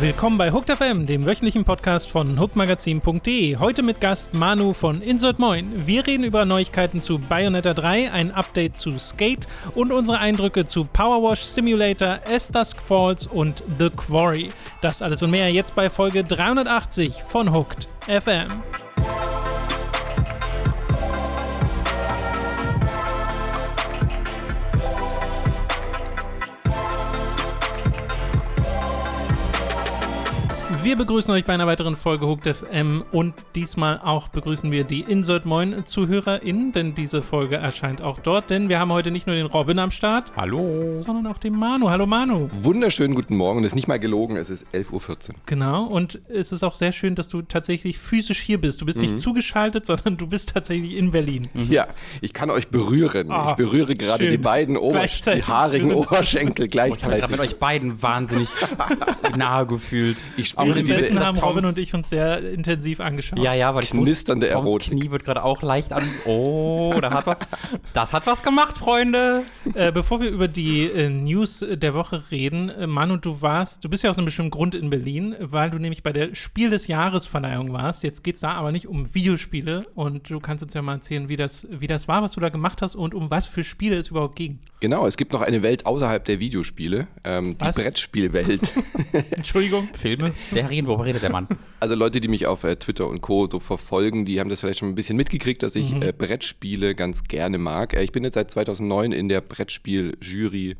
Willkommen bei Hooked FM, dem wöchentlichen Podcast von hookmagazin.de. Heute mit Gast Manu von Insert Moin. Wir reden über Neuigkeiten zu Bayonetta 3, ein Update zu Skate und unsere Eindrücke zu Powerwash Simulator, S Dusk Falls und The Quarry. Das alles und mehr jetzt bei Folge 380 von Hooked FM. Wir begrüßen euch bei einer weiteren Folge Hooked FM und diesmal auch begrüßen wir die Insert Moin ZuhörerInnen, denn diese Folge erscheint auch dort, denn wir haben heute nicht nur den Robin am Start, Hallo. sondern auch den Manu. Hallo Manu. Wunderschönen guten Morgen. Das ist nicht mal gelogen, es ist 11.14 Uhr. Genau, und es ist auch sehr schön, dass du tatsächlich physisch hier bist. Du bist Mhm. nicht zugeschaltet, sondern du bist tatsächlich in Berlin. Ja, ich kann euch berühren. Ah, ich berühre gerade schön. die beiden Ober die Gleichzeitig. haarigen Wir sind- Oberschenkel Ich habe mit gleichzeitig. euch beiden wahnsinnig nahe gefühlt. Ich spüre in diese Währenddessen das haben Toms- Robin und ich uns sehr intensiv angeschaut. Ja, ja, weil ich Knisternde wusste, Toms Erotik. Knie wird gerade auch leicht an. Oh, da hat was. Das hat was gemacht, Freunde. Äh, bevor wir über die äh, News der Woche reden, äh, Manu, du warst, du bist ja aus einem bestimmten Grund in Berlin, weil du nämlich bei der Spiel des Jahres Verleihung warst. Jetzt geht es da aber nicht um Videospiele und du kannst uns ja mal erzählen, wie das, wie das war, was du da gemacht hast und um was für Spiele es überhaupt ging. Genau, es gibt noch eine Welt außerhalb der Videospiele, ähm, die? Brettspielwelt. Entschuldigung. Filme, Serien, worüber redet der Mann? Also Leute, die mich auf äh, Twitter und Co. so verfolgen, die haben das vielleicht schon ein bisschen mitgekriegt, dass Mhm. ich äh, Brettspiele ganz gerne mag. Äh, ich bin jetzt seit 2009 in der Brettspiel-Jury.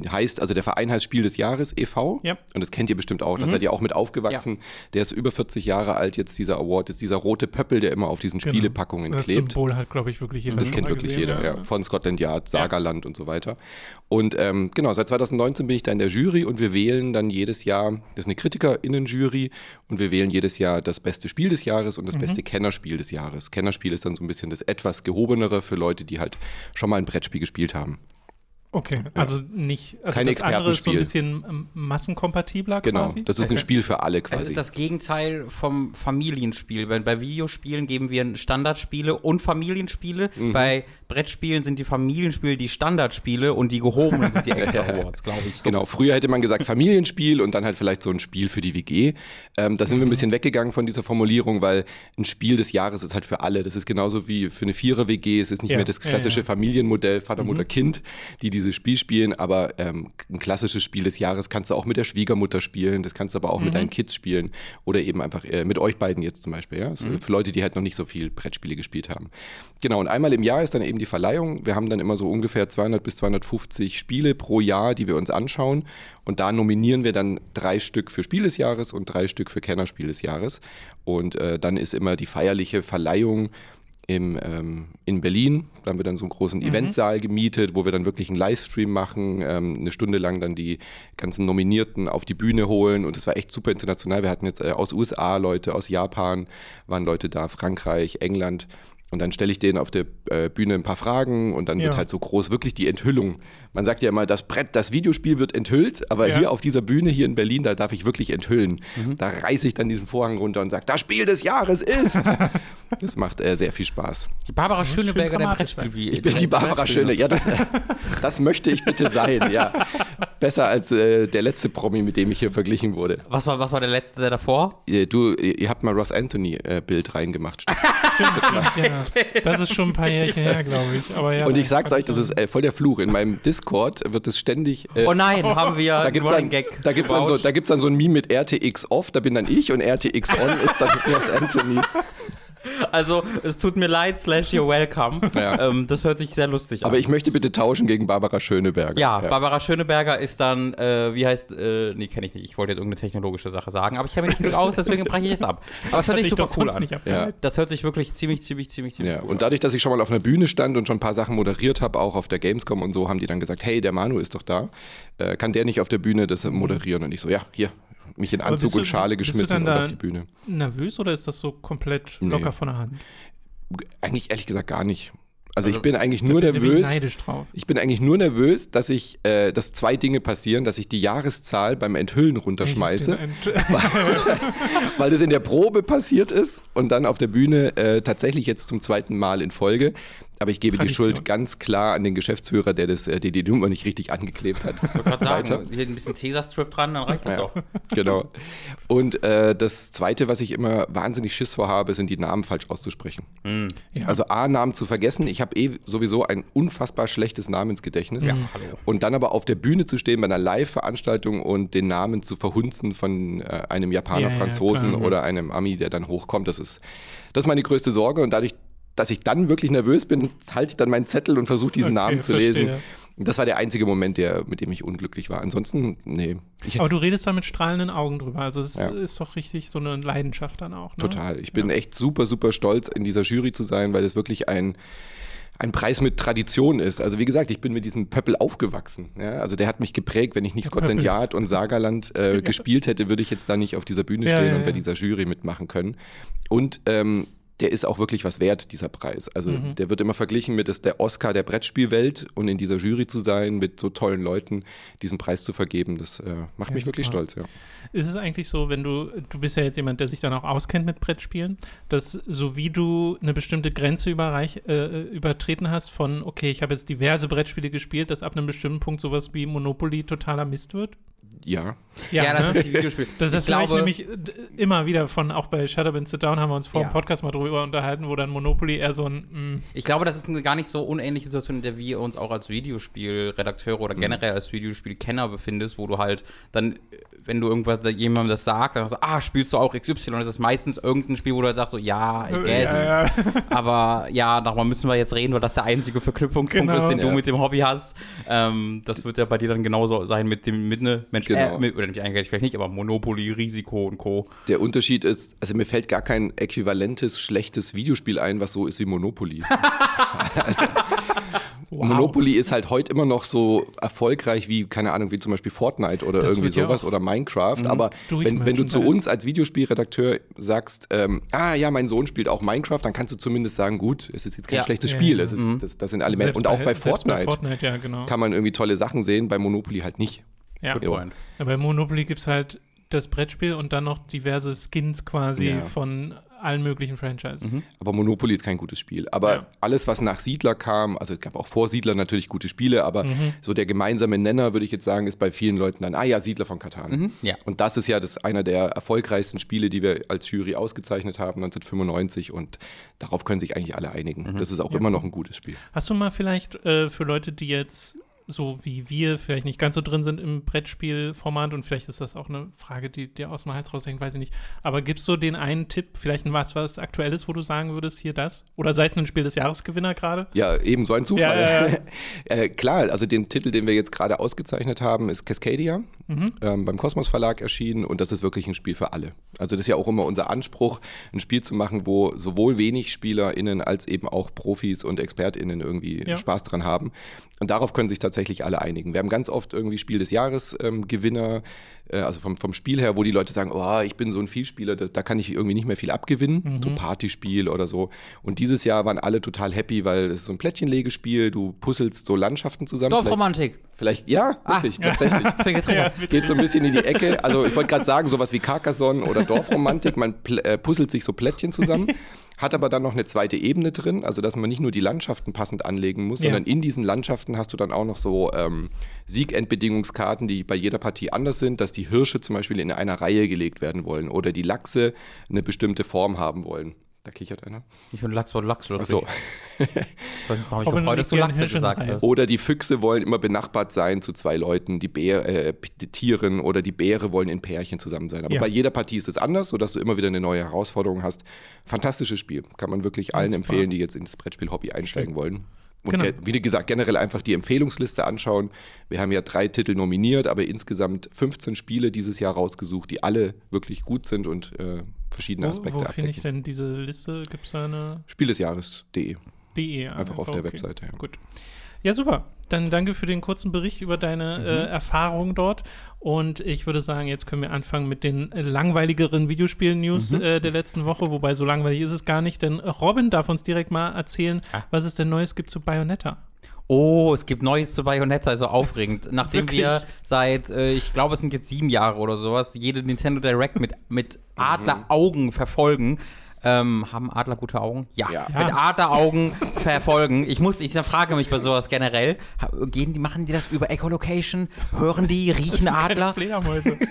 Die heißt, also der Verein heißt Spiel des Jahres e.V. Ja. Und das kennt ihr bestimmt auch. Da Mhm. seid ihr auch mit aufgewachsen. Der ist über 40 Jahre alt jetzt, dieser Award. ist dieser rote Pöppel, der immer auf diesen Spielepackungen Genau. Das klebt. Symbol hat, glaube ich, wirklich jeder Das kennt wirklich gesehen, jeder, ja. Von Scotland Yard, Sagerland und so weiter. Und ähm, genau, seit 2019 bin ich da in der Jury und wir wählen dann jedes Jahr, das ist eine KritikerInnen-Jury und wir wählen jedes Jahr das beste Spiel des Jahres und das beste Kennerspiel des Jahres. Kennerspiel ist dann so ein bisschen das etwas gehobenere für Leute, die halt schon mal ein Brettspiel gespielt haben. Okay, also nicht, also Kein das andere ist so ein Expertenspiel. bisschen ähm, massenkompatibler Genau, quasi. das ist ein Spiel für alle Es quasi. ist das Gegenteil vom Familienspiel. Weil bei Videospielen geben wir Standardspiele und Familienspiele. Mhm. Bei Brettspielen sind die Familienspiele die Standardspiele und die gehobenen sind die Extra Awards, glaube ich. So. Genau, früher hätte man gesagt Familienspiel und dann halt vielleicht so ein Spiel für die WG. Ähm, da sind wir ein bisschen weggegangen von dieser Formulierung, weil ein Spiel des Jahres ist halt für alle. Das ist genauso wie für eine Vierer-WG. Es ist nicht Ja, mehr das ja, klassische ja. Familienmodell Vater, Mutter, Kind, die dieses Spiel spielen. Aber ähm, ein klassisches Spiel des Jahres kannst du auch mit der Schwiegermutter spielen. Das kannst du aber auch mit deinen Kids spielen. Oder eben einfach äh, mit euch beiden jetzt zum Beispiel. Ja? Das ist Für Leute, die halt noch nicht so viel Brettspiele gespielt haben. Genau, und einmal im Jahr ist dann eben die Verleihung. Wir haben dann immer so ungefähr 200 bis 250 Spiele pro Jahr, die wir uns anschauen. Und da nominieren wir dann drei Stück für Spiel des Jahres und drei Stück für Kennerspiel des Jahres. Und äh, dann ist immer die feierliche Verleihung im, ähm, in Berlin. Da haben wir dann so einen großen Eventsaal gemietet, wo wir dann wirklich einen Livestream machen, ähm, eine Stunde lang dann die ganzen Nominierten auf die Bühne holen. Und es war echt super international. Wir hatten jetzt äh, aus USA Leute, aus Japan waren Leute da, Frankreich, England. Und dann stelle ich denen auf der äh, Bühne ein paar Fragen und dann Ja. wird halt so groß wirklich die Enthüllung. Man sagt ja immer, das Brett, das Videospiel wird enthüllt, aber Ja. hier auf dieser Bühne hier in Berlin, da darf ich wirklich enthüllen. Mhm. Da reiße ich dann diesen Vorhang runter und sage, das Spiel des Jahres ist. das macht äh, sehr viel Spaß. Die Barbara Schöneberger der Brettspiel. Wie Ich bin die Barbara Schöne. Ja, das, das möchte ich bitte sein, ja. Besser als äh, der letzte Promi, mit dem ich hier verglichen wurde. Was war, was war der letzte der davor? Ihr, du, ihr habt mal Ross Anthony-Bild reingemacht. ja, das ist schon ein paar Jährchen her, glaube ich. Aber ja, Und ich sag's euch, das ist äh, voll der Fluch. In meinem Discord wird es ständig. Äh, Oh nein, haben wir da einen gibt's, dann, Gag. da, gibt's dann so, da dann so ein Meme mit RTX off, da bin dann ich und RTX on ist dann Ross Anthony. Also, es tut mir leid, slash you're welcome. Ja. Ähm, das hört sich sehr lustig an. Aber ich möchte bitte tauschen gegen Barbara Schöneberger. ja, Barbara Schöneberger ist dann, äh, wie heißt, äh, nee, kenne ich nicht. Ich wollte jetzt irgendeine technologische Sache sagen, aber ich kenne mich nicht gut aus, deswegen breche ich es ab. Aber es hört sich ich super doch cool an. nicht Ja. Das hört sich wirklich ziemlich, ziemlich, ziemlich, ziemlich Ja, cool und dadurch, dass ich schon mal auf einer Bühne stand und schon ein paar Sachen moderiert habe, auch auf der Gamescom und so, haben die dann gesagt, hey, der Manu ist doch da. Äh, kann der nicht auf der Bühne das moderieren? Und ich so, ja, hier, mich in Anzug du- und Schale geschmissen und auf die Bühne. nervös oder ist das so komplett Nee. locker von der Hand? Eigentlich ehrlich gesagt gar nicht. Also, Also, ich bin eigentlich nur Da bin ich nervös. Ich bin eigentlich nur nervös, dass ich, äh, dass zwei Dinge passieren, dass ich die Jahreszahl beim Enthüllen runterschmeiße, Ent- weil das in der Probe passiert ist und dann auf der Bühne äh, tatsächlich jetzt zum zweiten Mal in Folge. Aber ich gebe Tradition. die Schuld ganz klar an den Geschäftsführer, der das, äh, der die Nummer nicht richtig angeklebt hat. Ich wollte gerade sagen, hier ein bisschen Tesa-Strip dran, dann reicht das Ja, doch. genau. Und äh, das Zweite, was ich immer wahnsinnig Schiss vor habe, sind die Namen falsch auszusprechen. Ja. Also A, Namen zu vergessen. Ich habe eh sowieso ein unfassbar schlechtes Namensgedächtnis. Ja, hallo. Und dann aber auf der Bühne zu stehen bei einer Live-Veranstaltung und den Namen zu verhunzen von äh, einem Japaner, Ja, ja, Franzosen klar. oder einem Ami, der dann hochkommt, das ist, das ist meine größte Sorge. Und dadurch, dass ich dann wirklich nervös bin, halte ich dann meinen Zettel und versuche diesen Okay, Namen zu verstehe. lesen. Das war der einzige Moment, der, mit dem ich unglücklich war. Ansonsten, nee. Ich, Aber du redest da mit strahlenden Augen drüber. Also es Ja. ist doch richtig so eine Leidenschaft dann auch. Ne? Total. Ich bin echt super, super stolz, in dieser Jury zu sein, weil es wirklich ein, ein Preis mit Tradition ist. Also wie gesagt, ich bin mit diesem Pöppel aufgewachsen. Ja? Also der hat mich geprägt. Wenn ich nicht. Scotland Yard und Sagerland äh, gespielt hätte, würde ich jetzt da nicht auf dieser Bühne Ja, stehen ja, und bei ja. dieser Jury mitmachen können. Und ähm, der ist auch wirklich was wert, dieser Preis. Also Mhm. der wird immer verglichen mit, das ist der Oscar der Brettspielwelt und in dieser Jury zu sein, mit so tollen Leuten diesen Preis zu vergeben, das äh, macht Ja, mich wirklich stolz, ja. Ist es eigentlich so, wenn du, du bist ja jetzt jemand, der sich dann auch auskennt mit Brettspielen, dass so wie du eine bestimmte Grenze überreich, äh, übertreten hast von, okay, ich habe jetzt diverse Brettspiele gespielt, dass ab einem bestimmten Punkt sowas wie Monopoly totaler Mist wird? Ja, Ja, das ne? ist die Videospiel. Das, ich glaube, nämlich äh, immer wieder von, auch bei Shut Up and Sit Down haben wir uns vor Ja. dem Podcast mal drüber unterhalten, wo dann Monopoly eher so ein, mm, Ich glaube, das ist eine gar nicht so unähnliche Situation, in der wir uns auch als Videospielredakteure Mhm. oder generell als Videospielkenner befindest, wo du halt dann, wenn du irgendwas da- jemandem das sagst, dann sagst du, ah, spielst du auch XY? Und das ist meistens irgendein Spiel, wo du halt sagst so, ja, I guess. ja, ja. Aber ja, darüber müssen wir jetzt reden, weil das der einzige Verknüpfungspunkt Genau. ist, den Ja. du mit dem Hobby hast. Ähm, das wird ja bei dir dann genauso sein mit dem, mit ne, Mensch, Genau. äh, oder nicht eigentlich vielleicht nicht, aber Monopoly, Risiko und Co. Der Unterschied ist, also mir fällt gar kein äquivalentes schlechtes Videospiel ein, was so ist wie Monopoly. also, wow. Monopoly ist halt heute immer noch so erfolgreich wie, keine Ahnung, wie zum Beispiel Fortnite oder Das irgendwie sowas oder Minecraft. Aber durch wenn, wenn du zu uns als Videospielredakteur sagst, ähm, ah ja, mein Sohn spielt auch Minecraft, dann kannst du zumindest sagen, gut, es ist jetzt kein Ja. schlechtes Ja, Spiel, ja. es ist, Mhm. das, das sind Elemente. Und auch bei Fortnite, Bei Fortnite, genau. kann man irgendwie tolle Sachen sehen, bei Monopoly halt nicht. Ja. Good point. Ja, bei Monopoly gibt es halt das Brettspiel und dann noch diverse Skins quasi Ja. von allen möglichen Franchises. Aber Monopoly ist kein gutes Spiel. Aber Ja. alles, was nach Siedler kam, also es gab auch vor Siedler natürlich gute Spiele, aber Mhm. so der gemeinsame Nenner, würde ich jetzt sagen, ist bei vielen Leuten dann, ah ja, Siedler von Katan. Ja. Und das ist ja das einer der erfolgreichsten Spiele, die wir als Jury ausgezeichnet haben, 1995. Und darauf können sich eigentlich alle einigen. Das ist auch immer noch ein gutes Spiel. Hast du mal vielleicht äh, für Leute, die jetzt so wie wir vielleicht nicht ganz so drin sind im Brettspielformat und vielleicht ist das auch eine Frage, die dir aus dem Hals raushängt, weiß ich nicht. Aber gibst du den einen Tipp, vielleicht ein was, was aktuell ist, wo du sagen würdest, hier das? Oder sei es ein Spiel des Jahresgewinner gerade? Ja, eben so ein Zufall. Ja, ja, äh, klar, also den Titel, den wir jetzt gerade ausgezeichnet haben, ist Cascadia, Mhm. ähm, beim Kosmos Verlag erschienen und das ist wirklich ein Spiel für alle. Also das ist ja auch immer unser Anspruch, ein Spiel zu machen, wo sowohl wenig SpielerInnen als eben auch Profis und ExpertInnen irgendwie Ja. Spaß dran haben. Und darauf können sich tatsächlich alle einigen. Wir haben ganz oft irgendwie Spiel des Jahres ähm, Gewinner, äh, also vom, vom Spiel her, wo die Leute sagen, oh, ich bin so ein Vielspieler, da, da kann ich irgendwie nicht mehr viel abgewinnen, so Partyspiel oder so. Und dieses Jahr waren alle total happy, weil es ist so ein Plättchenlegespiel, du puzzelst so Landschaften zusammen. Vielleicht- Dorfromantik. Vielleicht, ja, wirklich, tatsächlich. Bin getriggert. Geht so ein bisschen in die Ecke. Also ich wollte gerade sagen, sowas wie Carcassonne oder Dorfromantik, man äh, puzzelt sich so Plättchen zusammen, hat aber dann noch eine zweite Ebene drin, also dass man nicht nur die Landschaften passend anlegen muss, Ja. sondern in diesen Landschaften hast du dann auch noch so ähm, Siegendbedingungskarten, die bei jeder Partie anders sind, dass die Hirsche zum Beispiel in einer Reihe gelegt werden wollen oder die Lachse eine bestimmte Form haben wollen. Da kichert einer. Ich finde Lachs war Lachs. Ach so. Ich weiß nicht, warum ich Robin gefreut, dass du Lachse in gesagt hast. Oder die Füchse wollen immer benachbart sein zu zwei Leuten, die, Bär, äh, die Tieren oder die Bäre wollen in Pärchen zusammen sein. Aber Ja. bei jeder Partie ist es anders, sodass du immer wieder eine neue Herausforderung hast. Fantastisches Spiel. Kann man wirklich allen empfehlen, die jetzt ins Brettspiel-Hobby einsteigen wollen. Und Genau. ge- wie gesagt, generell einfach die Empfehlungsliste anschauen. Wir haben ja drei Titel nominiert, aber insgesamt 15 Spiele dieses Jahr rausgesucht, die alle wirklich gut sind und äh, verschiedene Wo, Aspekte wo finde ich denn diese Liste? Gibt es da eine Spiel des Jahres.de. DE? Einfach auf der Webseite, ja. Gut. Ja, super. Dann danke für den kurzen Bericht über deine Mhm. äh, Erfahrungen dort. Und ich würde sagen, jetzt können wir anfangen mit den äh, langweiligeren Videospiel-News Mhm. äh, der letzten Woche. Wobei so langweilig ist es gar nicht, denn Robin darf uns direkt mal erzählen, Ah. was es denn Neues gibt zu Bayonetta. Oh, es gibt Neues zu Bayonetta, also aufregend. Nachdem Wirklich? wir seit, äh, ich glaube, es sind jetzt sieben Jahre oder sowas, jede Nintendo Direct mit, mit Adleraugen verfolgen, Ähm, haben Adler gute Augen? Ja. Ja. Mit Adleraugen verfolgen. Ich muss, ich frage mich bei sowas generell, gehen die, machen die das über Echolocation? Hören die, riechen Adler? Fledermäuse.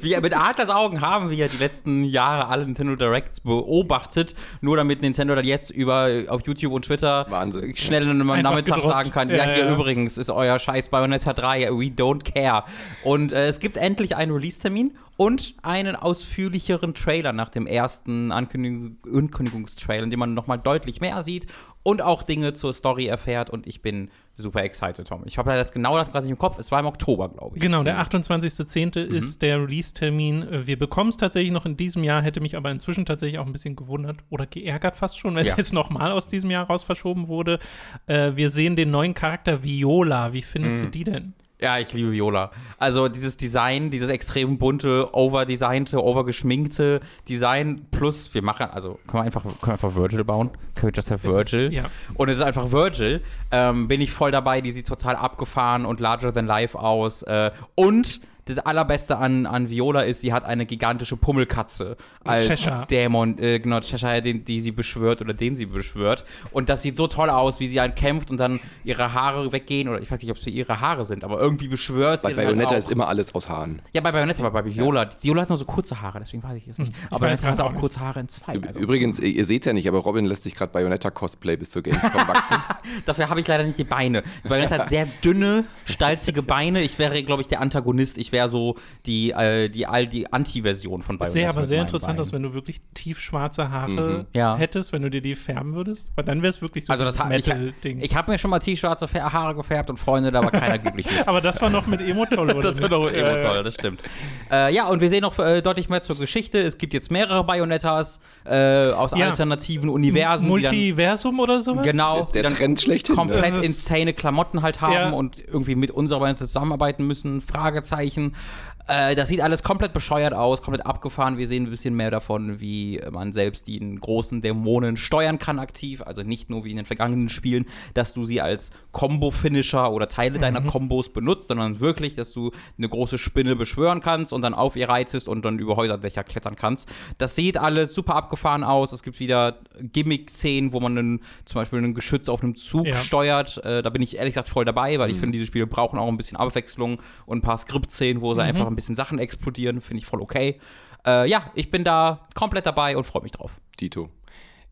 Wir, mit Adlers Augen haben wir ja die letzten Jahre alle Nintendo Directs beobachtet, nur damit Nintendo dann jetzt über auf YouTube und Twitter Wahnsinn. schnell am Nachmittag sagen kann, ja, Ja, hier ja. übrigens ist euer scheiß Bayonetta 3, we don't care. Und äh, es gibt endlich einen Release-Termin und einen ausführlicheren Trailer nach dem ersten Ankündigung, Ankündigungstrailer, in dem man nochmal deutlich mehr sieht und auch Dinge zur Story erfährt und ich bin super excited, Tom. Ich habe das genau gerade nicht im Kopf, es war im Oktober, glaube ich. Genau, der 28.10. Mhm. ist der Release-Termin. Wir bekommen es tatsächlich noch in diesem Jahr, hätte mich aber inzwischen tatsächlich auch ein bisschen gewundert oder geärgert fast schon, wenn es Ja. jetzt nochmal aus diesem Jahr raus verschoben wurde. Äh, wir sehen den neuen Charakter Viola. Wie findest Mhm. du die denn? Ja, ich liebe Viola. Also dieses Design, dieses extrem bunte, overdesignte, overgeschminkte Design plus wir machen, also können wir einfach, können wir einfach Virgil bauen? Können wir just have Virgil? ist- ja. Und es ist einfach Virgil. Ähm, bin ich voll dabei, die sieht total abgefahren und larger than life aus. Äh, und das allerbeste an, an Viola ist, sie hat eine gigantische Pummelkatze als Cheshire. Dämon, äh, genau, Cheshire, den, die sie beschwört oder den sie beschwört. Und das sieht so toll aus, wie sie halt kämpft und dann ihre Haare weggehen oder ich weiß nicht, ob es für ihre Haare sind, aber irgendwie beschwört Bei sie dann Bayonetta halt ist immer alles aus Haaren. Ja, bei Bayonetta, aber bei Viola. Viola hat nur so kurze Haare, deswegen weiß ich das nicht. Aber weiß Bayonetta hat gerade auch auch kurze Haare in zwei. Also. Übrigens, ihr seht ja nicht, aber Robin lässt sich gerade Bayonetta-Cosplay bis zur Gamescom wachsen. Dafür habe ich leider nicht die Beine. Bayonetta hat sehr dünne, stalzige Beine. Ich wäre, glaube ich, der Antagonist. Ich wäre so die, äh, die, all die Anti-Version von Bayonetta. Sehr, aber mit sehr interessant Beinen. aus, wenn du wirklich tiefschwarze Haare Mhm. Ja. hättest, wenn du dir die färben würdest. Weil dann wäre es wirklich so Also das ha- ich, Metal-Ding. ich habe mir schon mal tiefschwarze Haare gefärbt und Freunde, da war keiner glücklich mit. aber das war noch mit Emo-Toll, oder? Das wird nicht? doch immer Ja, ja. toll, das stimmt. Äh, ja, und wir sehen noch äh, deutlich mehr zur Geschichte. Es gibt jetzt mehrere Bayonettas äh, aus Ja. alternativen Universen. dann- Multiversum oder sowas? Genau, Der dann Trend schlechthin. komplett ist- insane Klamotten halt haben Ja. und irgendwie mit unserer Band zusammenarbeiten müssen. Fragezeichen. sprechen. Äh, das sieht alles komplett bescheuert aus, komplett abgefahren. Wir sehen ein bisschen mehr davon, wie man selbst die großen Dämonen steuern kann aktiv. Also nicht nur wie in den vergangenen Spielen, dass du sie als Combo-Finisher oder Teile deiner Combos benutzt, sondern wirklich, dass du eine große Spinne beschwören kannst und dann auf ihr reitest und dann über Häuserdächer klettern kannst. Das sieht alles super abgefahren aus. Es gibt wieder Gimmick-Szenen, wo man einen, zum Beispiel ein Geschütz auf einem Zug Ja. steuert. Äh, da bin ich ehrlich gesagt voll dabei, weil ich finde, diese Spiele brauchen auch ein bisschen Abwechslung und ein paar Skript-Szenen, wo sie einfach ein bisschen Sachen explodieren. Finde ich voll okay. Äh, ja, ich bin da komplett dabei und freue mich drauf. Dito.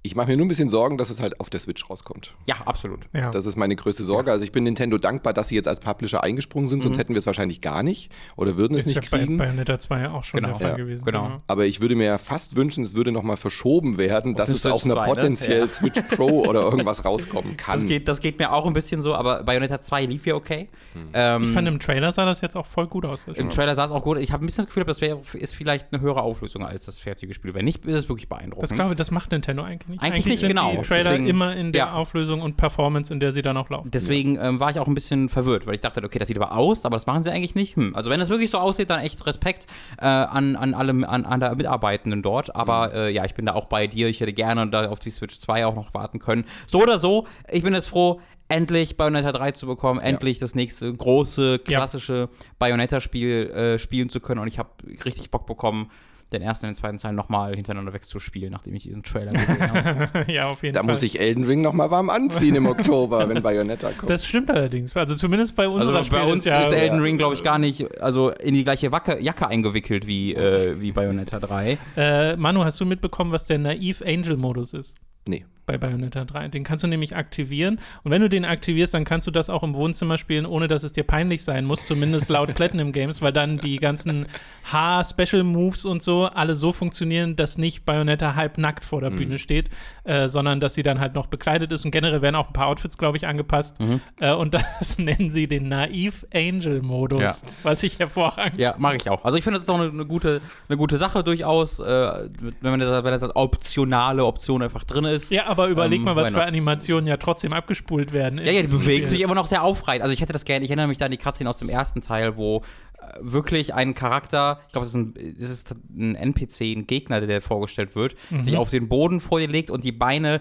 Ich mache mir nur ein bisschen Sorgen, dass es halt auf der Switch rauskommt. Ja, absolut. Ja. Das ist meine größte Sorge. Also ich bin Nintendo dankbar, dass sie jetzt als Publisher eingesprungen sind, sonst Mhm. hätten wir es wahrscheinlich gar nicht oder würden es ist ja nicht bei kriegen. Bayonetta 2 auch schon Genau. der Fall Ja, gewesen. genau. Aber ich würde mir ja fast wünschen, es würde nochmal verschoben werden, dass die es Switch auf einer 2, ne? potenziell Ja. Switch Pro oder irgendwas rauskommen kann. Das geht, das geht mir auch ein bisschen so, aber Bayonetta 2 lief ja okay. Ähm, Ich fand, im Trailer sah das jetzt auch voll gut aus. Im Trailer sah es auch gut. Ich habe ein bisschen das Gefühl, das wär, ist vielleicht eine höhere Auflösung als das fertige Spiel. Wenn nicht, ist es wirklich beeindruckend. Das glaube ich, das macht Nintendo eigentlich nicht. Eigentlich nicht, genau. die Trailer Deswegen- immer in der ja. Auflösung und Performance, in der sie dann auch laufen. Deswegen ähm, war ich auch ein bisschen verwirrt, weil ich dachte, okay, das sieht aber aus, aber das machen sie eigentlich nicht. Hm. Also wenn das wirklich so aussieht, dann echt Respekt äh, an, an alle an, an der Mitarbeitenden dort. Aber äh, ja, ich bin da auch bei dir. Ich hätte gerne da auf die Switch 2 auch noch warten können. So oder so, ich bin jetzt froh, endlich Bayonetta 3 zu bekommen, endlich das nächste große, Ja. klassische Bayonetta-Spiel äh, spielen zu können. Und ich habe richtig Bock bekommen, den ersten und den zweiten Teil nochmal hintereinander wegzuspielen, nachdem ich diesen Trailer gesehen habe. ja, auf jeden Da Fall. muss ich Elden Ring nochmal warm anziehen im Oktober, wenn Bayonetta kommt. das stimmt allerdings. Also zumindest bei Also unserer bei uns ja, ist Elden Ring, glaube ich, gar nicht also in die gleiche Wacke, Jacke eingewickelt wie, äh, wie Bayonetta 3. äh, Manu, hast du mitbekommen, was der Naive Angel Modus ist? nee. Bei Bayonetta 3. Den kannst du nämlich aktivieren. Und wenn du den aktivierst, dann kannst du das auch im Wohnzimmer spielen, ohne dass es dir peinlich sein muss, zumindest laut Platinum Games, weil dann die ganzen Haar-Special-Moves und so alle so funktionieren, dass nicht Bayonetta halbnackt vor der Bühne steht, äh, sondern dass sie dann halt noch bekleidet ist. Und generell werden auch ein paar Outfits, glaube ich, angepasst. Äh, und das nennen sie den Naive Angel-Modus, Ja. was ich hervorragend Ja, mag ich auch. Also ich finde, das ist auch eine, eine, gute, eine gute Sache durchaus, äh, wenn, man das, wenn das als optionale Option einfach drin ist. Ja, aber überleg Ähm, mal, was für? Animationen ja trotzdem abgespult werden. Ja, ja, die bewegen sich immer noch sehr aufreizend. Also ich hätte das gerne, ich erinnere mich da an die Cutscene aus dem ersten Teil, wo äh, wirklich ein Charakter, ich glaube, das, ist ist ein NPC, ein Gegner, der vorgestellt wird, sich auf den Boden vor dir legt und die Beine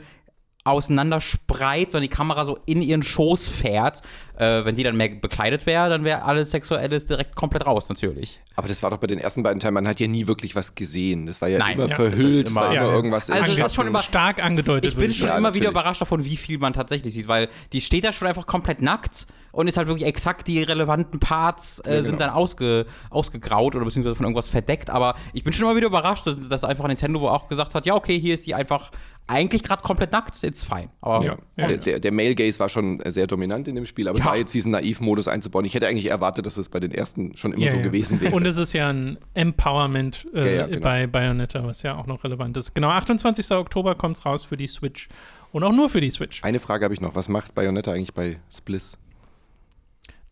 auseinander spreit, sondern die Kamera so in ihren Schoß fährt. Äh, wenn die dann mehr bekleidet wäre, dann wäre alles Sexuelles direkt komplett raus, natürlich. Aber das war doch bei den ersten beiden Teilen, man hat ja nie wirklich was gesehen. Das war ja Nein. immer Ja, verhüllt, es war immer- immer Ja, irgendwas Also das ist schon immer- Stark angedeutet. Ich bin schon Ja, immer wieder natürlich. überrascht davon, wie viel man tatsächlich sieht, weil die steht da schon einfach komplett nackt und ist halt wirklich exakt die relevanten Parts äh, Ja, sind genau. dann ausge, ausgegraut oder beziehungsweise von irgendwas verdeckt. Aber ich bin schon immer wieder überrascht, dass, dass einfach Nintendo auch gesagt hat, ja okay, hier ist die einfach eigentlich gerade komplett nackt, it's fine. Aber Ja. Ja. Der, der, der Male Gaze war schon sehr dominant in dem Spiel, aber Ja. da jetzt diesen Naivmodus einzubauen, ich hätte eigentlich erwartet, dass es bei den ersten schon immer Ja, so ja. gewesen wäre. Und es ist ja ein Empowerment äh, Ja, ja, genau. bei Bayonetta, was ja auch noch relevant ist. Genau, 28. Oktober kommt es raus für die Switch. Und auch nur für die Switch. Eine Frage habe ich noch, was macht Bayonetta eigentlich bei Spliss?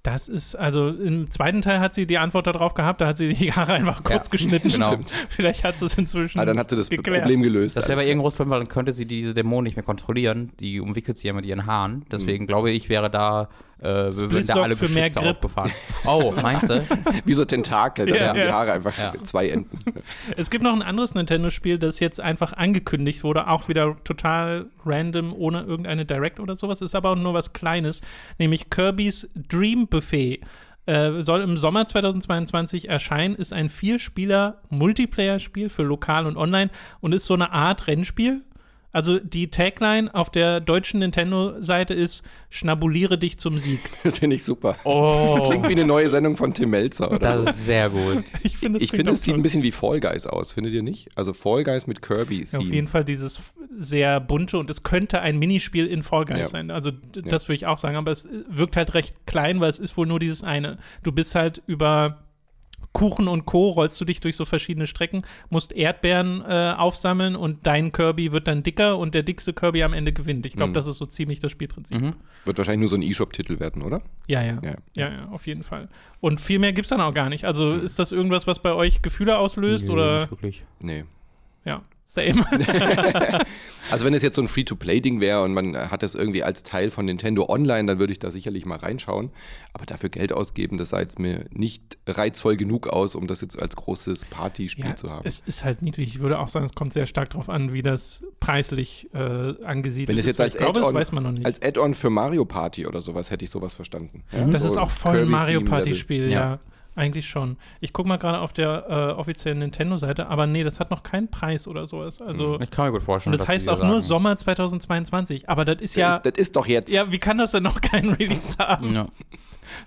Das ist, also im zweiten Teil hat sie die Antwort darauf gehabt, da hat sie die Haare einfach kurz Ja, geschnitten. genau. Vielleicht hat sie es inzwischen. Ah, dann hat sie das geklärt. Problem gelöst. Das wäre bei ihr ein großes Problem, weil dann könnte sie diese Dämonen nicht mehr kontrollieren. Die umwickelt sie ja mit ihren Haaren. Deswegen glaube ich, wäre da, äh, würden da alle für mehr Grip. aufgefahren. Oh, meinst du? Wie so Tentakel, da Ja, haben die ja. Haare einfach Ja. zwei Enden. Es gibt noch ein anderes Nintendo-Spiel, das jetzt einfach angekündigt wurde, auch wieder total random, ohne irgendeine Direct oder sowas, ist aber auch nur was Kleines, nämlich Kirby's Dream Buffet. Äh, soll im Sommer 2022 erscheinen, ist ein Vier-Spieler-Multiplayer-Spiel für lokal und online und ist so eine Art Rennspiel. Also die Tagline auf der deutschen Nintendo-Seite ist Schnabuliere dich zum Sieg. Das finde ich super. Oh, Klingt wie eine neue Sendung von Tim Melzer, oder? das ist sehr gut. Ich finde, ich finde, es sieht ein bisschen wie Fall Guys aus, findet ihr nicht? Also Fall Guys mit Ja, auf jeden Fall dieses sehr bunte und es könnte ein Minispiel in Fall Guys Ja. sein. Also das würde ich auch sagen, aber es wirkt halt recht klein, weil es ist wohl nur dieses eine. Du bist halt über Kuchen und Co. rollst du dich durch so verschiedene Strecken, musst Erdbeeren äh, aufsammeln und dein Kirby wird dann dicker und der dickste Kirby am Ende gewinnt. Ich glaube, Mhm. das ist so ziemlich das Spielprinzip. Mhm. Wird wahrscheinlich nur so ein E-Shop-Titel werden, oder? Ja, ja, Ja. ja. Ja, auf jeden Fall. Und viel mehr gibt es dann auch gar nicht. Also Mhm. ist das irgendwas, was bei euch Gefühle auslöst Nö, oder? nicht wirklich. Nee. Ja, same. Also wenn es jetzt so ein Free-to-Play-Ding wäre und man hat das irgendwie als Teil von Nintendo Online, dann würde ich da sicherlich mal reinschauen. Aber dafür Geld ausgeben, das sah jetzt mir nicht reizvoll genug aus, um das jetzt als großes Partyspiel Ja, zu haben. es ist halt niedrig. Ich würde auch sagen, es kommt sehr stark darauf an, wie das preislich äh, angesiedelt Wenn es ist. jetzt weil als glaube, das Add-on weiß man noch nicht. als Add-on für Mario Party oder sowas hätte ich sowas verstanden. Ja, das so ist auch voll Kirby-Theme-Level. Mario Party-Spiel, ja. Ja. Eigentlich schon. Ich gucke mal gerade auf der äh, offiziellen Nintendo-Seite, aber nee, das hat noch keinen Preis oder sowas. Also, Ich kann mir gut und vorstellen. das was heißt auch da nur sagen. Sommer 2022. Aber das ist Ja. ja. Das, ist, das ist doch jetzt. Ja, wie kann das denn noch keinen Release haben? Ja.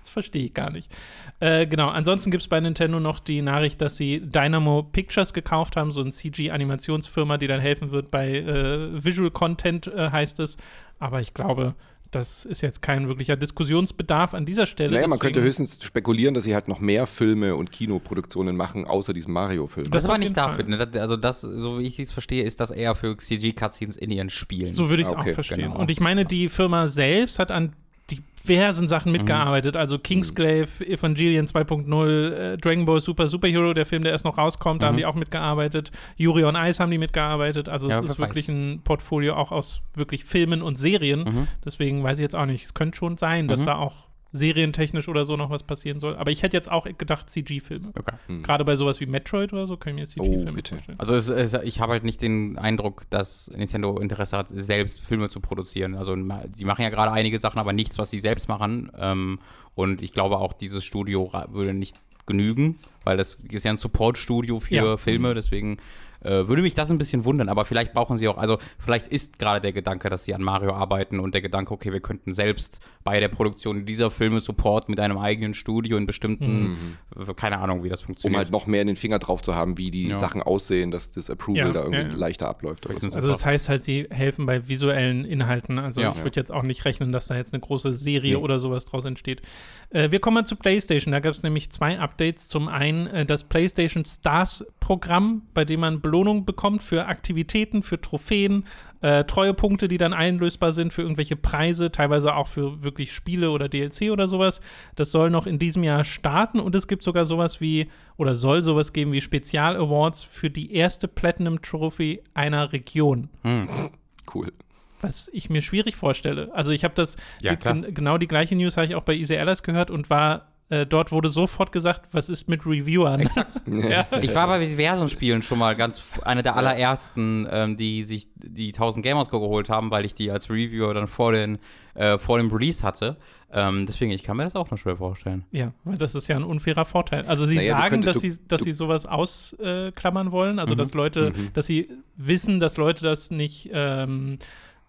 Das verstehe ich gar nicht. Äh, genau, ansonsten gibt es bei Nintendo noch die Nachricht, dass sie Dynamo Pictures gekauft haben, so eine CG-Animationsfirma, die dann helfen wird bei äh, Visual Content, äh, heißt es. Aber ich glaube, das ist jetzt kein wirklicher Diskussionsbedarf an dieser Stelle. Naja, man könnte höchstens spekulieren, dass sie halt noch mehr Filme und Kinoproduktionen machen, außer diesem Mario-Film. Das Das war nicht dafür. Ne? Also das, so wie ich es verstehe, ist das eher für CG-Cutscenes in ihren Spielen. So würde ich es Okay, auch verstehen. genau. Und ich meine, die Firma selbst hat an diversen Sachen mitgearbeitet. Also Kingsglaive, Evangelion 2.0, äh, Dragon Ball Super Superhero, der Film, der erst noch rauskommt, da haben die auch mitgearbeitet. Yuri on Ice haben die mitgearbeitet. Also Ja, es ist wirklich weiß. ein Portfolio auch aus wirklich Filmen und Serien. Mhm. Deswegen weiß ich jetzt auch nicht. Es könnte schon sein, dass Mhm. da auch serientechnisch oder so noch was passieren soll. Aber ich hätte jetzt auch gedacht CG-Filme. Okay. Gerade bei sowas wie Metroid oder so können wir CG-Filme Oh, bitte. vorstellen. Also es, es, ich habe halt nicht den Eindruck, dass Nintendo Interesse hat, selbst Filme zu produzieren. Also sie machen ja gerade einige Sachen, aber nichts, was sie selbst machen. Ähm, und ich glaube auch, dieses Studio würde nicht genügen, weil das ist ja ein Support-Studio für Ja. Filme, deswegen äh, würde mich das ein bisschen wundern, aber vielleicht brauchen sie auch, also vielleicht ist gerade der Gedanke, dass sie an Mario arbeiten und der Gedanke, okay, wir könnten selbst bei der Produktion dieser Filme Support mit einem eigenen Studio in bestimmten, äh, keine Ahnung, wie das um funktioniert. halt noch mehr in den Finger drauf zu haben, wie die Ja. Sachen aussehen, dass das Approval Ja, da irgendwie ja, leichter abläuft. So. Also das heißt halt, sie helfen bei visuellen Inhalten. Also Ja. ich würde jetzt auch nicht rechnen, dass da jetzt eine große Serie Nee. oder sowas draus entsteht. Äh, wir kommen mal zu PlayStation. Da gab es nämlich zwei Updates. Zum einen äh, das PlayStation Stars Programm, bei dem man Belohnung bekommt für Aktivitäten, für Trophäen, äh, Treuepunkte, die dann einlösbar sind für irgendwelche Preise, teilweise auch für wirklich Spiele oder DLC oder sowas. Das soll noch in diesem Jahr starten und es gibt sogar sowas wie, oder soll sowas geben wie Spezial-Awards für die erste Platinum Trophy einer Region Cool. was ich mir schwierig vorstelle. Also ich habe das, Ja, gen- genau die gleiche News habe ich auch bei Easy Allies gehört und war äh, dort wurde sofort gesagt, was ist mit Reviewern? Exakt. ja. Ich war bei diversen Spielen schon mal ganz einer der allerersten, ähm, die sich die 1000 Gamers geholt haben, weil ich die als Reviewer dann vor, den, äh, vor dem Release hatte. Ähm, deswegen, ich kann mir das auch noch schwer vorstellen. Ja, weil das ist ja ein unfairer Vorteil. Also sie Naja, sagen, könntest- dass du- sie, dass du- sie sowas ausklammern wollen, also Mhm. dass Leute, Mhm. dass sie wissen, dass Leute das nicht ähm,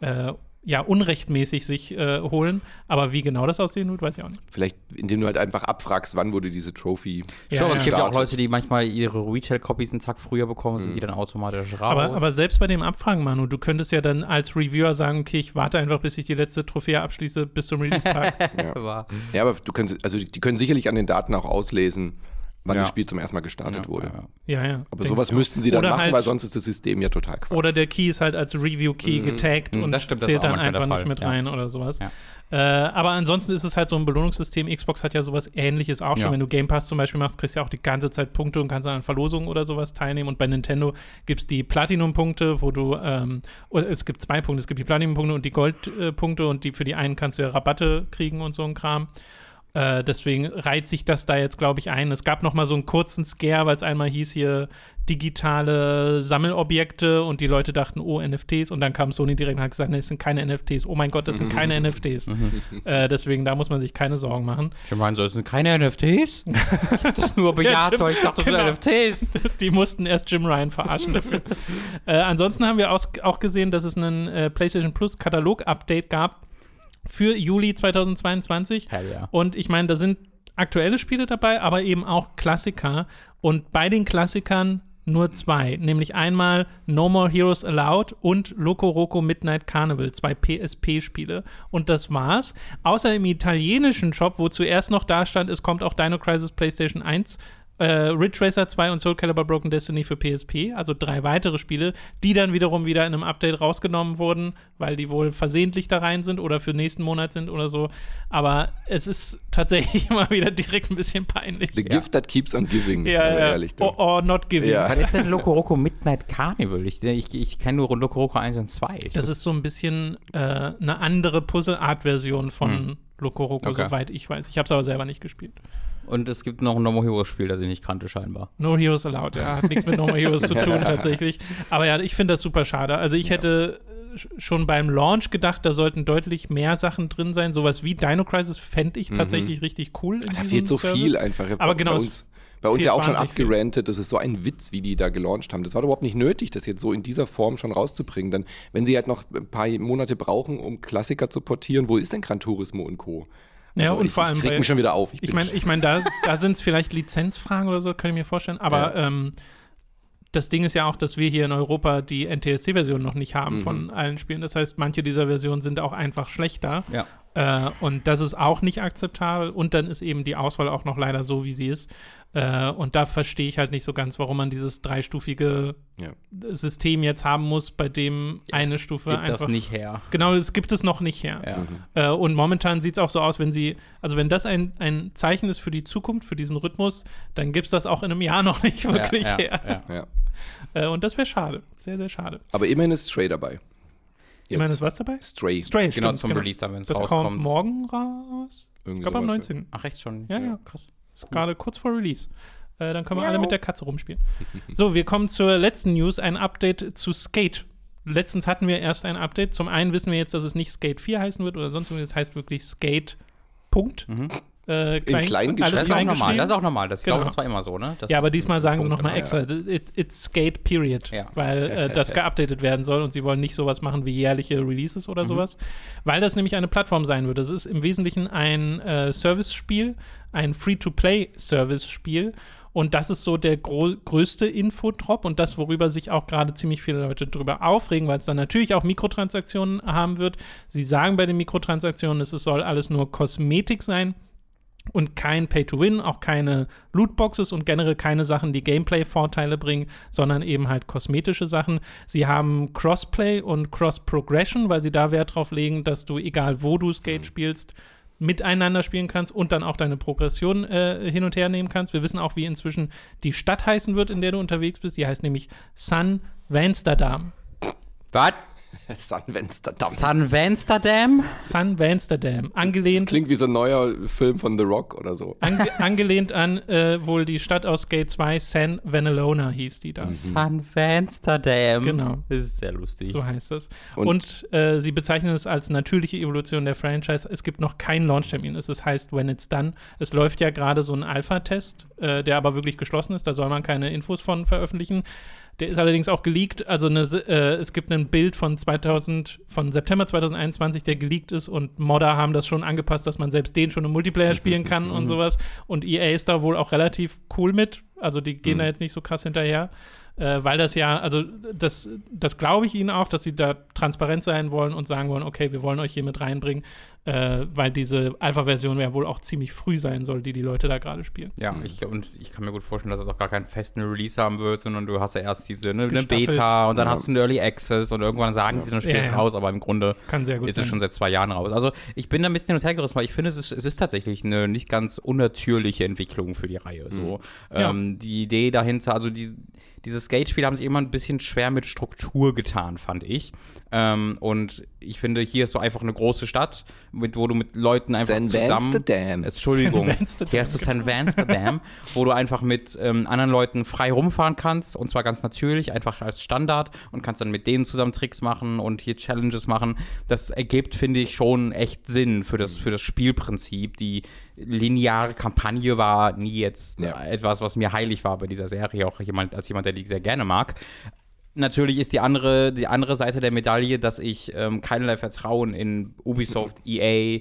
äh, ja, unrechtmäßig sich äh, holen. Aber wie genau das aussehen wird, weiß ich auch nicht. Vielleicht, indem du halt einfach abfragst, wann wurde diese Trophy. Ja, Schon, ja. es gibt ja auch. Leute, die manchmal ihre Retail-Copies einen Tag früher bekommen, sind die dann automatisch raus. Aber, aber selbst bei dem Abfragen, Manu, du könntest ja dann als Reviewer sagen, okay, ich warte einfach, bis ich die letzte Trophäe abschließe bis zum Release-Tag. War- Ja, aber du kannst, also die können sicherlich an den Daten auch auslesen, wann Ja. das Spiel zum ersten Mal gestartet Ja, wurde. ja, ja. ja, ja. Aber Denk sowas müssten sie dann Oder machen, halt- weil sonst ist das System ja total Quatsch. Oder der Key ist halt als Review-Key getaggt und das stimmt, das zählt auch dann einfach nicht mit ja. rein oder sowas. Ja. Äh, aber ansonsten ist es halt so ein Belohnungssystem. Xbox hat ja sowas ähnliches auch schon. Ja. Wenn du Game Pass zum Beispiel machst, kriegst du ja auch die ganze Zeit Punkte und kannst dann an Verlosungen oder sowas teilnehmen. Und bei Nintendo gibt es die Platinum-Punkte, wo du, ähm, es gibt zwei Punkte, es gibt die Platinum-Punkte und die Gold-Punkte und die für die einen kannst du ja Rabatte kriegen und so ein Kram. Äh, deswegen reiht sich das da jetzt, glaube ich, ein. Es gab noch mal so einen kurzen Scare, weil es einmal hieß hier digitale Sammelobjekte und die Leute dachten, oh, NFTs. Und dann kam Sony direkt und hat gesagt, nee, das sind keine NFTs. Oh mein Gott, das sind keine NFTs. äh, deswegen, da muss man sich keine Sorgen machen. Ich meine, so, es sind keine NFTs? ich hab das nur bejaht, stimmt. weil ich dachte, Genau. das sind NFTs. Die mussten erst Jim Ryan verarschen dafür. äh, ansonsten haben wir auch gesehen, dass es einen äh, PlayStation Plus Katalog-Update gab für Juli 2022. Hell ja. Und ich meine, da sind aktuelle Spiele dabei, aber eben auch Klassiker. Und bei den Klassikern nur zwei, nämlich einmal No More Heroes Allowed und Loco Roco Midnight Carnival, zwei PSP-Spiele. Und das war's. Außer im italienischen Shop, wo zuerst noch da stand, es kommt auch Dino Crisis PlayStation 1. Äh, Ridge Racer 2 und Soul Calibur Broken Destiny für PSP, also drei weitere Spiele, die dann wiederum wieder in einem Update rausgenommen wurden, weil die wohl versehentlich da rein sind oder für nächsten Monat sind oder so. Aber es ist tatsächlich immer wieder direkt ein bisschen peinlich. The gift that keeps on giving, Ja, ja. ehrlich. Or, or not giving. Ja. Was ist denn Loco Roco Midnight Carnival? Ich, ich, ich kenne nur Loco Roco 1 und 2. Ich Das ist so ein bisschen äh, eine andere Puzzle-Art-Version von Loco Roco, Hm. Okay. soweit ich weiß. Ich habe es aber selber nicht gespielt. Und es gibt noch ein No More Heroes Spiel, das ich nicht kannte, scheinbar. No Heroes Allowed, ja. Hat nichts mit No More Heroes zu tun, tatsächlich. Aber ja, ich finde das super schade. Also, ich hätte sch- schon beim Launch gedacht, da sollten deutlich mehr Sachen drin sein. Sowas wie Dino Crisis fände ich tatsächlich richtig cool. In Mhm. Da fehlt so Service. viel einfach. Aber bei genau, es uns, bei uns ja auch schon abgerantet. Das ist so ein Witz, wie die da gelauncht haben. Das war überhaupt nicht nötig, das jetzt so in dieser Form schon rauszubringen. Dann, wenn sie halt noch ein paar Monate brauchen, um Klassiker zu portieren, wo ist denn Gran Turismo und Co.? Ja, und ich, vor allem Ich reg mich schon wieder auf. Ich bin- meine, ich mein, da, da sind es vielleicht Lizenzfragen oder so, kann ich mir vorstellen. Aber ähm, das Ding ist ja auch, dass wir hier in Europa die NTSC-Version noch nicht haben Mhm. von allen Spielen. Das heißt, manche dieser Versionen sind auch einfach schlechter. Ja. Äh, und das ist auch nicht akzeptabel. Und dann ist eben die Auswahl auch noch leider so, wie sie ist. Äh, und da verstehe ich halt nicht so ganz, warum man dieses dreistufige Ja. System jetzt haben muss, bei dem eine Stufe Gibt einfach. das nicht her. Genau, das gibt es noch nicht her. Ja. Äh, und momentan sieht es auch so aus, wenn sie, also wenn das ein, ein Zeichen ist für die Zukunft, für diesen Rhythmus, dann gibt es das auch in einem Jahr noch nicht wirklich ja, her. Ja. Ja. Äh, und das wäre schade. Sehr, sehr schade. Aber immerhin ist Stray dabei. Ich meine, ist was dabei? Stray. Stray, Genau, stimmt, zum Release dann, wenn es Das kommt rauskommt. morgen raus. Irgendwie Ich glaube am sowas, 19. Ach, echt schon? Ja, ja. krass. Ist gerade kurz vor Release. Äh, dann können wir alle mit der Katze rumspielen. so, wir kommen zur letzten News, ein Update zu Skate. Letztens hatten wir erst ein Update. Zum einen wissen wir jetzt, dass es nicht Skate 4 heißen wird oder sonst irgendwas. Es heißt wirklich Skate. Punkt. Äh, In klein geschrieben? alles Das ist auch normal, das ist auch normal. Das, Genau. glaube, das war immer so, ne? Das Ja, aber diesmal sagen sie nochmal extra, it, it's Skate Period, Ja. weil äh, das geupdatet werden soll und sie wollen nicht sowas machen wie jährliche Releases Mhm. oder sowas, weil das nämlich eine Plattform sein wird. Das ist im Wesentlichen ein äh, Service-Spiel, ein Free-to-Play-Service-Spiel und das ist so der größte Infodrop und das, worüber sich auch gerade ziemlich viele Leute drüber aufregen, weil es dann natürlich auch Mikrotransaktionen haben wird. Sie sagen bei den Mikrotransaktionen, es soll alles nur Kosmetik sein und kein Pay-to-Win, auch keine Lootboxes und generell keine Sachen, die Gameplay-Vorteile bringen, sondern eben halt kosmetische Sachen. Sie haben Crossplay und Cross-Progression, weil sie da Wert drauf legen, dass du, egal wo du Skate spielst, miteinander spielen kannst und dann auch deine Progression äh, hin und her nehmen kannst. Wir wissen auch, wie inzwischen die Stadt heißen wird, in der du unterwegs bist. Die heißt nämlich San Vansterdam. Was? Sun Vensterdam. Sun Vansterdam? Sun Vansterdam. Angelehnt, Klingt wie so ein neuer Film von The Rock oder so. ange, angelehnt an äh, wohl die Stadt aus Skate 2, San Vanelona hieß die da. Sun Vansterdam. Genau. Das ist sehr lustig. So heißt es. Und- Und, äh, sie bezeichnen es als natürliche Evolution der Franchise. Es gibt noch keinen Launchtermin. Es ist- heißt When It's Done. Es läuft ja gerade so ein Alpha-Test, äh, der aber wirklich geschlossen ist. Da soll man keine Infos von veröffentlichen. Der ist allerdings auch geleakt. Also eine, äh, es gibt ein Bild von 2000, von September 2021, der geleakt ist und Modder haben das schon angepasst, dass man selbst den schon im Multiplayer spielen kann und sowas. Und EA ist da wohl auch relativ cool mit. Also die gehen da jetzt nicht so krass hinterher. Äh, weil das ja, also das, das glaube ich ihnen auch, dass sie da transparent sein wollen und sagen wollen, okay, wir wollen euch hier mit reinbringen, äh, weil diese Alpha-Version ja wohl auch ziemlich früh sein soll, die die Leute da gerade spielen. Ja, ich, und ich kann mir gut vorstellen, dass es auch gar keinen festen Release haben wird, sondern du hast ja erst diese ne, eine. Beta und dann Ja. hast du einen Early Access und irgendwann sagen sie, dann Spiel Ja, ist ja. raus, aber im Grunde Kann sehr gut ist es sein. schon seit zwei Jahren raus. Also ich bin da ein bisschen hin und her gerissen, weil ich finde, es ist, es ist tatsächlich eine nicht ganz unnatürliche Entwicklung für die Reihe. So. Ja. Ähm, Die Idee dahinter, also die, diese Skate-Spiele haben sich immer ein bisschen schwer mit Struktur getan, fand ich. Ähm, und ich finde, hier ist so einfach eine große Stadt, mit, wo du mit Leuten einfach San zusammen... Vansterdam. Entschuldigung. San Vansterdam, Hier hast du San Vansterdam, wo du einfach mit ähm, anderen Leuten frei rumfahren kannst und zwar ganz natürlich, einfach als Standard und kannst dann mit denen zusammen Tricks machen und hier Challenges machen. Das ergibt, finde ich, schon echt Sinn für das, für das Spielprinzip. Die lineare Kampagne war nie jetzt Ja. etwas, was mir heilig war bei dieser Serie, auch jemand, als jemand, der die sehr gerne mag. Natürlich ist die andere, die andere Seite der Medaille, dass ich ähm, keinerlei Vertrauen in Ubisoft, EA,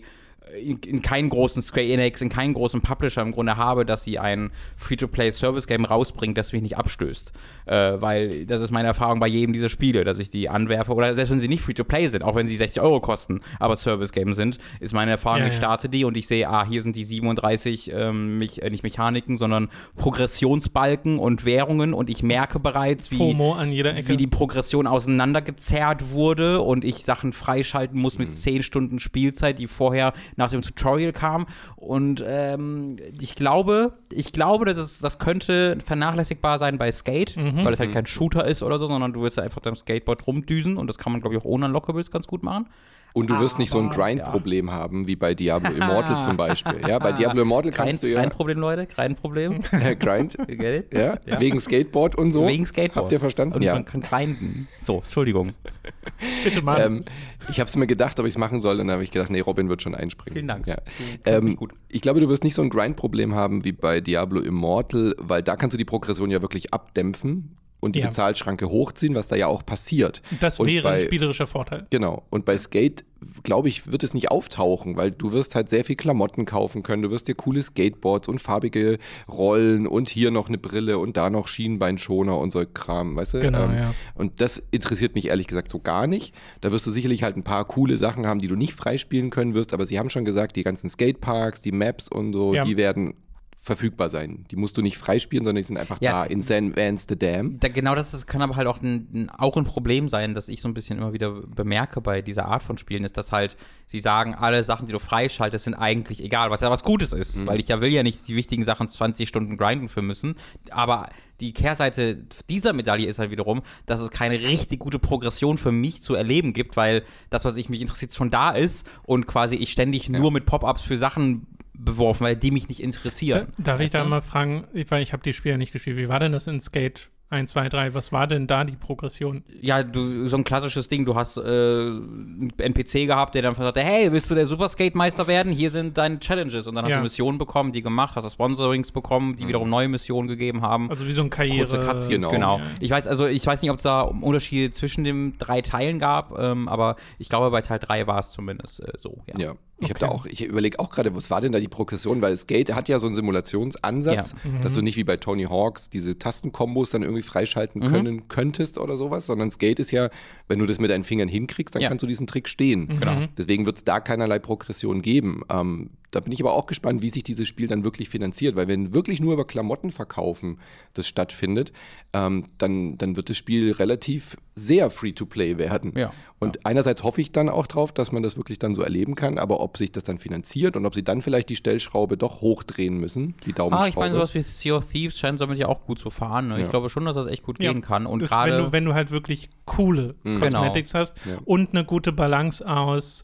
in, in keinen großen Square Enix, in keinen großen Publisher im Grunde habe, dass sie ein Free-to-Play-Service-Game rausbringt, das mich nicht abstößt. Äh, weil das ist meine Erfahrung bei jedem dieser Spiele, dass ich die anwerfe, oder selbst wenn sie nicht Free-to-Play sind, auch wenn sie 60 Euro kosten, aber Service-Game sind, ist meine Erfahrung, Ja, ich ja. starte die und ich sehe, ah, hier sind die 37, ähm, mich, äh, nicht Mechaniken, sondern Progressionsbalken und Währungen und ich merke bereits, wie FOMO an jeder Ecke. wie die Progression auseinandergezerrt wurde und ich Sachen freischalten muss Mhm. mit 10 Stunden Spielzeit, die vorher nach dem Tutorial kam. Und ähm, ich glaube, ich glaube, dass es, das könnte vernachlässigbar sein bei Skate, Mhm. weil es halt kein Shooter ist oder so, sondern du willst einfach deinem Skateboard rumdüsen und das kann man, glaube ich, auch ohne Unlockables ganz gut machen. Und du wirst nicht so ein Aber, Grind-Problem haben wie bei Diablo Immortal zum Beispiel. Ja, bei Diablo Immortal kannst du ja kein Problem, Leute, kein Problem. äh, Grind, it? ja, Ja. wegen Skateboard und so. Wegen Skateboard. Habt ihr verstanden? Und ja. man kann grinden. So, Entschuldigung. Bitte mal. Ähm, ich habe es mir gedacht, ob ich es machen soll, und dann habe ich gedacht, nee, Robin wird schon einspringen. Vielen Dank. Ja. Ähm, gut. ich glaube, du wirst nicht so ein Grind-Problem haben wie bei Diablo Immortal, weil da kannst du die Progression ja wirklich abdämpfen und die Ja. Bezahlschranke hochziehen, was da ja auch passiert. das und wäre bei, ein spielerischer Vorteil. Genau. Und bei Skate, glaube ich, wird es nicht auftauchen, weil du wirst halt sehr viel Klamotten kaufen können. Du wirst dir coole Skateboards und farbige Rollen und hier noch eine Brille und da noch Schienbeinschoner und so Kram, weißt du? Genau, ja. Und das interessiert mich ehrlich gesagt so gar nicht. Da wirst du sicherlich halt ein paar coole Sachen haben, die du nicht freispielen können wirst, aber sie haben schon gesagt, die ganzen Skateparks, die Maps und so, Ja. die werden verfügbar sein. Die musst du nicht freispielen, sondern die sind einfach Ja. da in San Amsterdam. Da, genau das ist, kann aber halt auch ein, auch ein Problem sein, das ich so ein bisschen immer wieder bemerke bei dieser Art von Spielen, ist, dass halt sie sagen, alle Sachen, die du freischaltest, sind eigentlich egal, was ja was Gutes ist, weil ich ja will ja nicht die wichtigen Sachen 20 Stunden grinden für müssen, aber die Kehrseite dieser Medaille ist halt wiederum, dass es keine richtig gute Progression für mich zu erleben gibt, weil das, was ich mich interessiert, schon da ist und quasi ich ständig nur mit Pop-ups für Sachen beworfen, weil die mich nicht Da, interessieren. darf ich da du? mal fragen, ich- weil ich habe die Spiele nicht gespielt, wie war denn das in Skate 1, 2, 3? Was war denn da die Progression? ja, du, so ein klassisches Ding, du hast äh, einen NPC gehabt, der dann sagte, hey, willst du der Superskate-Meister werden? Hier sind deine Challenges. Und dann hast Ja. du Missionen bekommen, die gemacht, hast du Sponsorings bekommen, die wiederum neue Missionen gegeben haben. Also wie so ein Karriere. Kurze Cutscenes, Genau. genau. Ja. Ich weiß, also ich weiß nicht, ob es da Unterschiede zwischen den drei Teilen gab, ähm, aber ich glaube, bei Teil 3 war es zumindest äh, so. Ja. Ja, ich habe Okay. da auch, ich überlege auch gerade, was war denn da die Progression, weil Skate hat ja so einen Simulationsansatz, Ja. dass du nicht wie bei Tony Hawks diese Tastenkombos dann irgendwie freischalten Mhm. können könntest oder sowas, sondern Skate ist ja, wenn du das mit deinen Fingern hinkriegst, dann Ja. kannst du diesen Trick stehen. Genau. Deswegen wird es da keinerlei Progression geben. Ähm, da bin ich aber auch gespannt, wie sich dieses Spiel dann wirklich finanziert, weil wenn wirklich nur über Klamotten verkaufen das stattfindet, ähm, dann, dann wird das Spiel relativ sehr Free-to-Play werden. Ja. Und einerseits hoffe ich dann auch drauf, dass man das wirklich dann so erleben kann, aber ob sich das dann finanziert und ob sie dann vielleicht die Stellschraube doch hochdrehen müssen, die Daumenschraube. Ah, ich meine, sowas wie Sea of Thieves scheint damit ja auch gut zu fahren. Ne? Ja. Ich glaube schon, dass das echt gut Ja. gehen kann. Und ist, wenn, du, gerade. wenn du halt wirklich coole Mhm. Cosmetics hast Ja. und eine gute Balance aus,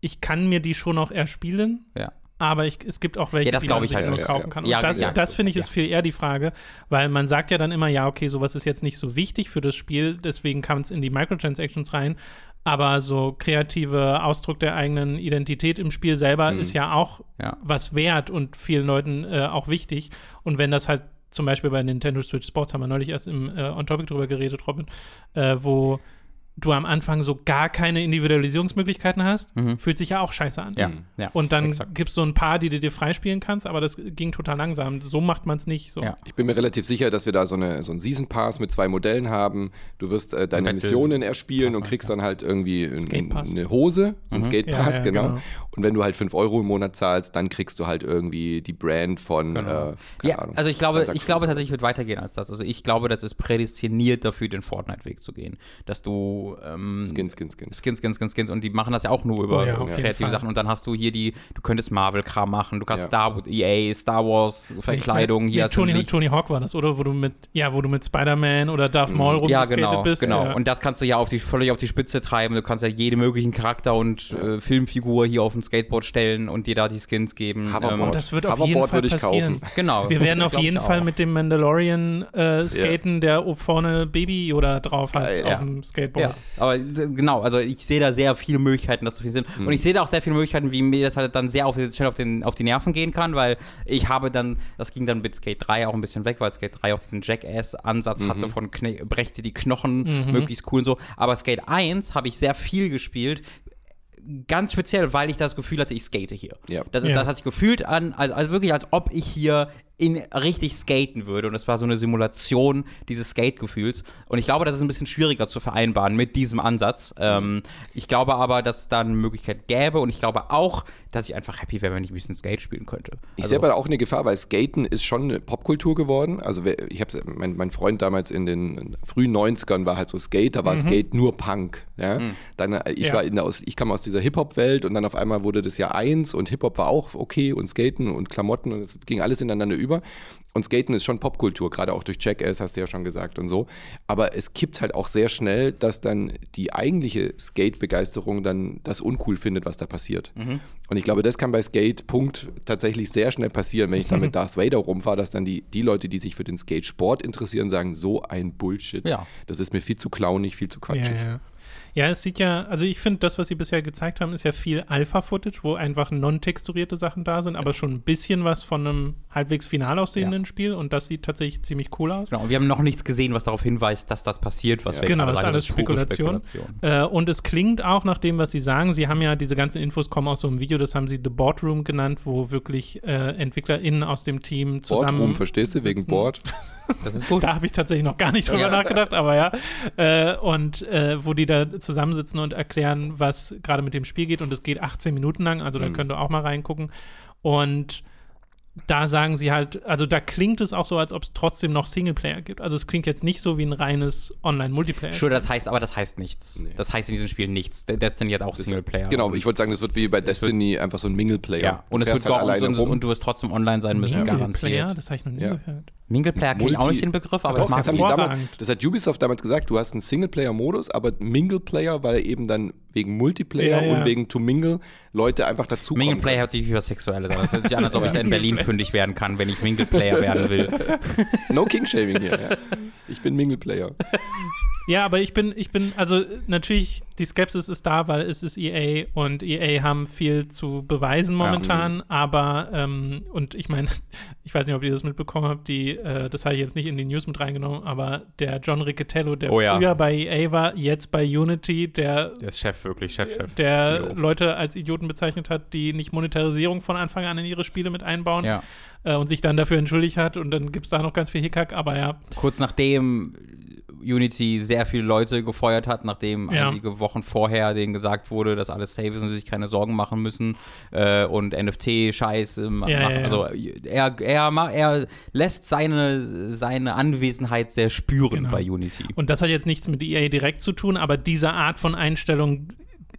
ich kann mir die schon noch erspielen, Ja. Aber ich, es gibt auch welche, Ja, das die man ich sich halt. nur Ja, kaufen kann. Ja, und das, ja. das finde ich, ist viel eher die Frage, weil man sagt ja dann immer, ja, okay, sowas ist jetzt nicht so wichtig für das Spiel, deswegen kam es in die Microtransactions rein. Aber so kreative Ausdruck der eigenen Identität im Spiel selber ist ja auch was wert und vielen Leuten äh, auch wichtig. Und wenn das halt zum Beispiel bei Nintendo Switch Sports, haben wir neulich erst im äh, On Topic drüber geredet, Robin, äh, wo du am Anfang so gar keine Individualisierungsmöglichkeiten hast, fühlt sich ja auch scheiße an. Ja, ja. Und dann gibt es so ein paar, die du dir freispielen kannst, aber das ging total langsam. So macht man es nicht. So. Ja. Ich bin mir relativ sicher, dass wir da so, eine, so einen Season Pass mit zwei Modellen haben. Du wirst äh, deine. Missionen erspielen und kriegst dann halt irgendwie ein, Pass. eine Hose, so ein Skate Pass, ja, genau. genau. Und wenn du halt 5 Euro im Monat zahlst, dann kriegst du halt irgendwie die Brand von, äh, keine Ja, Ahnung, also ich glaube, Santa ich Cruz glaube tatsächlich wird weitergehen als das. Also ich glaube, das ist prädestiniert dafür, den Fortnite-Weg zu gehen. Dass du ähm, so. Skin, Skin, Skin. Skins, Skins, Skins, Skins und die machen das ja auch nur über Oh ja, kreative Fall. Sachen und dann hast du hier die, du könntest Marvel-Kram machen, du kannst Ja. Star EA, Star Wars Verkleidung, Nee, hier hast Tony. Tony Hawk war das, oder? Wo du mit, ja, wo du mit Spider-Man oder Darth Maul Mhm. Ja, rumgeskatet genau, bist. genau. Ja. Und das kannst du ja auf die, völlig auf die Spitze treiben. Du kannst ja jede möglichen Charakter und äh, Filmfigur hier auf ein Skateboard stellen und dir da die Skins geben. Hoverboard. Und das wird auf Hoverboard jeden Fall würde ich passieren. kaufen. genau. Wir werden auf jeden Fall mit dem Mandalorian äh, skaten, der vorne Baby Yoda drauf hat Geil. auf Ja. dem Skateboard. Ja, aber genau, also ich sehe da sehr viele Möglichkeiten, dass so viel sind. Mhm. Und ich sehe da auch sehr viele Möglichkeiten, wie mir das halt dann sehr auf, schnell auf, den, auf die Nerven gehen kann, weil ich habe dann, das ging dann mit Skate 3 auch ein bisschen weg, weil Skate 3 auch diesen Jackass-Ansatz Mhm. hatte von Kne brech dir die Knochen, möglichst cool und so. Aber Skate 1 habe ich sehr viel gespielt. Ganz speziell, weil ich das Gefühl hatte, ich skate hier. Ja. Das, ist, Ja. das hat sich gefühlt an, also, also wirklich, als ob ich hier in richtig skaten würde. Und es war so eine Simulation dieses Skate-Gefühls. Und ich glaube, das ist ein bisschen schwieriger zu vereinbaren mit diesem Ansatz. Ähm, ich glaube aber, dass es da eine Möglichkeit gäbe. Und ich glaube auch, dass ich einfach happy wäre, wenn ich ein bisschen Skate spielen könnte. Ich Also- sehe aber auch eine Gefahr, weil Skaten ist schon eine Popkultur geworden. Also ich habe mein, mein Freund damals in den frühen 90ern war halt so Skate, da war Skate nur Punk. Ja? Dann, äh, ich, Ja. war in der, aus, ich kam aus dieser Hip-Hop-Welt und dann auf einmal wurde das ja eins und Hip-Hop war auch okay und Skaten und Klamotten und es ging alles ineinander über. Und Skaten ist schon Popkultur, gerade auch durch Jackass, hast du ja schon gesagt und so. Aber es kippt halt auch sehr schnell, dass dann die eigentliche Skate-Begeisterung dann das uncool findet, was da passiert. Und ich glaube, das kann bei Skate Punkt tatsächlich sehr schnell passieren, wenn ich da mit Darth Vader rumfahre, dass dann die, die Leute, die sich für den Skate-Sport interessieren, sagen, so ein Bullshit. Ja. Das ist mir viel zu clownig, viel zu quatschig. ja. ja, es sieht ja, also ich finde, das, was sie bisher gezeigt haben, ist ja viel Alpha-Footage, wo einfach non-texturierte Sachen da sind, aber schon ein bisschen was von einem halbwegs final aussehenden Spiel und das sieht tatsächlich ziemlich cool aus. Genau, und wir haben noch nichts gesehen, was darauf hinweist, dass das passiert, was wir Genau, das ist alles Spekulation. Spekulation. Äh, und es klingt auch nach dem, was sie sagen. Sie haben ja diese ganzen Infos kommen aus so einem Video, das haben sie The Boardroom genannt, wo wirklich äh, EntwicklerInnen aus dem Team zusammen. Boardroom, verstehst du, wegen sitzen. Board? Das ist gut. Da habe ich tatsächlich noch gar nicht drüber Ja. nachgedacht, aber ja. Äh, und äh, wo die da zusammensitzen und erklären, was gerade mit dem Spiel geht. Und es geht 18 Minuten lang, also da könnt ihr auch mal reingucken. Und da sagen sie halt, also da klingt es auch so, als ob es trotzdem noch Singleplayer gibt. Also es klingt jetzt nicht so wie ein reines Online-Multiplayer. Sure, das heißt, aber das heißt nichts. Nee. Das heißt in diesem Spiel nichts. De- Destiny hat auch Singleplayer. Genau, ich wollte sagen, das wird wie bei Destiny einfach so ein Mingle-Player. Ja, und Du es wird halt alleine und, rum. und du wirst trotzdem online sein müssen, Singleplayer, garantiert. das habe ich noch nie Ja. gehört. Mingleplayer kenne ich auch nicht den Begriff, aber das das, haben die damals, das hat Ubisoft damals gesagt, du hast einen Singleplayer-Modus, aber Mingle-Player, weil eben dann wegen Multiplayer Ja, ja. und wegen To Mingle Leute einfach dazu Mingleplayer hört sich wie was Sexuelles an. Das hört sich an, als ob ich da in Berlin fündig werden kann, wenn ich Mingleplayer werden will. No King-Shaming hier. Ja. Ich bin Mingle-Player. Ja, aber ich bin, ich bin, also natürlich, die Skepsis ist da, weil es ist EA und EA haben viel zu beweisen momentan, aber, ähm, und ich meine, ich weiß nicht, ob ihr das mitbekommen habt, die, äh, das habe ich jetzt nicht in die News mit reingenommen, aber der John Riccatello, der Oh ja. früher bei EA war, jetzt bei Unity, der, Der ist Chef, wirklich, Chef, Chef. der CEO. Leute als Idioten bezeichnet hat, die nicht Monetarisierung von Anfang an in ihre Spiele mit einbauen Ja. äh, und sich dann dafür entschuldigt hat und dann gibt es da noch ganz viel Hickhack, aber ja, Kurz nachdem Unity sehr viele Leute gefeuert hat, nachdem Ja. einige Wochen vorher denen gesagt wurde, dass alles safe ist und sie sich keine Sorgen machen müssen äh, und NFT-Scheiß äh, machen. ja, ja. Also er, er, er lässt seine, seine Anwesenheit sehr spüren Genau. bei Unity. Und das hat jetzt nichts mit EA direkt zu tun, aber diese Art von Einstellung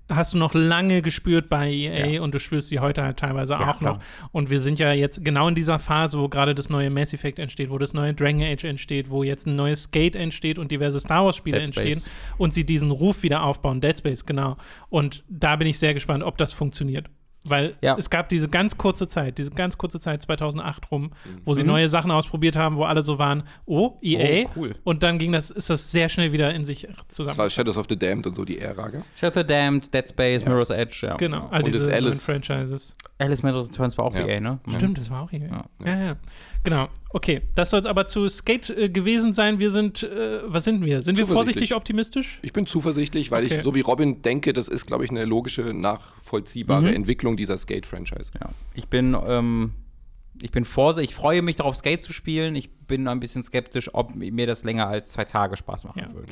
hast du noch lange gespürt bei EA Ja. und du spürst sie heute halt teilweise Ja, auch klar. noch. Und wir sind ja jetzt genau in dieser Phase, wo gerade das neue Mass Effect entsteht, wo das neue Dragon Age entsteht, wo jetzt ein neues Skate entsteht und diverse Star Wars Spiele Dead entstehen und sie diesen Ruf wieder aufbauen. Dead Space, genau. Und da bin ich sehr gespannt, ob das funktioniert. Weil Ja. es gab diese ganz kurze Zeit, diese ganz kurze Zeit 2008 rum, wo sie Mhm. neue Sachen ausprobiert haben, wo alle so waren, oh, EA. Oh, cool. Und dann ging das, ist das sehr schnell wieder in sich Das zusammen. war Shadows of the Damned und so die Ära, gell? Shadow of the Damned, Dead Space, Mirror's Edge, ja. Genau, all Und diese das Alice- Franchises. Alice Madness Returns war auch Ja. EA, ne? Stimmt, das war auch hier. Ja. Ja, ja. Genau. Okay, das soll es aber zu Skate äh, gewesen sein. Wir sind, äh, was sind wir? Sind wir vorsichtig optimistisch? Ich bin zuversichtlich, weil Okay. ich so wie Robin denke, das ist, glaube ich, eine logische, nachvollziehbare Mhm. Entwicklung dieser Skate-Franchise. Ja. Ich bin, ähm, ich bin vorsichtig, ich freue mich darauf, Skate zu spielen. Ich bin ein bisschen skeptisch, ob mir das länger als zwei Tage Spaß machen Ja. wird.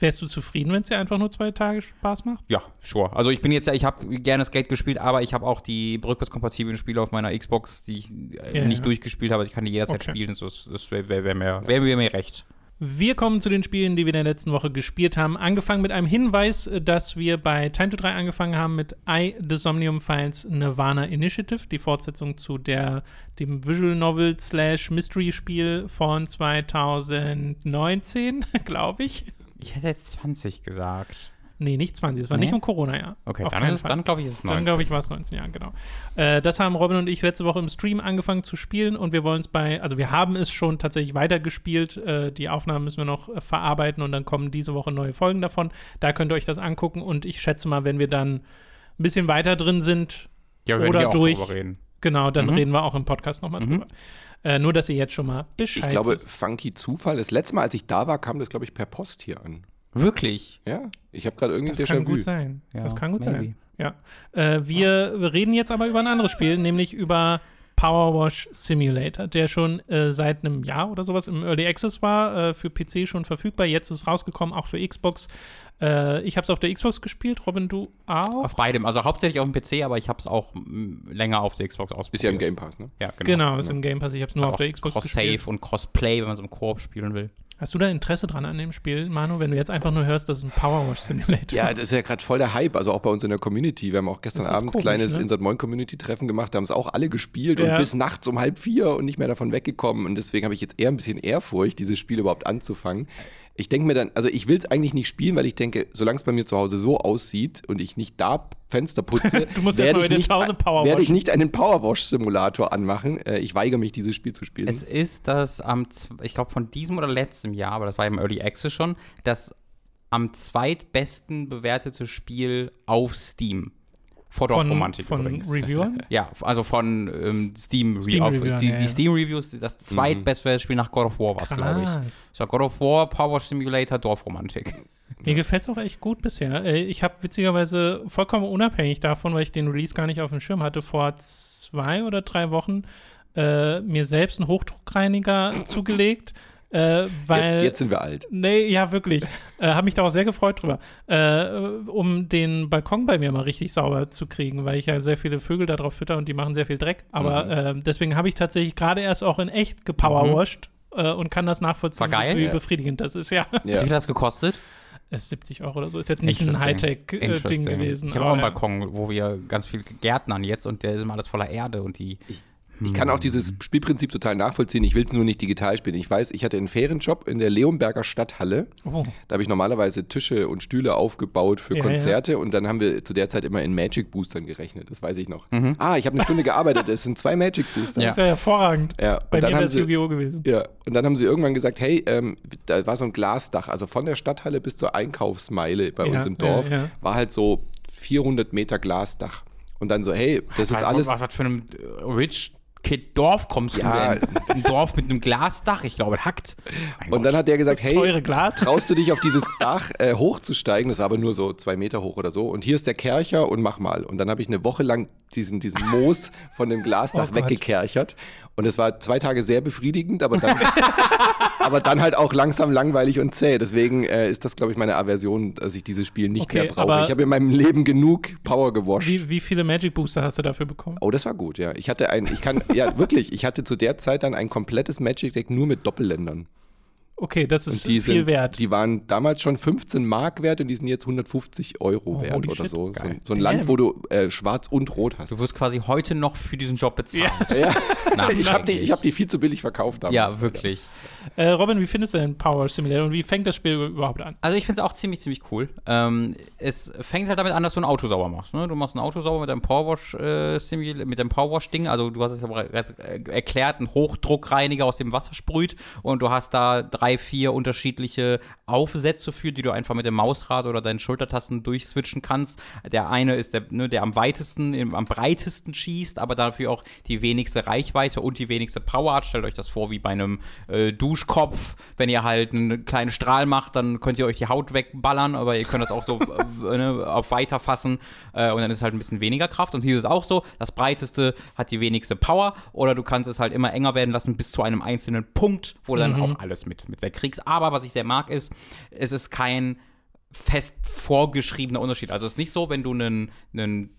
Wärst du zufrieden, wenn es dir einfach nur zwei Tage Spaß macht? Ja, sure. Also ich bin jetzt ja, ich habe gerne Skate gespielt, aber ich habe auch die rückwärtskompatiblen Spiele auf meiner Xbox, die ich äh, Ja, nicht ja. durchgespielt habe. Also ich kann die jederzeit Okay. spielen. Das, das wäre wär, wär mir, wär mir recht. Wir kommen zu den Spielen, die wir in der letzten Woche gespielt haben. Angefangen mit einem Hinweis, äh, dass wir bei Time to 3 angefangen haben mit I, The Somnium Files Nirvana Initiative, die Fortsetzung zu der, dem Visual Novel slash Mystery Spiel von 2019, glaube ich. Ich hätte jetzt 20 gesagt. Nee, nicht 20, es war Nee? nicht im Corona-Jahr. Okay, Auf dann, ist Fall. dann glaube ich, ist es 19. Dann glaube ich, war es 19 Jahre, genau. Äh, das haben Robin und ich letzte Woche im Stream angefangen zu spielen und wir wollen es bei, also wir haben es schon tatsächlich weitergespielt. Äh, die Aufnahmen müssen wir noch äh, verarbeiten und dann kommen diese Woche neue Folgen davon. Da könnt ihr euch das angucken und ich schätze mal, wenn wir dann ein bisschen weiter drin sind, ja, oder durch. genau, dann Mhm. reden wir auch im Podcast nochmal Mhm. drüber. Äh, nur, dass ihr jetzt schon mal Bescheid Ich glaube, wisst. funky Zufall. Das letzte Mal, als ich da war, kam das, glaube ich, per Post hier an. Wirklich? Ja, ich habe gerade irgendwie Das kann gut sein. Ja, das kann gut maybe. sein. Ja. Äh, wir reden jetzt aber über ein anderes Spiel, nämlich über Power Wash Simulator, der schon äh, seit einem Jahr oder sowas im Early Access war, äh, für PC schon verfügbar. Jetzt ist es rausgekommen, auch für Xbox. Äh, ich habe es auf der Xbox gespielt, Robin, du auch? Auf beidem. Also hauptsächlich auf dem PC, aber ich habe es auch länger auf der Xbox ausprobiert. Ist ja im Game Pass, ne? Ja, genau. Genau, ist im Game Pass. Ich habe es nur Auch auf der Xbox Cross-Save gespielt. und Cross-Play, wenn man so im Koop spielen will. Hast du da Interesse dran an dem Spiel, Manu, wenn du jetzt einfach nur hörst, dass es ein Power Wash Simulator Ja, das ist ja gerade voll der Hype, also auch bei uns in der Community. Wir haben auch gestern Abend ein kleines ne? Insert Moin Community-Treffen gemacht, da haben es auch alle gespielt Ja. und bis nachts um halb vier und nicht mehr davon weggekommen. Und deswegen habe ich jetzt eher ein bisschen Ehrfurcht, dieses Spiel überhaupt anzufangen. Ich denke mir dann, also ich will es eigentlich nicht spielen, weil ich denke, solange es bei mir zu Hause so aussieht und ich nicht da Fenster putze, Du musst werde ich, nicht- zu Hause Power werde ich nicht einen Powerwash-Simulator anmachen. Äh, Ich weigere mich, dieses Spiel zu spielen. Es ist das am, ich glaube von diesem oder letztem Jahr, aber das war ja im Early Access schon, das am zweitbesten bewertete Spiel auf Steam. Vor von, Dorfromantik von übrigens. Reviewern? Ja, also von ähm, Steam, Steam auf, Reviewern, die, ja, ja. die Steam Reviews, das zweitbeste Spiel nach God of War war es, glaube ich. War God of War, Power Simulator, Dorfromantik. Mir gefällt es auch echt gut bisher. Äh, Ich habe witzigerweise vollkommen unabhängig davon, weil ich den Release gar nicht auf dem Schirm hatte, vor zwei oder drei Wochen äh, mir selbst einen Hochdruckreiniger zugelegt, äh, weil. jetzt, jetzt sind wir alt. Nee, ja, wirklich. Äh, habe mich da auch sehr gefreut drüber. Äh, um den Balkon bei mir mal richtig sauber zu kriegen, weil ich ja sehr viele Vögel da drauf fütter und die machen sehr viel Dreck. Aber Mhm. äh, deswegen habe ich tatsächlich gerade erst auch in echt gepowerwashed äh, und kann das nachvollziehen, War geil? wie Ja. befriedigend das ist, ja. Wie Ja. viel hat das gekostet? Es ist 70 Euro oder so. Ist jetzt nicht ein. Hightech-Ding Interesting. gewesen. Ich habe auch einen Balkon, wo wir ganz viel gärtnern jetzt und der ist immer alles voller Erde und die. Ich kann auch dieses Spielprinzip total nachvollziehen. Ich will es nur nicht digital spielen. Ich weiß, ich hatte einen Ferienjob in der Leonberger Stadthalle. Oh, Da habe ich normalerweise Tische und Stühle aufgebaut für Ja, Konzerte und dann haben wir zu der Zeit immer in Magic Boostern gerechnet. Das weiß ich noch. Ah, ich habe eine Stunde gearbeitet. Es sind zwei Magic Booster. Ja. ist ja hervorragend. Ja, Bei mir wäre es Yu-Gi-Oh! gewesen. ja, und dann haben sie irgendwann gesagt, hey, ähm, da war so ein Glasdach, also von der Stadthalle bis zur Einkaufsmeile bei Ja, uns im ja, Dorf, ja. war halt so 400 Meter Glasdach. Und dann so, hey, das ist alles. Was, was für ein äh, Rich Kid Dorf kommst Ja. du denn? Ein Dorf mit einem Glasdach, ich glaube, hackt. Mein Und dann Gott. hat der gesagt, hey, traust du dich auf dieses Dach äh, hochzusteigen? Das war aber nur so zwei Meter hoch oder so. Und hier ist der Kercher und mach mal. Und dann habe ich eine Woche lang diesen, diesen Moos von dem Glasdach Oh weggekerchert. Und es war zwei Tage sehr befriedigend, aber dann, aber dann halt auch langsam langweilig und zäh. Deswegen äh, ist das, glaube ich, meine Aversion, dass ich dieses Spiel nicht Okay, mehr brauche. Ich habe in meinem Leben genug Power gewascht. Wie, wie viele Magic Booster hast du dafür bekommen? Oh, das war gut, ja. Ich hatte ein, ich kann, ja, wirklich, ich hatte zu der Zeit dann ein komplettes Magic Deck nur mit Doppelländern. Okay, das ist viel sind, wert. die waren damals schon 15 Mark wert und die sind jetzt 150 Euro Oh, wert oder shit, so. So, geil. ein- so ein Damn. Land, wo du äh, schwarz und rot hast. Du wirst quasi heute noch für diesen Job bezahlt. Ja, Nachträglich. ich habe die, ich hab die viel zu billig verkauft damals. Ja, wirklich. Äh, Robin, wie findest du denn Power Simulator und wie fängt das Spiel überhaupt an? Also ich finde es auch ziemlich, ziemlich cool. Ähm, es fängt halt damit an, dass du ein Auto sauber machst. Ne? Du machst ein Auto sauber mit deinem Powerwash äh, mit deinem Powerwash-Ding. Also du hast es aber bereits, äh, erklärt, ein Hochdruckreiniger aus dem Wasser sprüht und du hast da drei, vier unterschiedliche Aufsätze für, die du einfach mit dem Mausrad oder deinen Schultertasten durchswitchen kannst. Der eine ist der, ne, der am weitesten, am breitesten schießt, aber dafür auch die wenigste Reichweite und die wenigste Power hat. Stellt euch das vor wie bei einem äh, Duschkopf. Wenn ihr halt einen kleinen Strahl macht, dann könnt ihr euch die Haut wegballern, aber ihr könnt das auch so äh, ne, auf weiter fassen äh, und dann ist halt ein bisschen weniger Kraft. Und hier ist es auch so, das breiteste hat die wenigste Power oder du kannst es halt immer enger werden lassen bis zu einem einzelnen Punkt, wo du dann auch alles mit, mit wegkriegst. Aber was ich sehr mag ist, es ist kein fest vorgeschriebener Unterschied. Also es ist nicht so, wenn du einen, einen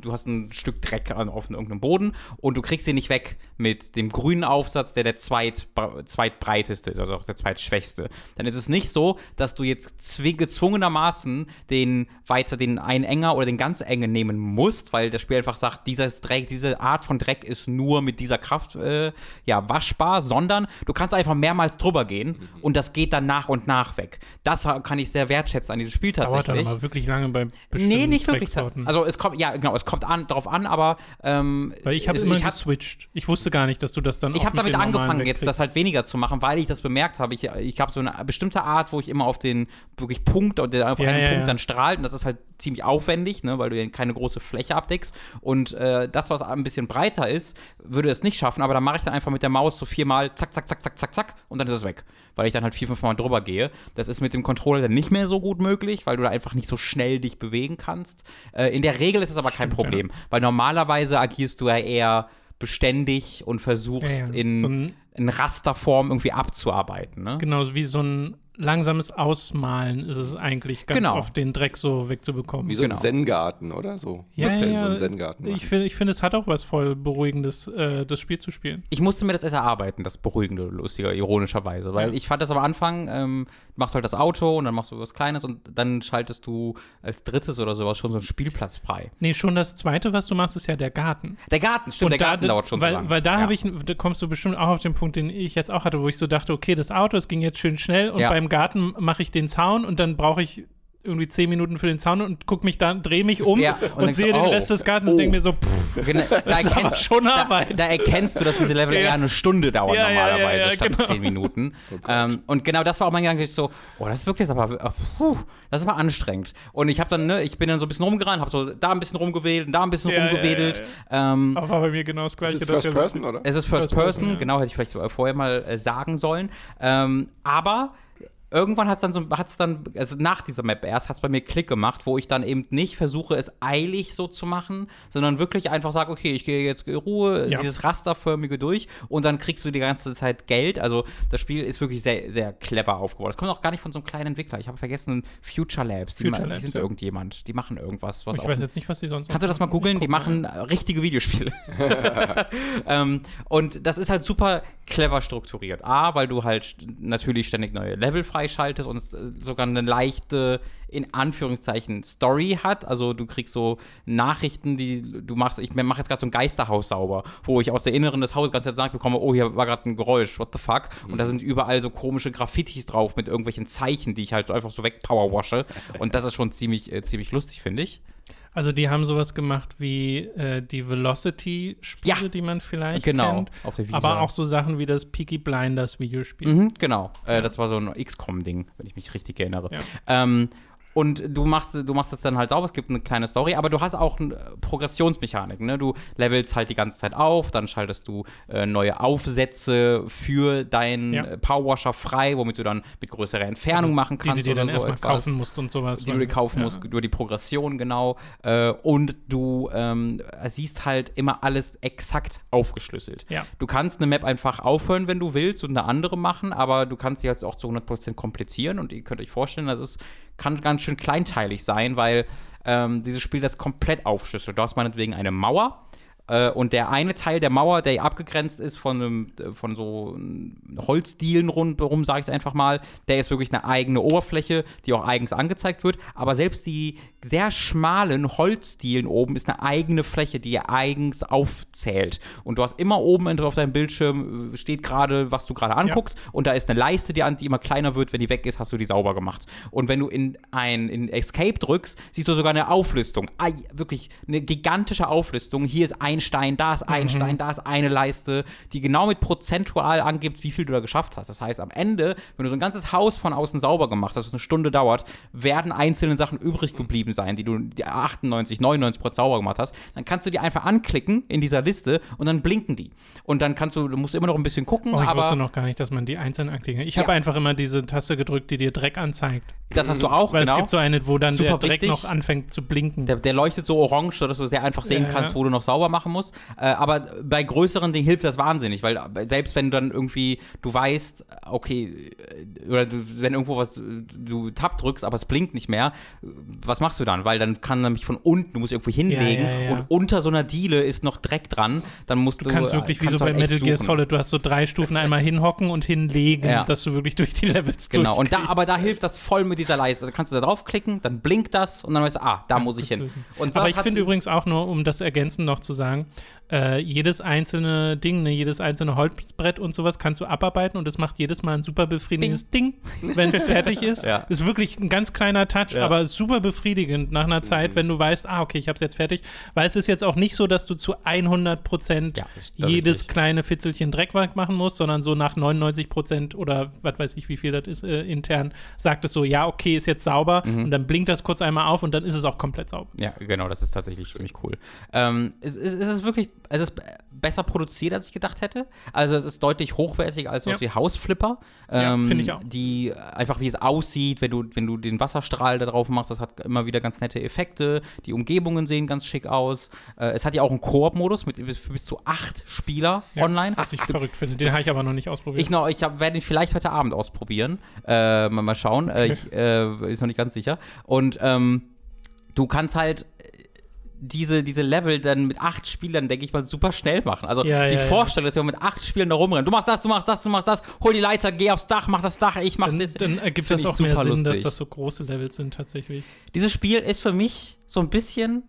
du hast ein Stück Dreck an, auf irgendeinem Boden und du kriegst ihn nicht weg mit dem grünen Aufsatz, der der zweit, zweitbreiteste ist, also auch der zweitschwächste. Dann ist es nicht so, dass du jetzt gezwungenermaßen den weiter den einen enger oder den ganz engen nehmen musst, weil das Spiel einfach sagt, dieses Dreck, diese Art von Dreck ist nur mit dieser Kraft äh, ja waschbar, sondern du kannst einfach mehrmals drüber gehen und das geht dann nach und nach weg. Das kann ich sehr wertschätzen an diesem Spiel Dauert dann tatsächlich. aber wirklich lange bei bestimmten Nee, nicht wirklich. Also es kommt, ja genau, es kommt an, darauf an, aber ähm, Weil ich habe es- immer ich hab, geswitcht. Ich wusste gar nicht, dass du das dann ich habe mit damit angefangen, jetzt das halt weniger zu machen, weil ich das bemerkt habe. Ich, ich habe so eine bestimmte Art, wo ich immer auf den wirklich Punkt, und der auf Ja, einen ja, Punkt ja. dann strahlt. Und das ist halt ziemlich aufwendig, ne, weil du ja keine große Fläche abdeckst. Und äh, das, was ein bisschen breiter ist, würde es nicht schaffen. Aber dann mache ich dann einfach mit der Maus so viermal zack, zack, zack, zack, zack, zack und dann ist es weg. Weil ich dann halt vier, fünf Mal drüber gehe. Das ist mit dem Controller dann nicht mehr so gut möglich, weil du da einfach nicht so schnell dich bewegen kannst. Äh, in der Regel ist es aber kein Stimmt, Problem, weil normalerweise agierst du ja eher beständig und versuchst Ja, ja. in, So ein- in Rasterform irgendwie abzuarbeiten. Ne? Genau, wie so ein langsames Ausmalen ist es eigentlich ganz Genau. oft, den Dreck so wegzubekommen. Wie so Genau. ein Zen-Garten, oder so? ja, Müsste ja, so ein es- Zen-Garten ich finde, ich find, es hat auch was voll Beruhigendes, äh, das Spiel zu spielen. Ich musste mir das erst erarbeiten, das Beruhigende, lustiger, ironischerweise. Weil Ja. ich fand das am Anfang, ähm, machst du halt das Auto und dann machst du was Kleines und dann schaltest du als drittes oder sowas schon so einen Spielplatz frei. Nee, schon das zweite, was du machst, ist ja der Garten. Der Garten, stimmt, der da, Garten dauert schon weil, so lange. Weil da Ja. habe ich, da kommst du bestimmt auch auf den Punkt, den ich jetzt auch hatte, wo ich so dachte, okay, das Auto, es ging jetzt schön schnell und Ja. beim Garten mache ich den Zaun und dann brauche ich irgendwie zehn Minuten für den Zaun und guck mich dann, drehe mich um Ja, und und, sehe so, den oh, Rest des Gartens oh. und denke mir so, pff, Genau, da, ist aber erkennst, schon da, Arbeit. da erkennst du, dass diese Level Ja. eher eine Stunde dauern Ja, ja, ja, normalerweise, ja, statt genau. zehn Minuten. ähm, und genau das war auch mein Gedanke, ich so, oh, das wirkt jetzt aber, äh, puh, das ist aber anstrengend. Und ich habe dann, ne, ich bin dann so ein bisschen rumgerannt, habe so da ein bisschen rumgewedelt und da ein bisschen Ja, ja, rumgewedelt. ja, Ähm, war bei mir genau das Ist Gleiche. es das First ja Person, oder? Es ist First, First Person, Person, ja. genau, hätte ich vielleicht vorher mal äh, sagen sollen. Ähm, aber irgendwann hat es dann so, hat's dann, also nach dieser Map erst, hat es bei mir Klick gemacht, wo ich dann eben nicht versuche, es eilig so zu machen, sondern wirklich einfach sage, okay, ich gehe jetzt in Ruhe, Ja. dieses Rasterförmige durch und dann kriegst du die ganze Zeit Geld. Also das Spiel ist wirklich sehr, sehr clever aufgebaut. Das kommt auch gar nicht von so einem kleinen Entwickler. Ich habe vergessen, Future Labs, die, Future die Labs, sind ja. irgendjemand, die machen irgendwas, was Ich weiß jetzt nicht, was die sonst Kannst du das mal googeln? Die machen äh, richtige Videospiele. ähm, und das ist halt super clever strukturiert. A, weil du halt natürlich ständig neue Level freischaltest und es äh, sogar eine leichte, in Anführungszeichen, Story hat. Also du kriegst so Nachrichten, die du machst. Ich mache jetzt gerade so ein Geisterhaus sauber, wo ich aus der Inneren des Hauses ganz gesagt bekomme, oh, hier war gerade ein Geräusch, what the fuck? Und da sind überall so komische Graffitis drauf mit irgendwelchen Zeichen, die ich halt so einfach so wegpowerwashe. Und das ist schon ziemlich, äh, ziemlich lustig, finde ich. Also die haben sowas gemacht wie äh, die Velocity-Spiele, Ja. die man vielleicht Genau, kennt. auf der Visa. Aber auch so Sachen wie das Peaky Blinders Videospiel. Mhm, genau. Äh, das war so ein XCOM-Ding, wenn ich mich richtig erinnere. Ja. Ähm, Und du machst, du machst es dann halt sauber, es gibt eine kleine Story, aber du hast auch eine Progressionsmechanik. Ne? Du levelst halt die ganze Zeit auf, dann schaltest du äh, neue Aufsätze für deinen Ja. äh, Powerwasher frei, womit du dann mit größerer Entfernung machen die kannst. du dir dann so erstmal etwas kaufen musst und sowas. die du dir kaufen musst, über die Progression, genau. Äh, und du ähm, siehst halt immer alles exakt aufgeschlüsselt. Ja. Du kannst eine Map einfach aufhören, wenn du willst, und eine andere machen, aber du kannst sie halt auch zu 100% komplizieren. Und ihr könnt euch vorstellen, das ist, kann ganz schön kleinteilig sein, weil ähm, dieses Spiel das komplett aufschlüsselt. Du hast meinetwegen eine Mauer. Äh, Und der eine Teil der Mauer, der abgegrenzt ist von, einem, von so Holzdielen rundherum, sage ich es einfach mal, der ist wirklich eine eigene Oberfläche, die auch eigens angezeigt wird. Aber selbst die sehr schmalen Holzdielen oben ist eine eigene Fläche, die eigens aufzählt. Und du hast immer oben auf deinem Bildschirm äh, steht gerade, was du gerade anguckst. Und da ist eine Leiste, die, an- die immer kleiner wird. Wenn die weg ist, hast du die sauber gemacht. Und wenn du in ein in Escape drückst, siehst du sogar eine Auflistung. Ei, wirklich eine gigantische Auflistung. Hier ist ein Stein, da ist ein Stein, da ist eine Leiste, die genau mit prozentual angibt, wie viel du da geschafft hast. Das heißt, am Ende, wenn du so ein ganzes Haus von außen sauber gemacht hast, was eine Stunde dauert, werden einzelne Sachen übrig geblieben sein, die du die 98, 99 Prozent sauber gemacht hast. Dann kannst du die einfach anklicken in dieser Liste und dann blinken die. Und dann kannst du, du musst immer noch ein bisschen gucken, Oh, ich aber wusste noch gar nicht, dass man die einzeln anklicken kann. Ich Ja. habe einfach immer diese Taste gedrückt, die dir Dreck anzeigt. das hast du auch, Weil genau. es gibt so eine, wo dann Super der Dreck wichtig. noch anfängt zu blinken. Der, der leuchtet so orange, sodass du sehr einfach sehen Ja, kannst, ja. wo du noch sauber machen musst. Äh, aber bei größeren Dingen hilft das wahnsinnig, weil äh, selbst wenn du dann irgendwie, du weißt, okay, äh, oder du, wenn irgendwo was, äh, du Tab drückst, aber es blinkt nicht mehr, was machst du dann? Weil dann kann nämlich von unten, du musst irgendwo hinlegen ja, ja. und unter so einer Diele ist noch Dreck dran, dann musst du. Du kannst wirklich wie so kannst du bei halt echt Metal Gear. Solid, du hast so drei Stufen, einmal hinhocken und hinlegen, Ja. dass du wirklich durch die Levels Genau, und da, aber da hilft das voll mit dieser Leiste. Da kannst du da draufklicken, dann blinkt das und dann weißt du, ah, da muss ich hin. Aber ich finde übrigens auch nur, um das ergänzend noch zu sagen, sagen äh, jedes einzelne Ding, ne, jedes einzelne Holzbrett und sowas kannst du abarbeiten und es macht jedes Mal ein super befriedigendes Ding, wenn es fertig ist. Ja. Ist wirklich ein ganz kleiner Touch, Ja. aber super befriedigend nach einer Zeit, wenn du weißt, ah, okay, ich habe es jetzt fertig. Weil es ist jetzt auch nicht so, dass du zu 100 Prozent Ja, jedes richtig. kleine Fitzelchen Dreckwerk machen musst, sondern so nach 99 Prozent oder was weiß ich, wie viel das ist äh, intern, sagt es so, ja, okay, ist jetzt sauber Mhm. und dann blinkt das kurz einmal auf und dann ist es auch komplett sauber. Ja, genau, das ist tatsächlich ziemlich cool. Ähm, es, es, es ist wirklich, es ist besser produziert, als ich gedacht hätte. Also es ist deutlich hochwertiger als sowas Ja. wie Hausflipper. Ja, Ähm, finde ich auch. Die einfach wie es aussieht, wenn du, wenn du den Wasserstrahl da drauf machst, das hat immer wieder ganz nette Effekte. Die Umgebungen sehen ganz schick aus. Äh, es hat ja auch einen Koop-Modus mit bis, bis zu acht Spieler Ja, online. Was ich verrückt finde. Den habe ich aber noch nicht ausprobiert. Ich noch, ich hab, werde ihn vielleicht heute Abend ausprobieren. Äh, mal, mal schauen. Äh, ich äh, ist noch nicht ganz sicher. Und ähm, du kannst halt diese, diese Level dann mit acht Spielern, denke ich mal, super schnell machen. Also Ja, die ja, ja. Vorstellung, dass wir mit acht Spielern da rumrennen. Du machst das, du machst das, du machst das, hol die Leiter, geh aufs Dach, mach das Dach, ich mach dann, das. dann ergibt das auch mehr Sinn, dass lustig. das so große Levels sind tatsächlich. Dieses Spiel ist für mich so ein bisschen.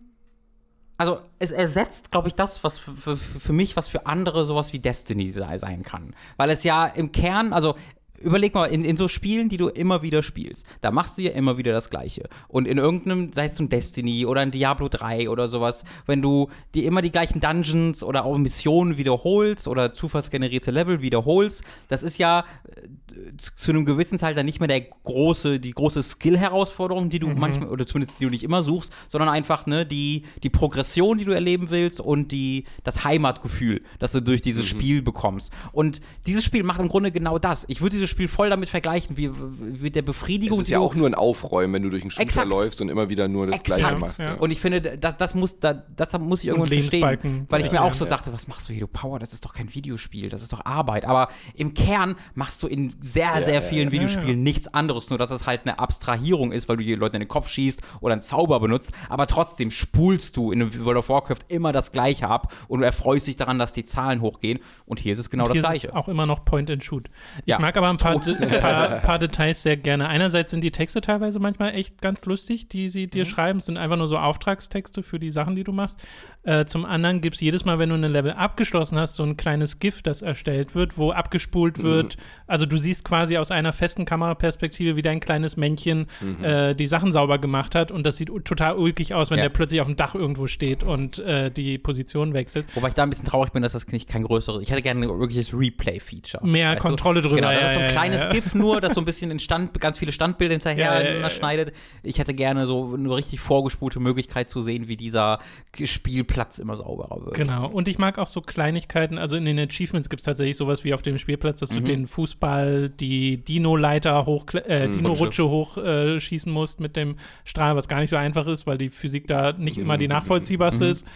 Also, es ersetzt, glaube ich, das, was für, für, für mich, was für andere sowas wie Destiny sei, sein kann. Weil es ja im Kern, also. Überleg mal, in, in so Spielen, die du immer wieder spielst, da machst du ja immer wieder das Gleiche. Und in irgendeinem, sei es ein Destiny oder ein Diablo 3 oder sowas, wenn du dir immer die gleichen Dungeons oder auch Missionen wiederholst oder zufallsgenerierte Level wiederholst, das ist ja äh, zu einem gewissen Teil dann nicht mehr der große, die große Skill-Herausforderung, die du manchmal, oder zumindest die du nicht immer suchst, sondern einfach ne, die, die Progression, die du erleben willst und die, das Heimatgefühl, das du durch dieses Spiel bekommst. Und dieses Spiel macht im Grunde genau das. Ich würde dieses Spiel voll damit vergleichen, wie, wie mit der Befriedigung, Es ist ja auch nur ein Aufräumen, wenn du durch einen Shooter Exakt. läufst und immer wieder nur das Exakt. Gleiche machst. Ja. Ja. Und ich finde, das, das muss, da, das muss ich irgendwann verstehen. Weil ich Ja, mir auch ja. so dachte, was machst du hier, du Power? Das ist doch kein Videospiel, das ist doch Arbeit. Aber im Kern machst du in sehr, sehr ja, vielen ja, Videospielen ja. nichts anderes, nur dass es halt eine Abstrahierung ist, weil du die Leute in den Kopf schießt oder einen Zauber benutzt. Aber trotzdem spulst du in World of Warcraft immer das Gleiche ab und du erfreust dich daran, dass die Zahlen hochgehen. Und hier ist es genau Hier das ist es Gleiche. auch immer noch Point and Shoot. Ich Ja, mag aber ein paar, ein paar, paar Details sehr gerne. Einerseits sind die Texte teilweise manchmal echt ganz lustig, die sie Mhm. dir schreiben. Es sind einfach nur so Auftragstexte für die Sachen, die du machst. Äh, zum anderen gibt es jedes Mal, wenn du eine Level abgeschlossen hast, so ein kleines GIF, das erstellt wird, wo Mhm. abgespult wird. Also du siehst quasi aus einer festen Kameraperspektive, wie dein kleines Männchen äh, die Sachen sauber gemacht hat. Und das sieht total ulkig aus, wenn Ja. der plötzlich auf dem Dach irgendwo steht und äh, die Position wechselt. Wobei ich da ein bisschen traurig bin, dass das nicht kein größeres. Ich hätte gerne ein wirkliches Replay-Feature. Mehr weißt du? Kontrolle drüber, Genau, das ja, ist so ein ja, ja, kleines ja. GIF nur, das so ein bisschen in Stand, ganz viele Standbilder hinterher Ja, ja, ja, ja. schneidet. Ich hätte gerne so eine richtig vorgespulte Möglichkeit zu sehen, wie dieser Spielplatz immer sauberer wird. Genau. Und ich mag auch so Kleinigkeiten. Also in den Achievements gibt es tatsächlich sowas wie auf dem Spielplatz, dass du den Fußball, die Dino-Leiter hoch, äh, Dino-Rutsche hochschießen äh, musst mit dem Strahl, was gar nicht so einfach ist, weil die Physik da nicht immer die nachvollziehbarste ist.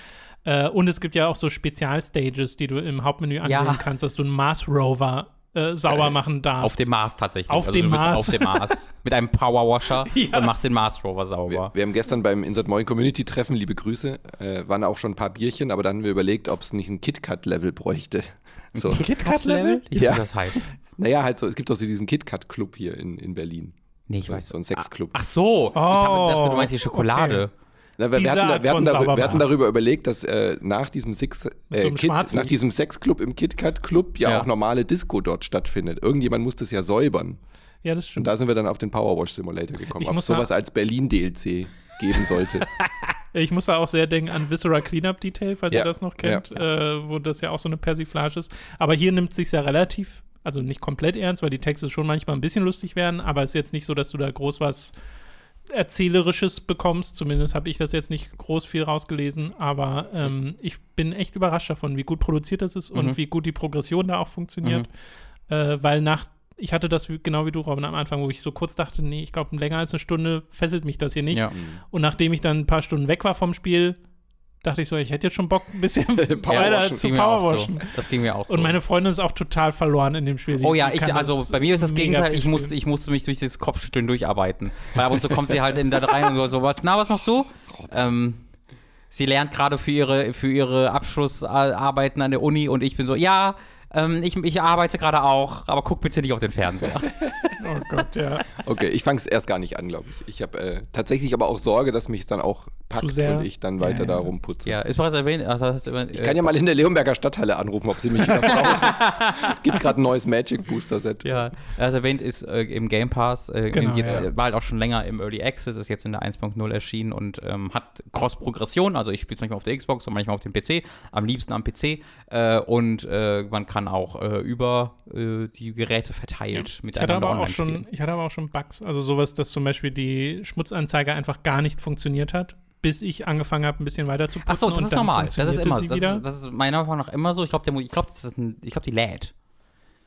Äh, und es gibt ja auch so Spezialstages, die du im Hauptmenü Ja. anwählen kannst, dass du einen Mars-Rover äh, sauber machen darfst. Auf dem Mars tatsächlich. Auf also dem du bist Mars. Auf dem Mars. Mit einem Powerwasher Ja. und machst den Mars Rover Wir, sauber. wir haben gestern beim Insert Moin Community Treffen, liebe Grüße, äh, waren auch schon ein paar Bierchen, aber dann haben wir überlegt, ob es nicht ein KitKat-Level bräuchte. So. KitKat-Level? Ich weiß, Ja. was das heißt. Naja, halt so, es gibt doch so diesen KitKat-Club hier in, in Berlin. Nee, ich So, weiß. so ein Sexclub. Ach so. ich hab, dachte, du meinst die Oh, Schokolade. Na, wir, hatten, wir, hatten darüber, wir hatten darüber überlegt, dass äh, nach diesem Six, so äh, Kit, schwarzen- nach diesem Sexclub im KitKat Club ja, Ja. auch normale Disco dort stattfindet. Irgendjemand muss das ja säubern. Ja, das Und stimmt. da sind wir dann auf den Powerwash Simulator gekommen. Ich ob es sowas als Berlin DLC geben sollte. Ich muss da auch sehr denken an Viscera Cleanup Detail, falls Ja. ihr das noch kennt, äh, wo das ja auch so eine Persiflage ist. Aber hier nimmt sich ja relativ, also nicht komplett ernst, weil die Texte schon manchmal ein bisschen lustig werden, aber es ist jetzt nicht so, dass du da groß was Erzählerisches bekommst. Zumindest habe ich das jetzt nicht groß viel rausgelesen, aber ähm, ich bin echt überrascht davon, wie gut produziert das ist und Mhm. wie gut die Progression da auch funktioniert. Äh, weil nach ich hatte das genau wie du, Robin, am Anfang, wo ich so kurz dachte, nee, ich glaube, länger als eine Stunde fesselt mich das hier nicht. Ja. Und nachdem ich dann ein paar Stunden weg war vom Spiel, dachte ich so, ich hätte jetzt schon Bock, ein bisschen weiter zu powerwashen. so. Das ging mir auch so. Und meine Freundin ist auch total verloren in dem Spiel. Die- Oh ja, ich, also bei mir ist das Gegenteil, ich musste, ich musste mich durch dieses Kopfschütteln durcharbeiten. Weil ab und zu kommt sie halt in da rein und so, was, na, was machst du? Ähm, sie lernt gerade für ihre, für ihre Abschlussarbeiten an der Uni und ich bin so, ja, ähm, ich, ich arbeite gerade auch, aber guck bitte nicht auf den Fernseher. Oh Gott, ja. Okay, ich fange es erst gar nicht an, glaube ich. Ich habe äh, tatsächlich aber auch Sorge, dass mich es dann auch packt sehr? und ich dann weiter Ja, da ja. rumputze. ja, ist bereits erwähnt. Also, hast du erwähnt Ich kann ja mal in der Leonberger Stadthalle anrufen, ob sie mich wieder brauchen. es gibt gerade ein neues Magic Booster Set. Ja, also erwähnt ist äh, im Game Pass, äh, Genau, jetzt, ja. äh, war halt auch schon länger im Early Access, ist jetzt in der 1.0 erschienen und ähm, hat Cross-Progression, also ich spiele es manchmal auf der Xbox und manchmal auf dem PC, am liebsten am PC äh, und äh, man kann auch äh, über äh, die Geräte verteilt Ich hatte, miteinander aber auch schon, ich hatte aber auch schon Bugs. Also sowas, dass zum Beispiel die Schmutzanzeige einfach gar nicht funktioniert hat, bis ich angefangen habe, ein bisschen weiter zu putzen. Achso, das und ist normal. Das ist immer, das ist, das ist meiner Meinung nach immer so. Ich glaube, ich glaube, das ist ein, ich glaube, die lädt.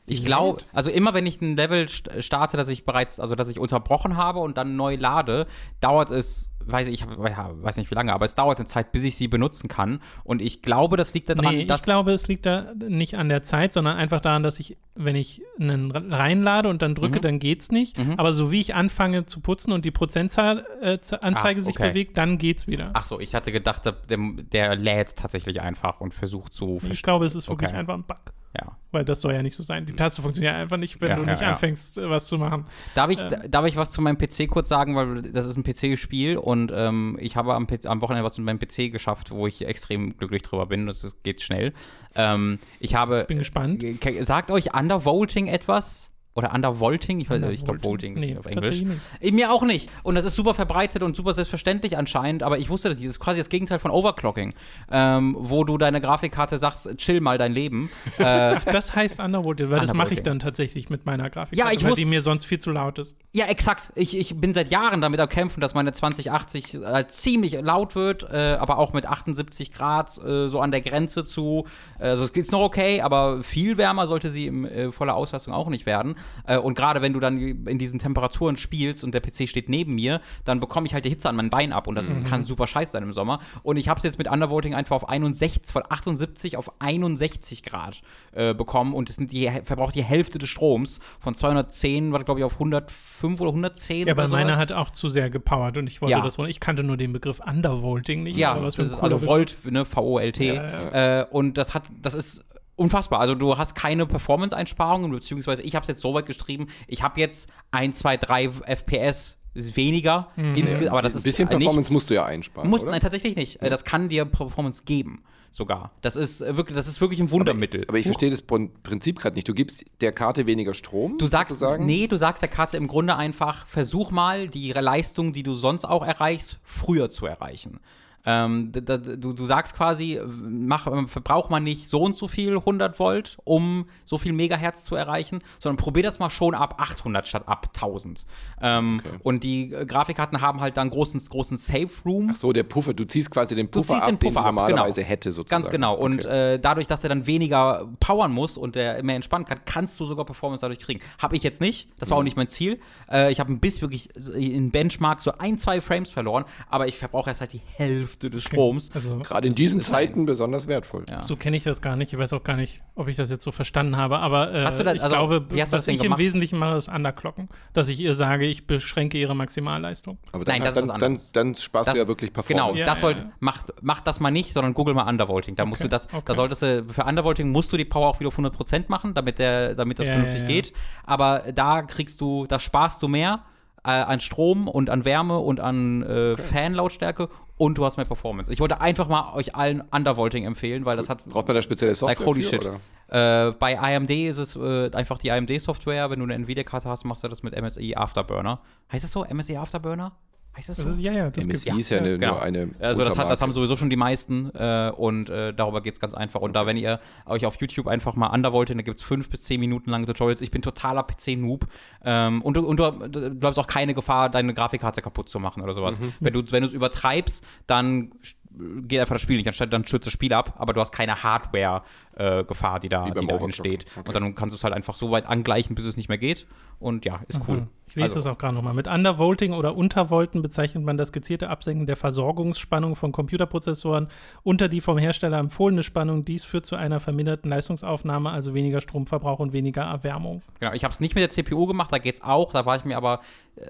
Ich glaube, also immer wenn ich ein Level st- starte, das ich bereits, also dass ich unterbrochen habe und dann neu lade, dauert es, weiß ich, ja, weiß nicht wie lange, aber es dauert eine Zeit, bis ich sie benutzen kann. Und ich glaube, das liegt daran, Nee, dass ich glaube, es liegt da nicht an der Zeit, sondern einfach daran, dass ich, wenn ich einen reinlade und dann Mhm. drücke, dann geht's nicht. Aber so wie ich anfange zu putzen und die Prozentzahl äh, Anzeige Ah, sich okay. bewegt, dann geht's wieder. Ach so, ich hatte gedacht, der, der lädt tatsächlich einfach und versucht zu ich glaube, es ist wirklich Okay. einfach ein Bug. Ja. Weil das soll ja nicht so sein. Die Taste funktioniert einfach nicht, wenn Ja, du ja, nicht ja. anfängst, äh, was zu machen. Darf ich, Ähm. darf ich was zu meinem PC kurz sagen, weil das ist ein PC-Spiel und ähm, ich habe am, am Wochenende was mit meinem PC geschafft, wo ich extrem glücklich drüber bin. Das ist, geht schnell. Ähm, ich habe. Bin gespannt. Sagt euch Undervolting etwas? Oder Undervolting? Ich, weiß, ich glaube Volting Nee, auf Englisch. nicht. Äh, Mir auch nicht. Und das ist super verbreitet und super selbstverständlich anscheinend, aber ich wusste das nicht. Das ist quasi das Gegenteil von Overclocking, ähm, wo du deine Grafikkarte sagst, chill mal dein Leben. äh, Ach, das heißt Undervolted, weil das mache ich Undervolting. dann tatsächlich mit meiner Grafik. Ja, ich weil wusste- die mir sonst viel zu laut ist. Ja, exakt. Ich, ich bin seit Jahren damit am Kämpfen, dass meine 2080 äh, ziemlich laut wird, äh, aber auch mit 78 Grad äh, so an der Grenze zu. äh, Also es geht noch okay, aber viel wärmer sollte sie in voller Auslastung auch nicht werden. Äh, und gerade wenn du dann in diesen Temperaturen spielst und der PC steht neben mir, dann bekomme ich halt die Hitze an meinem Bein ab und das kann super scheiße sein im Sommer. Und ich habe es jetzt mit Undervolting einfach auf 61, von 78 auf 61 Grad äh, bekommen und es die, verbraucht die Hälfte des Stroms von 210, war glaube ich auf 105 oder 110 Ja, aber meine sowas. hat auch zu sehr gepowert und ich wollte Ja. das wohl. Ich kannte nur den Begriff Undervolting nicht. Ja, aber was für das ist also. Volt, ne, V-O-L-T. Ja, Äh, und das hat, das ist unfassbar. Also du hast keine Performance-Einsparungen, beziehungsweise ich habe es jetzt so weit geschrieben, ich habe jetzt 1, 2, 3 FPS weniger, Mhm. insge- aber das ein ist bisschen äh, Performance nichts. musst du ja einsparen, Muss, oder? nein, tatsächlich nicht. Äh, Das kann dir Performance geben, sogar. Das ist äh, wirklich, das ist wirklich ein Wundermittel. Aber ich verstehe das Prin- Prinzip gerade nicht. Du gibst der Karte weniger Strom. Du sagst, sozusagen? nee, du sagst der Karte im Grunde einfach, versuch mal, die Leistung, die du sonst auch erreichst, früher zu erreichen. Ähm, da, du, du sagst quasi, mach, verbraucht man nicht so und so viel 100 Volt, um so viel Megahertz zu erreichen, sondern probier das mal schon ab 800 statt ab 1000. Ähm, okay. Und die Grafikkarten haben halt dann großen, großen Safe Room. Ach so, der Puffer, du ziehst quasi den Puffer ab, den, Puffer den ab, normalerweise genau. hätte sozusagen. Ganz genau. Und okay. äh, dadurch, dass er dann weniger powern muss und der mehr entspannen kann, kannst du sogar Performance dadurch kriegen. Habe ich jetzt nicht. Das war mhm. auch nicht mein Ziel. Äh, ich habe ein bisschen wirklich in Benchmark so ein, zwei Frames verloren, aber ich verbrauche erst halt die Hälfte des Stroms. Also, Gerade in diesen Zeiten ein, besonders wertvoll. Ja. So kenne ich das gar nicht. Ich weiß auch gar nicht, ob ich das jetzt so verstanden habe, aber äh, das, ich also, glaube, was ich im Wesentlichen mache, ist Underclocken. Dass ich ihr sage, ich beschränke ihre Maximalleistung. Aber dann, Nein, das dann, ist was anderes. Dann, dann sparst das, du ja wirklich Performance. Genau, ja, das sollt, ja, mach, mach das mal nicht, sondern google mal Undervolting. Da okay, musst du das, okay. da solltest du, für Undervolting musst du die Power auch wieder auf 100% machen, damit, der, damit das vernünftig geht. Aber da kriegst du, da sparst du mehr äh, an Strom und an Wärme und an äh, okay. Fanlautstärke und du hast mehr Performance. Ich wollte einfach mal euch allen Undervolting empfehlen, weil das hat. Braucht man da spezielle Software? Like, holy für, shit. Äh, bei AMD ist es äh, einfach die AMD-Software. Wenn du eine Nvidia-Karte hast, machst du das mit MSI Afterburner. Heißt das so? MSI Afterburner? Heißt das so? Das ist, ja, ja, das MSI ist ja, eine, genau. nur eine. Also, das, hat, das haben sowieso schon die meisten äh, und äh, darüber geht es ganz einfach. Und da, wenn ihr euch auf YouTube einfach mal Undervolting, da gibt es fünf bis zehn Minuten lange Tutorials. Ich bin totaler PC-Noob ähm, und, und du, hast auch keine Gefahr, deine Grafikkarte kaputt zu machen oder sowas. Mhm. Wenn du es übertreibst, dann geht einfach das Spiel nicht, dann, dann stürzt das Spiel ab, aber du hast keine Hardware-Gefahr, äh, die da, die da entsteht. Okay. Und dann kannst du es halt einfach so weit angleichen, bis es nicht mehr geht. Und ja, ist cool. Ich lese also. das auch gerade nochmal. Mit Undervolting oder Untervolten bezeichnet man das gezielte Absenken der Versorgungsspannung von Computerprozessoren unter die vom Hersteller empfohlene Spannung. Dies führt zu einer verminderten Leistungsaufnahme, also weniger Stromverbrauch und weniger Erwärmung. Genau, ich habe es nicht mit der CPU gemacht, da geht es auch. Da war ich mir aber äh,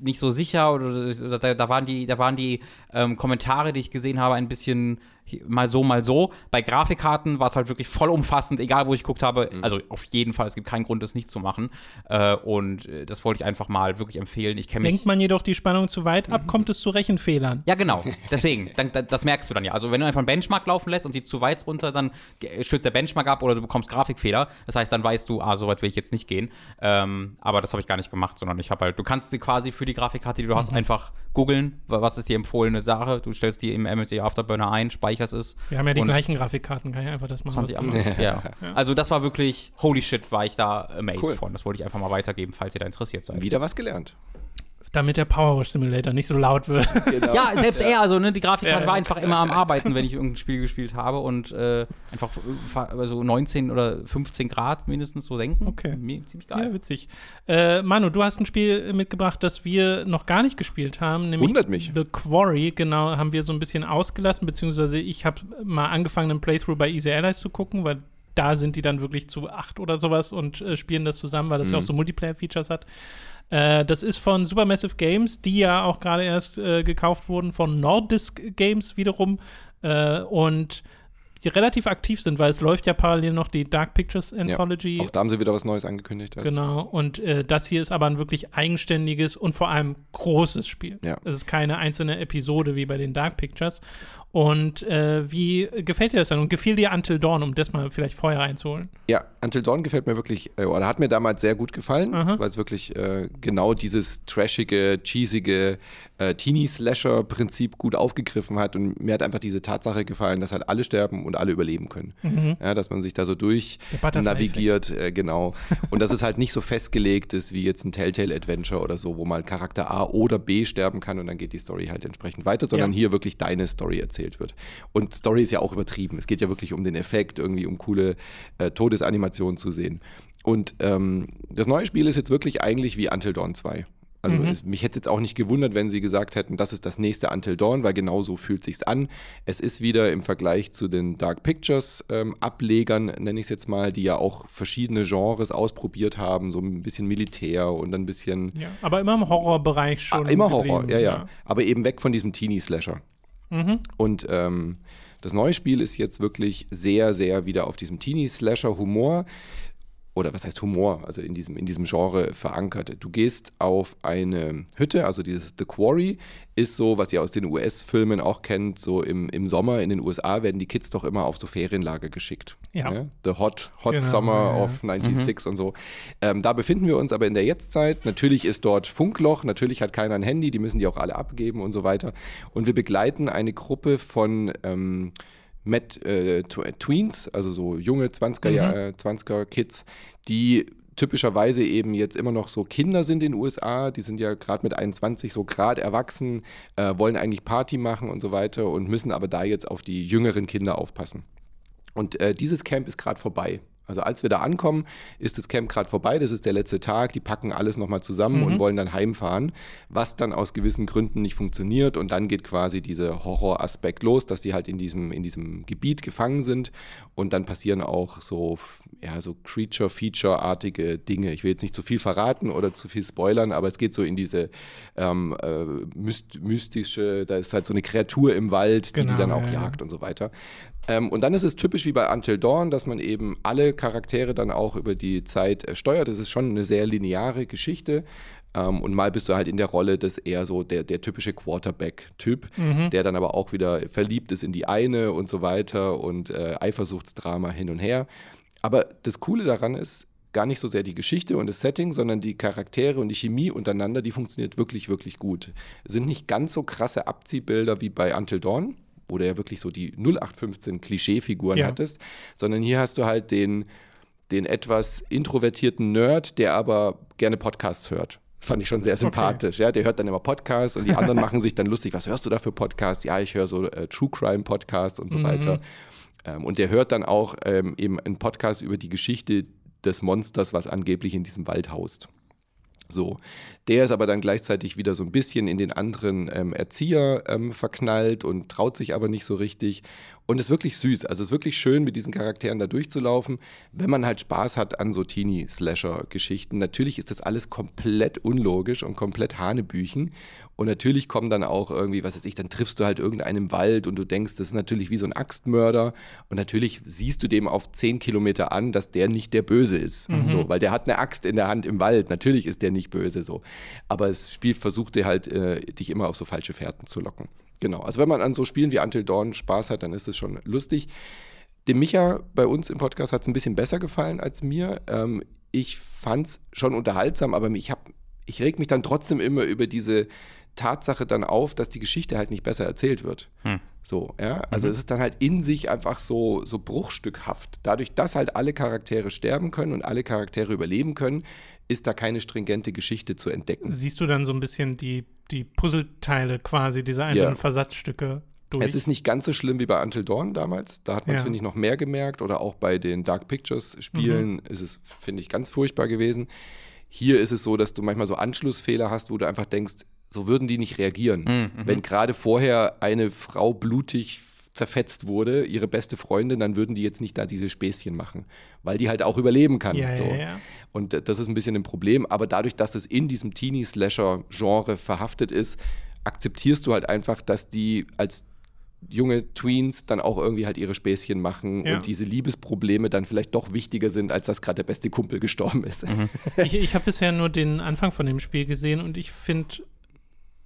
nicht so sicher. Oder, da, da waren die, da waren die ähm, Kommentare, die ich gesehen habe, ein bisschen mal so, mal so. Bei Grafikkarten war es halt wirklich vollumfassend, egal wo ich geguckt habe. Mhm. Also auf jeden Fall, es gibt keinen Grund, das nicht zu machen. Äh, und äh, das wollte ich einfach mal wirklich empfehlen. Ich Senkt man jedoch die Spannung zu weit ab, mhm. kommt es zu Rechenfehlern. Ja, genau. Deswegen, dann, das merkst du dann ja. Also wenn du einfach einen Benchmark laufen lässt und die zu weit runter, dann stürzt der Benchmark ab oder du bekommst Grafikfehler. Das heißt, dann weißt du, ah, so weit will ich jetzt nicht gehen. Ähm, aber das habe ich gar nicht gemacht, sondern ich habe halt, du kannst die quasi für die Grafikkarte, die du mhm. hast, einfach googeln, was ist die empfohlene Sache. Du stellst die im MSI Afterburner ein, speicherst es. Wir haben ja die gleichen Grafikkarten, kann ich einfach das machen. 20 ja. ja. Also das war wirklich, holy shit, war ich da amazed cool. von. Das wollte ich einfach mal weitergeben, falls ihr da interessiert seid. Wieder was gelernt damit der Power Simulator nicht so laut wird. Genau. Ja, selbst er, also ne, die Grafikkarte ja, war einfach immer am Arbeiten, wenn ich irgendein Spiel gespielt habe und äh, einfach also 19 oder 15 Grad mindestens so senken. Okay. Ziemlich geil. Ja, witzig. Äh, Manu, du hast ein Spiel mitgebracht, das wir noch gar nicht gespielt haben, nämlich Wundert mich. The Quarry. Genau, haben wir so ein bisschen ausgelassen, beziehungsweise ich habe mal angefangen, einen Playthrough bei Easy Allies zu gucken, weil da sind die dann wirklich zu acht oder sowas und äh, spielen das zusammen, weil das mhm. ja auch so Multiplayer-Features hat. Äh, das ist von Supermassive Games, die ja auch gerade erst äh, gekauft wurden von Nordisk Games wiederum. Äh, und die relativ aktiv sind, weil es läuft ja parallel noch die Dark Pictures Anthology. Ja, auch da haben sie wieder was Neues angekündigt. Genau, und äh, das hier ist aber ein wirklich eigenständiges und vor allem großes Spiel. Ja. Es ist keine einzelne Episode wie bei den Dark Pictures. Und äh, wie gefällt dir das dann? Und gefiel dir Until Dawn, um das mal vielleicht vorher einzuholen? Ja, Until Dawn gefällt mir wirklich, äh, oder hat mir damals sehr gut gefallen, weil es wirklich äh, genau dieses trashige, cheesige äh, Teenie-Slasher-Prinzip gut aufgegriffen hat. Und mir hat einfach diese Tatsache gefallen, dass halt alle sterben und alle überleben können. Mhm. Ja, dass man sich da so durch navigiert, äh, genau. und dass es halt nicht so festgelegt ist wie jetzt ein Telltale-Adventure oder so, wo mal Charakter A oder B sterben kann und dann geht die Story halt entsprechend weiter, sondern ja. hier wirklich deine Story erzählt wird. Und Story ist ja auch übertrieben. Es geht ja wirklich um den Effekt, irgendwie um coole äh, Todesanimationen zu sehen. Und ähm, das neue Spiel ist jetzt wirklich eigentlich wie Until Dawn 2. Also mhm. es, mich hätte es jetzt auch nicht gewundert, wenn sie gesagt hätten, das ist das nächste Until Dawn, weil genau so fühlt sich's an. Es ist wieder im Vergleich zu den Dark Pictures ähm, Ablegern, nenne ich es jetzt mal, die ja auch verschiedene Genres ausprobiert haben, so ein bisschen Militär und ein bisschen. Ja, aber immer im Horrorbereich schon. Ah, immer Horror, ja, ja, ja, Aber eben weg von diesem Teenie Slasher. Mhm. Und ähm, das neue Spiel ist jetzt wirklich sehr, sehr wieder auf diesem Teenie-Slasher-Humor. Oder was heißt Humor, also in diesem, in diesem Genre verankert. Du gehst auf eine Hütte, also dieses The Quarry ist so, was ihr aus den US-Filmen auch kennt, so im, im Sommer in den USA werden die Kids doch immer auf so Ferienlager geschickt. Ja. Ja? The Hot, Hot Genau, Summer ja, of 96 und so. Ähm, da befinden wir uns aber in der Jetztzeit. Natürlich ist dort Funkloch, natürlich hat keiner ein Handy, die müssen die auch alle abgeben und so weiter. Und wir begleiten eine Gruppe von ähm, Met, äh, Tw- äh, Tweens, also so junge 20er, Jahr- äh, 20er Kids, die typischerweise eben jetzt immer noch so Kinder sind in den USA, die sind ja gerade mit 21 so gerade erwachsen, äh, wollen eigentlich Party machen und so weiter und müssen aber da jetzt auf die jüngeren Kinder aufpassen. Und äh, dieses Camp ist gerade vorbei. Also als wir da ankommen, ist das Camp gerade vorbei. Das ist der letzte Tag. Die packen alles nochmal zusammen und wollen dann heimfahren, was dann aus gewissen Gründen nicht funktioniert. Und dann geht quasi dieser Horroraspekt los, dass die halt in diesem, in diesem Gebiet gefangen sind. Und dann passieren auch so, ja, so Creature-Feature-artige Dinge. Ich will jetzt nicht zu viel verraten oder zu viel spoilern, aber es geht so in diese ähm, äh, myst mystische, da ist halt so eine Kreatur im Wald, die Genau, die dann auch ja, ja. jagt und so weiter. Ähm, und dann ist es typisch wie bei Until Dawn, dass man eben alle Charaktere dann auch über die Zeit äh, steuert. Es ist schon eine sehr lineare Geschichte. Ähm, und mal bist du halt in der Rolle des eher so der, der typische Quarterback-Typ, der dann aber auch wieder verliebt ist in die eine und so weiter und äh, Eifersuchtsdrama hin und her. Aber das Coole daran ist, gar nicht so sehr die Geschichte und das Setting, sondern die Charaktere und die Chemie untereinander, die funktioniert wirklich, wirklich gut. Sind nicht ganz so krasse Abziehbilder wie bei Until Dawn, wo du ja wirklich so die 0815 Klischeefiguren Ja. hattest, sondern hier hast du halt den, den etwas introvertierten Nerd, der aber gerne Podcasts hört. Fand ich schon sehr sympathisch. Ja, der hört dann immer Podcasts und die anderen machen sich dann lustig. Was hörst du da für Podcasts? Ja, ich höre so äh, True Crime Podcasts und so weiter. Ähm, und der hört dann auch ähm, eben einen Podcast über die Geschichte des Monsters, was angeblich in diesem Wald haust. So, der ist aber dann gleichzeitig wieder so ein bisschen in den anderen ähm, Erzieher ähm, verknallt und traut sich aber nicht so richtig. Und ist wirklich süß. Also ist wirklich schön, mit diesen Charakteren da durchzulaufen, wenn man halt Spaß hat an so Teenie-Slasher-Geschichten. Natürlich ist das alles komplett unlogisch und komplett Hanebüchen. Und natürlich kommen dann auch irgendwie, was weiß ich, dann triffst du halt irgendeinen im Wald und du denkst, das ist natürlich wie so ein Axtmörder. Und natürlich siehst du dem auf 10 Kilometer an, dass der nicht der Böse ist. So, weil der hat eine Axt in der Hand im Wald. Natürlich ist der nicht böse so. Aber das Spiel versucht dir halt, äh, dich immer auf so falsche Fährten zu locken. Genau. Also wenn man an so Spielen wie Until Dawn Spaß hat, dann ist es schon lustig. Dem Micha bei uns im Podcast hat es ein bisschen besser gefallen als mir. Ähm, ich fand es schon unterhaltsam, aber ich, hab, ich reg mich dann trotzdem immer über diese Tatsache dann auf, dass die Geschichte halt nicht besser erzählt wird. So, ja. Also es ist dann halt in sich einfach so, so bruchstückhaft. Dadurch, dass halt alle Charaktere sterben können und alle Charaktere überleben können, ist da keine stringente Geschichte zu entdecken. Siehst du dann so ein bisschen die, die Puzzleteile quasi, diese einzelnen Ja. Versatzstücke durch? Es ist nicht ganz so schlimm wie bei Until Dawn damals. Da hat man es, Ja. finde ich, noch mehr gemerkt. Oder auch bei den Dark Pictures-Spielen Mhm. ist es, finde ich, ganz furchtbar gewesen. Hier ist es so, dass du manchmal so Anschlussfehler hast, wo du einfach denkst, so würden die nicht reagieren. Mhm, Wenn gerade vorher eine Frau blutig zerfetzt wurde, ihre beste Freundin, dann würden die jetzt nicht da diese Späßchen machen, weil die halt auch überleben kann. Ja, so. ja, ja. Und das ist ein bisschen ein Problem, aber dadurch, dass es in diesem Teenie-Slasher-Genre verhaftet ist, akzeptierst du halt einfach, dass die als junge Tweens dann auch irgendwie halt ihre Späßchen machen Ja. und diese Liebesprobleme dann vielleicht doch wichtiger sind, als dass gerade der beste Kumpel gestorben ist. Ich, ich habe bisher nur den Anfang von dem Spiel gesehen und ich finde,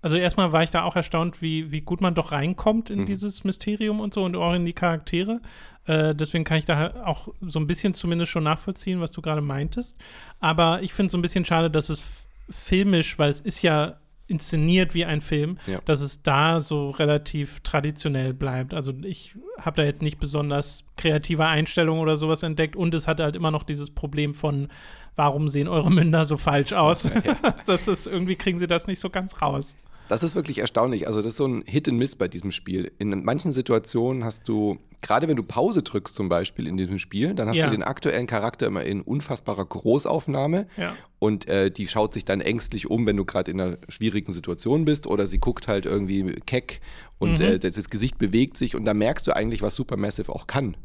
also erstmal war ich da auch erstaunt, wie, wie gut man doch reinkommt Mhm. in dieses Mysterium und so und auch in die Charaktere. Äh, deswegen kann ich da auch so ein bisschen zumindest schon nachvollziehen, was du gerade meintest. Aber ich finde es so ein bisschen schade, dass es filmisch, weil es ist ja inszeniert wie ein Film, Ja. dass es da so relativ traditionell bleibt. Also ich habe da jetzt nicht besonders kreative Einstellungen oder sowas entdeckt und es hatte halt immer noch dieses Problem von, warum sehen eure Münder so falsch aus? das ist, irgendwie kriegen sie das nicht so ganz raus. Das ist wirklich erstaunlich. Also, das ist so ein Hit and Miss bei diesem Spiel. In manchen Situationen hast du, gerade wenn du Pause drückst, zum Beispiel in diesem Spiel, dann hast Ja. du den aktuellen Charakter immer in unfassbarer Großaufnahme. Ja. Und äh, die schaut sich dann ängstlich um, wenn du gerade in einer schwierigen Situation bist. Oder sie guckt halt irgendwie keck und Mhm. äh, das, das Gesicht bewegt sich. Und da merkst du eigentlich, was Supermassive auch kann.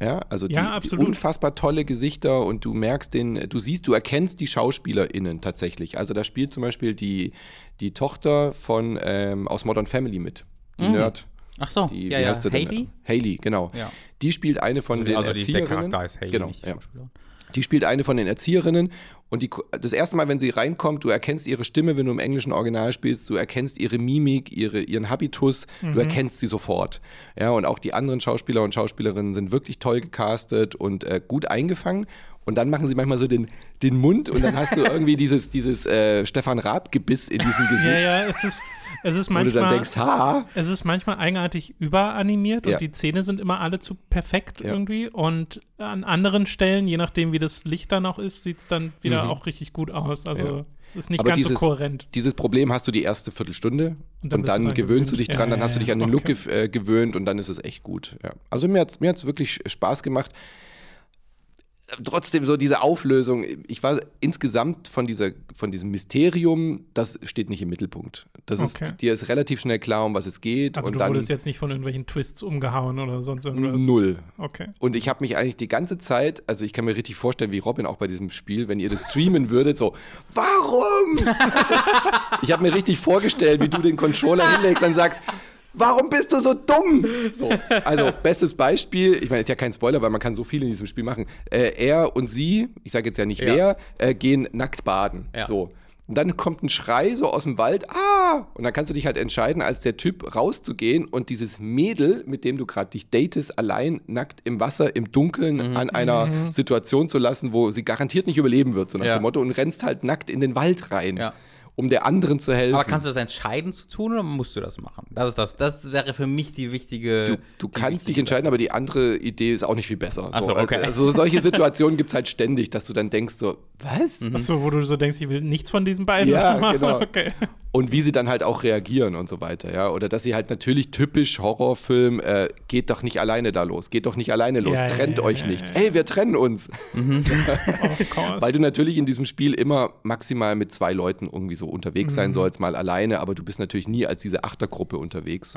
Ja, also die, Ja, die unfassbar tolle Gesichter und du merkst den, du siehst, du erkennst die SchauspielerInnen tatsächlich. Also da spielt zum Beispiel die, die Tochter von ähm, aus Modern Family mit. Die Nerd. Ach so, Die, ja, wie ja. heißt sie denn? Haley? Haley, genau. Ja. Die spielt eine von den also die, der Erzieherinnen. Charakter ist Haley, genau, nicht die ja. Die spielt eine von den Erzieherinnen und die, das erste Mal, wenn sie reinkommt, du erkennst ihre Stimme, wenn du im englischen Original spielst, du erkennst ihre Mimik, ihre, ihren Habitus, mhm. du erkennst sie sofort. Ja, und auch die anderen Schauspieler und Schauspielerinnen sind wirklich toll gecastet und äh, gut eingefangen. Und dann machen sie manchmal so den, den Mund und dann hast du irgendwie dieses, dieses äh, Stefan Raab-Gebiss in diesem Gesicht. Ja, ja, es ist, es ist manchmal. Wo du dann denkst, ha. Es ist manchmal eigenartig überanimiert ja. und die Zähne sind immer alle zu perfekt ja. irgendwie. Und an anderen Stellen, je nachdem, wie das Licht dann auch ist, sieht es dann wieder mhm. auch richtig gut aus. Also ja. es ist nicht Aber ganz dieses, so kohärent. Dieses Problem hast du die erste Viertelstunde und dann, und dann gewöhnst gewöhnt. du dich dran, dann hast du dich an den okay. Look äh, gewöhnt und dann ist es echt gut. Also mir hat es mir wirklich Spaß gemacht trotzdem so diese Auflösung, ich war insgesamt von, dieser, von diesem Mysterium, das steht nicht im Mittelpunkt. Das okay. ist, dir ist relativ schnell klar, um was es geht. Also und du dann, wurdest jetzt nicht von irgendwelchen Twists umgehauen oder sonst irgendwas? Null. Okay. Und ich habe mich eigentlich die ganze Zeit, also ich kann mir richtig vorstellen, wie Robin auch bei diesem Spiel, wenn ihr das streamen würdet, so, warum? ich habe mir richtig vorgestellt, wie du den Controller hinlegst und sagst, Warum bist du so dumm? So, also bestes Beispiel, ich meine, ist ja kein Spoiler, weil man kann so viel in diesem Spiel machen. Äh, er und sie, ich sage jetzt ja nicht ja. wer, äh, gehen nackt baden. Ja. So. Und dann kommt ein Schrei so aus dem Wald, ah! Und dann kannst du dich halt entscheiden, als der Typ rauszugehen und dieses Mädel, mit dem du gerade dich datest, allein nackt im Wasser, im Dunkeln, mhm. an einer mhm. Situation zu lassen, wo sie garantiert nicht überleben wird, so nach ja. dem Motto, und rennst halt nackt in den Wald rein. Ja um der anderen zu helfen. Aber kannst du das entscheiden zu tun oder musst du das machen? Das ist das. Das wäre für mich die wichtige. Du, du kannst wichtige dich entscheiden, aber die andere Idee ist auch nicht viel besser. Achso, so, okay. Also, also solche Situationen gibt es halt ständig, dass du dann denkst so, was? Mhm. Achso, wo du so denkst, ich will nichts von diesen beiden ja, machen. Genau. Okay. Und wie sie dann halt auch reagieren und so weiter, ja. Oder dass sie halt natürlich typisch Horrorfilm, äh, geht doch nicht alleine da los, geht doch nicht alleine los, ja, trennt ja, euch nicht. Ey, wir trennen uns. Mhm. Weil du natürlich in diesem Spiel immer maximal mit zwei Leuten irgendwie so unterwegs sein mhm. sollst, mal alleine, aber du bist natürlich nie als diese Achtergruppe unterwegs.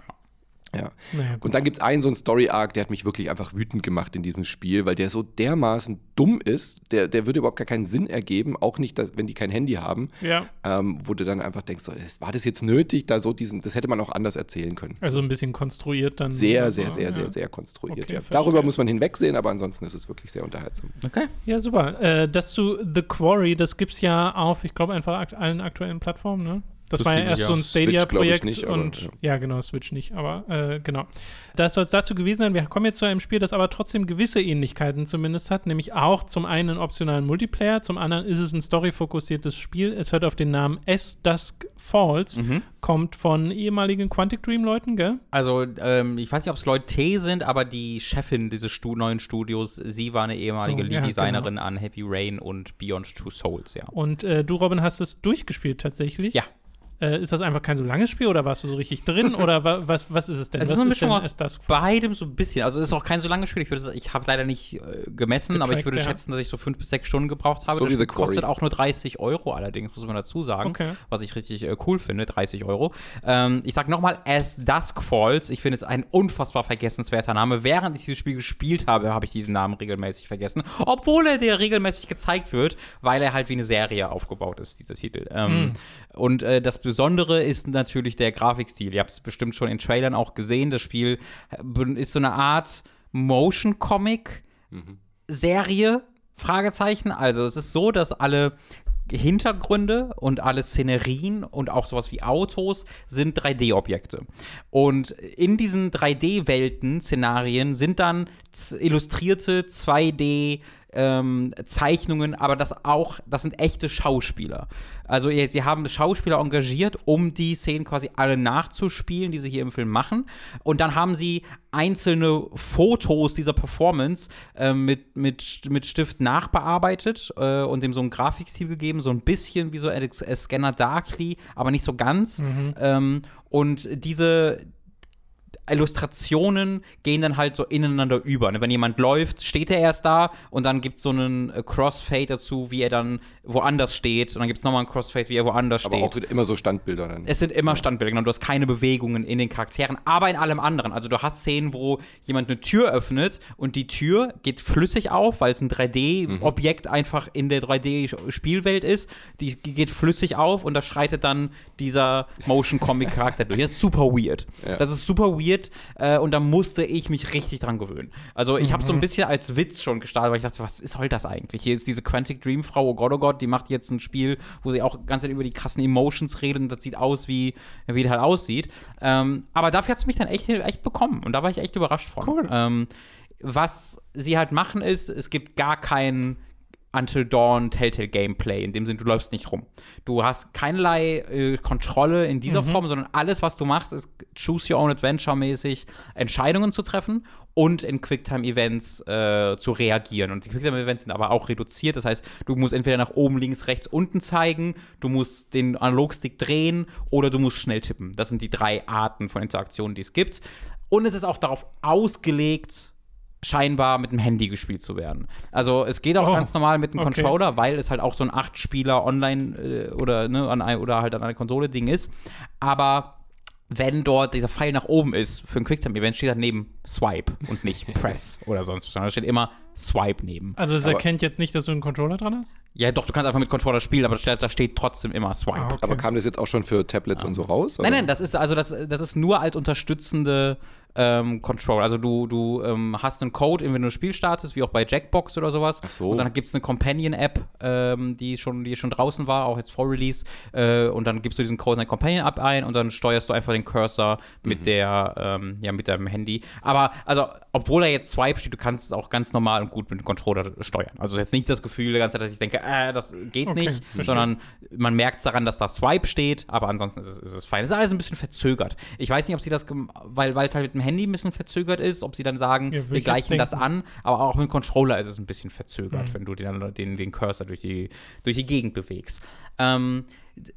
Ja. Naja, und dann gibt es einen so einen Story-Arc, der hat mich wirklich einfach wütend gemacht in diesem Spiel, weil der so dermaßen dumm ist, der, der würde überhaupt gar keinen Sinn ergeben, auch nicht, dass, wenn die kein Handy haben. Ja. Ähm, wo du dann einfach denkst, so, war das jetzt nötig, da so diesen, das hätte man auch anders erzählen können. Also ein bisschen konstruiert dann. Sehr, sehr, sehr, ja. sehr, sehr konstruiert, okay, ja. Darüber muss man hinwegsehen, aber ansonsten ist es wirklich sehr unterhaltsam. Okay. Ja, super. Äh, das zu The Quarry, das gibt es ja auf, ich glaube, einfach allen aktuellen Plattformen, ne? Das, das war ja erst so ein Stadia-Projekt und ja. ja. genau, Switch nicht, aber äh, genau. Das soll es dazu gewesen sein. Wir kommen jetzt zu einem Spiel, das aber trotzdem gewisse Ähnlichkeiten zumindest hat, nämlich auch zum einen einen optionalen Multiplayer, zum anderen ist es ein storyfokussiertes Spiel. Es hört auf den Namen S Dusk Falls, mhm. kommt von ehemaligen Quantic Dream-Leuten, gell? Also, ähm, ich weiß nicht, ob es Leute T sind, aber die Chefin dieses Stu neuen Studios, sie war eine ehemalige so, Lead-Designerin ja, genau. an Heavy Rain und Beyond Two Souls, ja. Und äh, du, Robin, hast es durchgespielt tatsächlich? Ja. Äh, ist das einfach kein so langes Spiel oder warst du so richtig drin oder wa was, was ist es denn? Es ist eine Mischung aus beidem so ein bisschen. Also es ist auch kein so langes Spiel. Ich, ich habe leider nicht äh, gemessen, Getrackt, aber ich würde ja. schätzen, dass ich so fünf bis sechs Stunden gebraucht habe. So das Spiel kostet auch nur 30 Euro allerdings, muss man dazu sagen. Okay. Was ich richtig äh, cool finde, 30 Euro. Ähm, ich sag nochmal, As Dusk Falls. Ich finde es ein unfassbar vergessenswerter Name. Während ich dieses Spiel gespielt habe, habe ich diesen Namen regelmäßig vergessen. Obwohl er dir regelmäßig gezeigt wird, weil er halt wie eine Serie aufgebaut ist, dieser Titel. Ähm, mm. Und äh, das Besondere ist natürlich der Grafikstil. Ihr habt es bestimmt schon in Trailern auch gesehen. Das Spiel äh, ist so eine Art Motion Comic Serie. Fragezeichen. Also es ist so, dass alle Hintergründe und alle Szenerien und auch sowas wie Autos sind 3D-Objekte. Und in diesen 3D-Welten, Szenarien, sind dann illustrierte 2D- ähm, Zeichnungen, aber das auch, das sind echte Schauspieler. Also sie haben Schauspieler engagiert, um die Szenen quasi alle nachzuspielen, die sie hier im Film machen. Und dann haben sie einzelne Fotos dieser Performance äh, mit, mit, mit Stift nachbearbeitet äh, und dem so ein Grafikstil gegeben, so ein bisschen wie so ein Scanner Darkly, aber nicht so ganz. Mhm. Ähm, und diese, Illustrationen gehen dann halt so ineinander über. Ne? Wenn jemand läuft, steht er erst da und dann gibt es so einen äh, Crossfade dazu, wie er dann woanders steht. Und dann gibt es nochmal einen Crossfade, wie er woanders aber steht. Aber auch immer so Standbilder dann. Es sind immer Standbilder, genau. Du hast keine Bewegungen in den Charakteren, aber in allem anderen. Also du hast Szenen, wo jemand eine Tür öffnet und die Tür geht flüssig auf, weil es ein 3D-Objekt mhm. einfach in der 3D-Spielwelt ist. Die geht flüssig auf und da schreitet dann dieser Motion-Comic-Charakter durch. Das ist super weird. Ja. Das ist super weird passiert äh, und da musste ich mich richtig dran gewöhnen. Also ich habe so ein bisschen als Witz schon gestartet, weil ich dachte, was soll das eigentlich? Hier ist diese Quantic Dream Frau, oh Gott, oh Gott, die macht jetzt ein Spiel, wo sie auch ganz über die krassen Emotions redet und das sieht aus, wie, wie das halt aussieht. Ähm, aber dafür hat es mich dann echt, echt bekommen und da war ich echt überrascht von. Cool. Ähm, was sie halt machen ist, es gibt gar keinen Until Dawn Telltale Gameplay, in dem Sinne, du läufst nicht rum. Du hast keinerlei äh, Kontrolle in dieser Form, sondern alles, was du machst, ist Choose Your Own Adventure mäßig Entscheidungen zu treffen und in Quicktime-Events äh, zu reagieren. Und die Quicktime-Events sind aber auch reduziert. Das heißt, du musst entweder nach oben, links, rechts, unten zeigen, du musst den Analogstick drehen oder du musst schnell tippen. Das sind die drei Arten von Interaktionen, die es gibt. Und es ist auch darauf ausgelegt, scheinbar mit dem Handy gespielt zu werden. Also es geht auch Oh, ganz normal mit dem okay. Controller, weil es halt auch so ein 8-Spieler online äh, oder, ne, an ein, oder halt an einer Konsole-Ding ist. Aber wenn dort dieser Pfeil nach oben ist für ein Quicktime-Event, steht da neben Swipe und nicht Press oder sonst was. Da steht immer Swipe neben. Also es Aber- erkennt jetzt nicht, dass du einen Controller dran hast? Ja, doch, du kannst einfach mit Controller spielen, aber da steht, da steht trotzdem immer Swipe. Ah, okay. Aber kam das jetzt auch schon für Tablets und so raus? Nein, oder? nein, das ist also das, das ist nur als unterstützende ähm, Control. Also du, du ähm, hast einen Code, wenn du ein Spiel startest, wie auch bei Jackbox oder sowas. Ach so. Und dann gibt es eine Companion-App, ähm, die schon, die schon draußen war, auch jetzt vor Release. Äh, und dann gibst du diesen Code in der Companion-App ein und dann steuerst du einfach den Cursor mit Mhm. der, ähm, ja, mit deinem Handy. Aber also, obwohl da jetzt Swipe steht, du kannst es auch ganz normal und gut mit dem Controller steuern. Also jetzt nicht das Gefühl die ganze Zeit, dass ich denke, äh, das geht Okay, nicht, verstehe. sondern man merkt daran, dass da Swipe steht, aber ansonsten ist es, ist es fein. Es ist alles ein bisschen verzögert. Ich weiß nicht, ob sie das, weil es halt mit dem Handy ein bisschen verzögert ist, ob sie dann sagen, Ja, wir ich gleichen das an, aber auch mit dem Controller ist es ein bisschen verzögert, Mhm. wenn du den, den, den Cursor durch die, durch die Gegend bewegst. Ähm,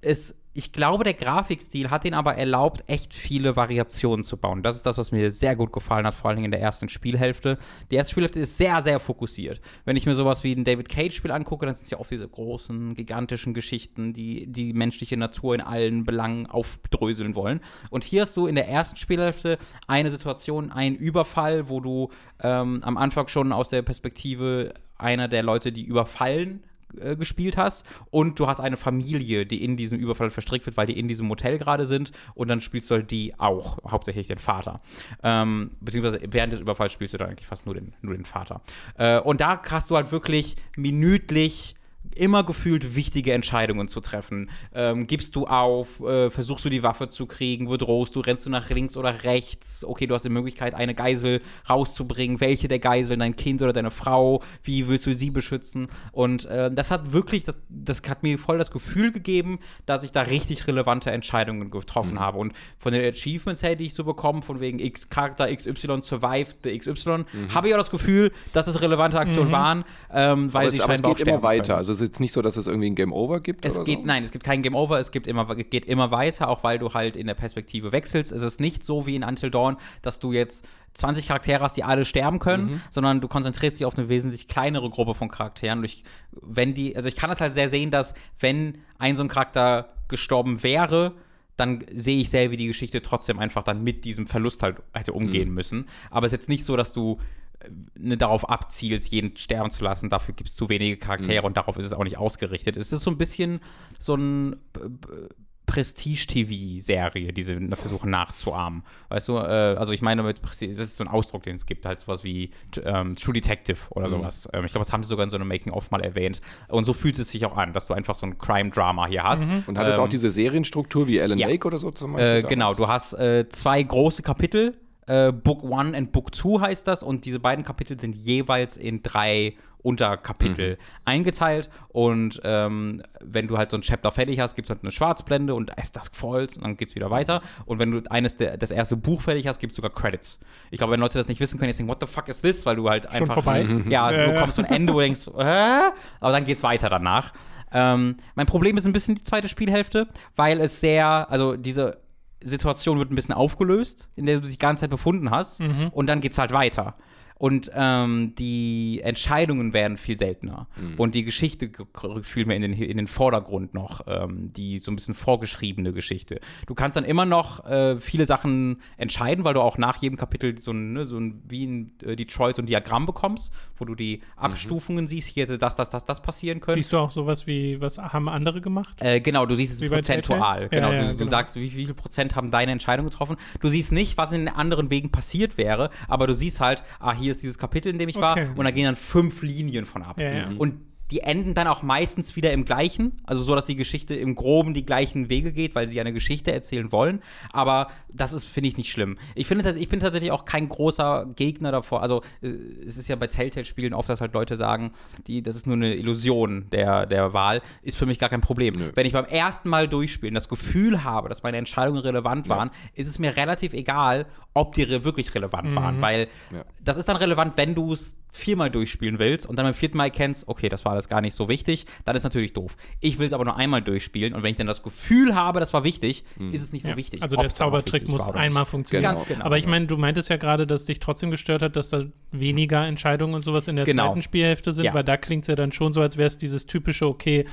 es, ich glaube, der Grafikstil hat den aber erlaubt, echt viele Variationen zu bauen. Das ist das, was mir sehr gut gefallen hat, vor allen Dingen in der ersten Spielhälfte. Die erste Spielhälfte ist sehr, sehr fokussiert. Wenn ich mir sowas wie ein David Cage-Spiel angucke, dann sind es ja oft diese großen, gigantischen Geschichten, die die menschliche Natur in allen Belangen aufdröseln wollen. Und hier hast du in der ersten Spielhälfte eine Situation, einen Überfall, wo du ähm, am Anfang schon aus der Perspektive einer der Leute, die überfallen, äh, gespielt hast und du hast eine Familie, die in diesem Überfall verstrickt wird, weil die in diesem Motel gerade sind und dann spielst du halt die auch, hauptsächlich den Vater. Ähm, beziehungsweise während des Überfalls spielst du dann eigentlich fast nur den, nur den Vater. Äh, und da hast du halt wirklich minütlich immer gefühlt wichtige Entscheidungen zu treffen. Ähm, gibst du auf, äh, versuchst du die Waffe zu kriegen, bedrohst du, rennst du nach links oder rechts, okay, du hast die Möglichkeit, eine Geisel rauszubringen, welche der Geiseln, dein Kind oder deine Frau, wie willst du sie beschützen? Und äh, das hat wirklich, das, das hat mir voll das Gefühl gegeben, dass ich da richtig relevante Entscheidungen getroffen habe. Und von den Achievements her, die ich so bekomme, von wegen X Charakter XY survived the XY, habe ich auch das Gefühl, dass es relevante Aktionen waren, ähm, weil aber sie es, aber es scheinbar geht auch immer weiter. können. Also es ist jetzt nicht so, dass es irgendwie ein Game Over gibt Es geht, so? nein, es gibt kein Game Over, es gibt immer, geht immer weiter, auch weil du halt in der Perspektive wechselst. Es ist nicht so wie in Until Dawn, dass du jetzt 20 Charaktere hast, die alle sterben können, sondern du konzentrierst dich auf eine wesentlich kleinere Gruppe von Charakteren. Ich, wenn die, also ich kann das halt sehr sehen, dass wenn ein so ein Charakter gestorben wäre, dann sehe ich sehr, wie die Geschichte trotzdem einfach dann mit diesem Verlust halt hätte umgehen müssen. Aber es ist jetzt nicht so, dass du ne, darauf abzielst, jeden sterben zu lassen. Dafür gibt es zu wenige Charaktere und darauf ist es auch nicht ausgerichtet. Es ist so ein bisschen so ein b- b- Prestige-TV-Serie, die sie versuchen nachzuahmen. Weißt du, äh, also ich meine, das ist so ein Ausdruck, den es gibt, halt sowas wie ähm, True Detective oder sowas. Ähm, ich glaube, das haben sie sogar in so einem Making-of mal erwähnt. Und so fühlt es sich auch an, dass du einfach so ein Crime-Drama hier hast. Und hat es Ähm, auch diese Serienstruktur wie Alan ja. Wake oder so zum Beispiel? äh, genau, du hast äh, zwei große Kapitel. Äh, Book 1 und Book 2 heißt das. Und diese beiden Kapitel sind jeweils in drei Unterkapitel Mhm. eingeteilt. Und ähm, wenn du halt so ein Chapter fertig hast, gibt es halt eine Schwarzblende und as Dusk Falls und dann geht es wieder weiter. Und wenn du eines der, das erste Buch fertig hast, gibt es sogar Credits. Ich glaube, wenn Leute das nicht wissen, können jetzt denken, what the fuck is this? Weil du halt Schon einfach. vorbei? Ja, du kommst zum Ende, du denkst, äh? aber dann geht's weiter danach. Ähm, mein Problem ist ein bisschen die zweite Spielhälfte, weil es sehr, also diese Situation wird ein bisschen aufgelöst, in der du dich die ganze Zeit befunden hast, und dann geht's halt weiter. Und ähm, die Entscheidungen werden viel seltener. Mhm. Und die Geschichte rückt viel mehr in den, in den Vordergrund noch, ähm, die so ein bisschen vorgeschriebene Geschichte. Du kannst dann immer noch äh, viele Sachen entscheiden, weil du auch nach jedem Kapitel so ein, ne, so ein wie in äh, Detroit so ein Diagramm bekommst, wo du die Abstufungen siehst, hier hätte das, das, das, das passieren können. Siehst du auch sowas wie, was haben andere gemacht? Äh, genau, du siehst es Wie prozentual. Genau, Ja, ja, du, du genau. sagst, wie, wie viel Prozent haben deine Entscheidung getroffen. Du siehst nicht, was in den anderen Wegen passiert wäre, aber du siehst halt, ah, hier ist dieses Kapitel, in dem ich war, Okay. und da gehen dann fünf Linien von ab. Ja, ja. Und die enden dann auch meistens wieder im gleichen, also so, dass die Geschichte im Groben die gleichen Wege geht, weil sie eine Geschichte erzählen wollen. Aber das ist, finde ich, nicht schlimm. Ich finde, ich bin tatsächlich auch kein großer Gegner davor. Also äh, es ist ja bei Telltale-Spielen oft, dass halt Leute sagen, die, das ist nur eine Illusion der, der Wahl, ist für mich gar kein Problem. Wenn ich beim ersten Mal durchspielen das Gefühl habe, dass meine Entscheidungen relevant waren, ist es mir relativ egal, ob die re wirklich relevant waren, weil Ja. das ist dann relevant, wenn du es viermal durchspielen willst und dann beim vierten Mal erkennst, okay, das war alles gar nicht so wichtig, dann ist natürlich doof. Ich will es aber nur einmal durchspielen und wenn ich dann das Gefühl habe, das war wichtig, ist es nicht so Ja. wichtig. Also der Zaubertrick muss einmal funktionieren. Ganz genau. Aber ich meine, du meintest ja gerade, dass dich trotzdem gestört hat, dass da weniger Entscheidungen und sowas in der Genau. zweiten Spielhälfte sind, Ja. weil da klingt es ja dann schon so, als wäre es dieses typische, okay,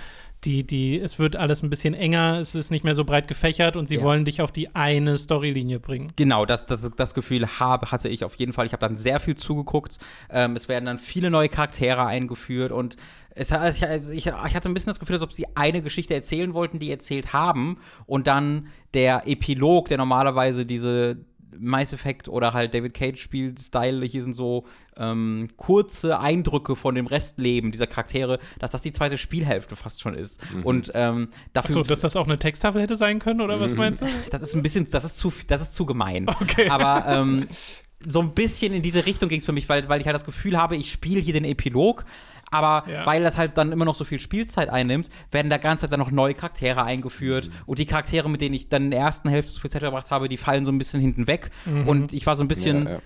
die, die, es wird alles ein bisschen enger, es ist nicht mehr so breit gefächert und sie Ja. wollen dich auf die eine Storylinie bringen. Genau, das, das, das Gefühl habe, hatte ich auf jeden Fall. Ich habe dann sehr viel zugeguckt. Ähm, es werden dann viele neue Charaktere eingeführt und es, hat- ich, also ich, ich hatte ein bisschen das Gefühl, als ob sie eine Geschichte erzählen wollten, die erzählt haben und dann der Epilog, der normalerweise diese Mass Effect oder halt David Cage Spiel-Style, hier sind so ähm, kurze Eindrücke von dem Restleben dieser Charaktere, dass das die zweite Spielhälfte fast schon ist. Und ähm, dafür Achso, dass das auch eine Texttafel hätte sein können, oder was meinst du? das ist ein bisschen, das ist zu, das ist zu gemein. Okay. Aber ähm, so ein bisschen in diese Richtung ging es für mich, weil, weil ich halt das Gefühl habe, ich spiele hier den Epilog. Aber Ja. weil das halt dann immer noch so viel Spielzeit einnimmt, werden da ganze Zeit dann noch neue Charaktere eingeführt. Und die Charaktere, mit denen ich dann in der ersten Hälfte so viel Zeit verbracht habe, die fallen so ein bisschen hinten weg. Und ich war so ein bisschen Ja,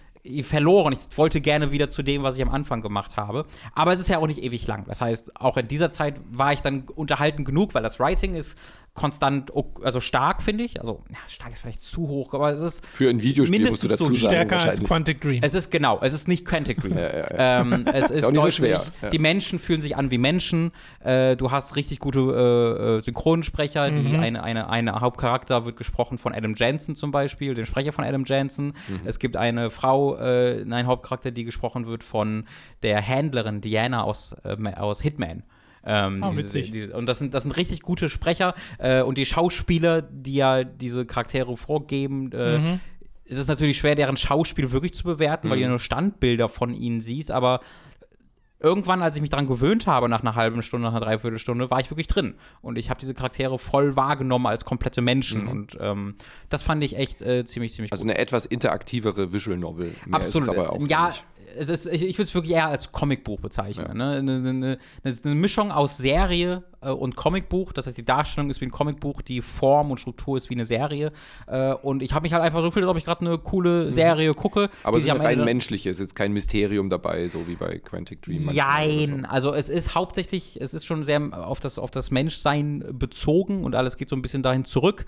verloren. Ich wollte gerne wieder zu dem, was ich am Anfang gemacht habe. Aber es ist ja auch nicht ewig lang. Das heißt, auch in dieser Zeit war ich dann unterhalten genug, weil das Writing ist konstant, also stark, finde ich. Also, ja, stark ist vielleicht zu hoch, aber es ist Für ein Videospiel musst du Mindestens so dazu sagen. Stärker als. Quantic Dream. es ist genau, es ist nicht Quantic Dream. Ja, ja, Ähm, es ist, auch nicht so deutlich, schwer, ja. Die Menschen fühlen sich an wie Menschen. Äh, du hast richtig gute äh, äh, Synchronsprecher. Die Mhm. eine, eine, eine Hauptcharakter wird gesprochen von Adam Jensen zum Beispiel, dem Sprecher von Adam Jensen. Mhm. Es gibt eine Frau, äh, ein Hauptcharakter, die gesprochen wird von der Händlerin Diana aus, äh, aus Hitman. Ähm, Oh, diese- witzig. diese, und das sind, das sind richtig gute Sprecher. Äh, und die Schauspieler, die ja diese Charaktere vorgeben, äh, Mhm. es ist natürlich schwer, deren Schauspiel wirklich zu bewerten, weil du Mhm. ja nur Standbilder von ihnen siehst, aber irgendwann, als ich mich daran gewöhnt habe, nach einer halben Stunde, nach einer Dreiviertelstunde, war ich wirklich drin. Und ich habe diese Charaktere voll wahrgenommen als komplette Menschen. Und ähm, das fand ich echt äh, ziemlich, ziemlich Mhm. Also gut. eine etwas interaktivere Visual Novel. Mehr Absolut. Ist es aber auch ja, nicht. Es ist, ich, ich würde es wirklich eher als Comicbuch bezeichnen. Ja. Ne? Eine, eine, eine, Mischung aus Serie äh, und Comicbuch. Das heißt, die Darstellung ist wie ein Comicbuch, die Form und Struktur ist wie eine Serie. Äh, und ich habe mich halt einfach so gefühlt, als ob ich gerade eine coole Serie gucke. Mhm. Aber die es ist rein menschliche, es ist jetzt kein Mysterium dabei, so wie bei Quantic Dream. oder Jein, also es ist hauptsächlich, es ist schon sehr auf das, auf das Menschsein bezogen und alles geht so ein bisschen dahin zurück.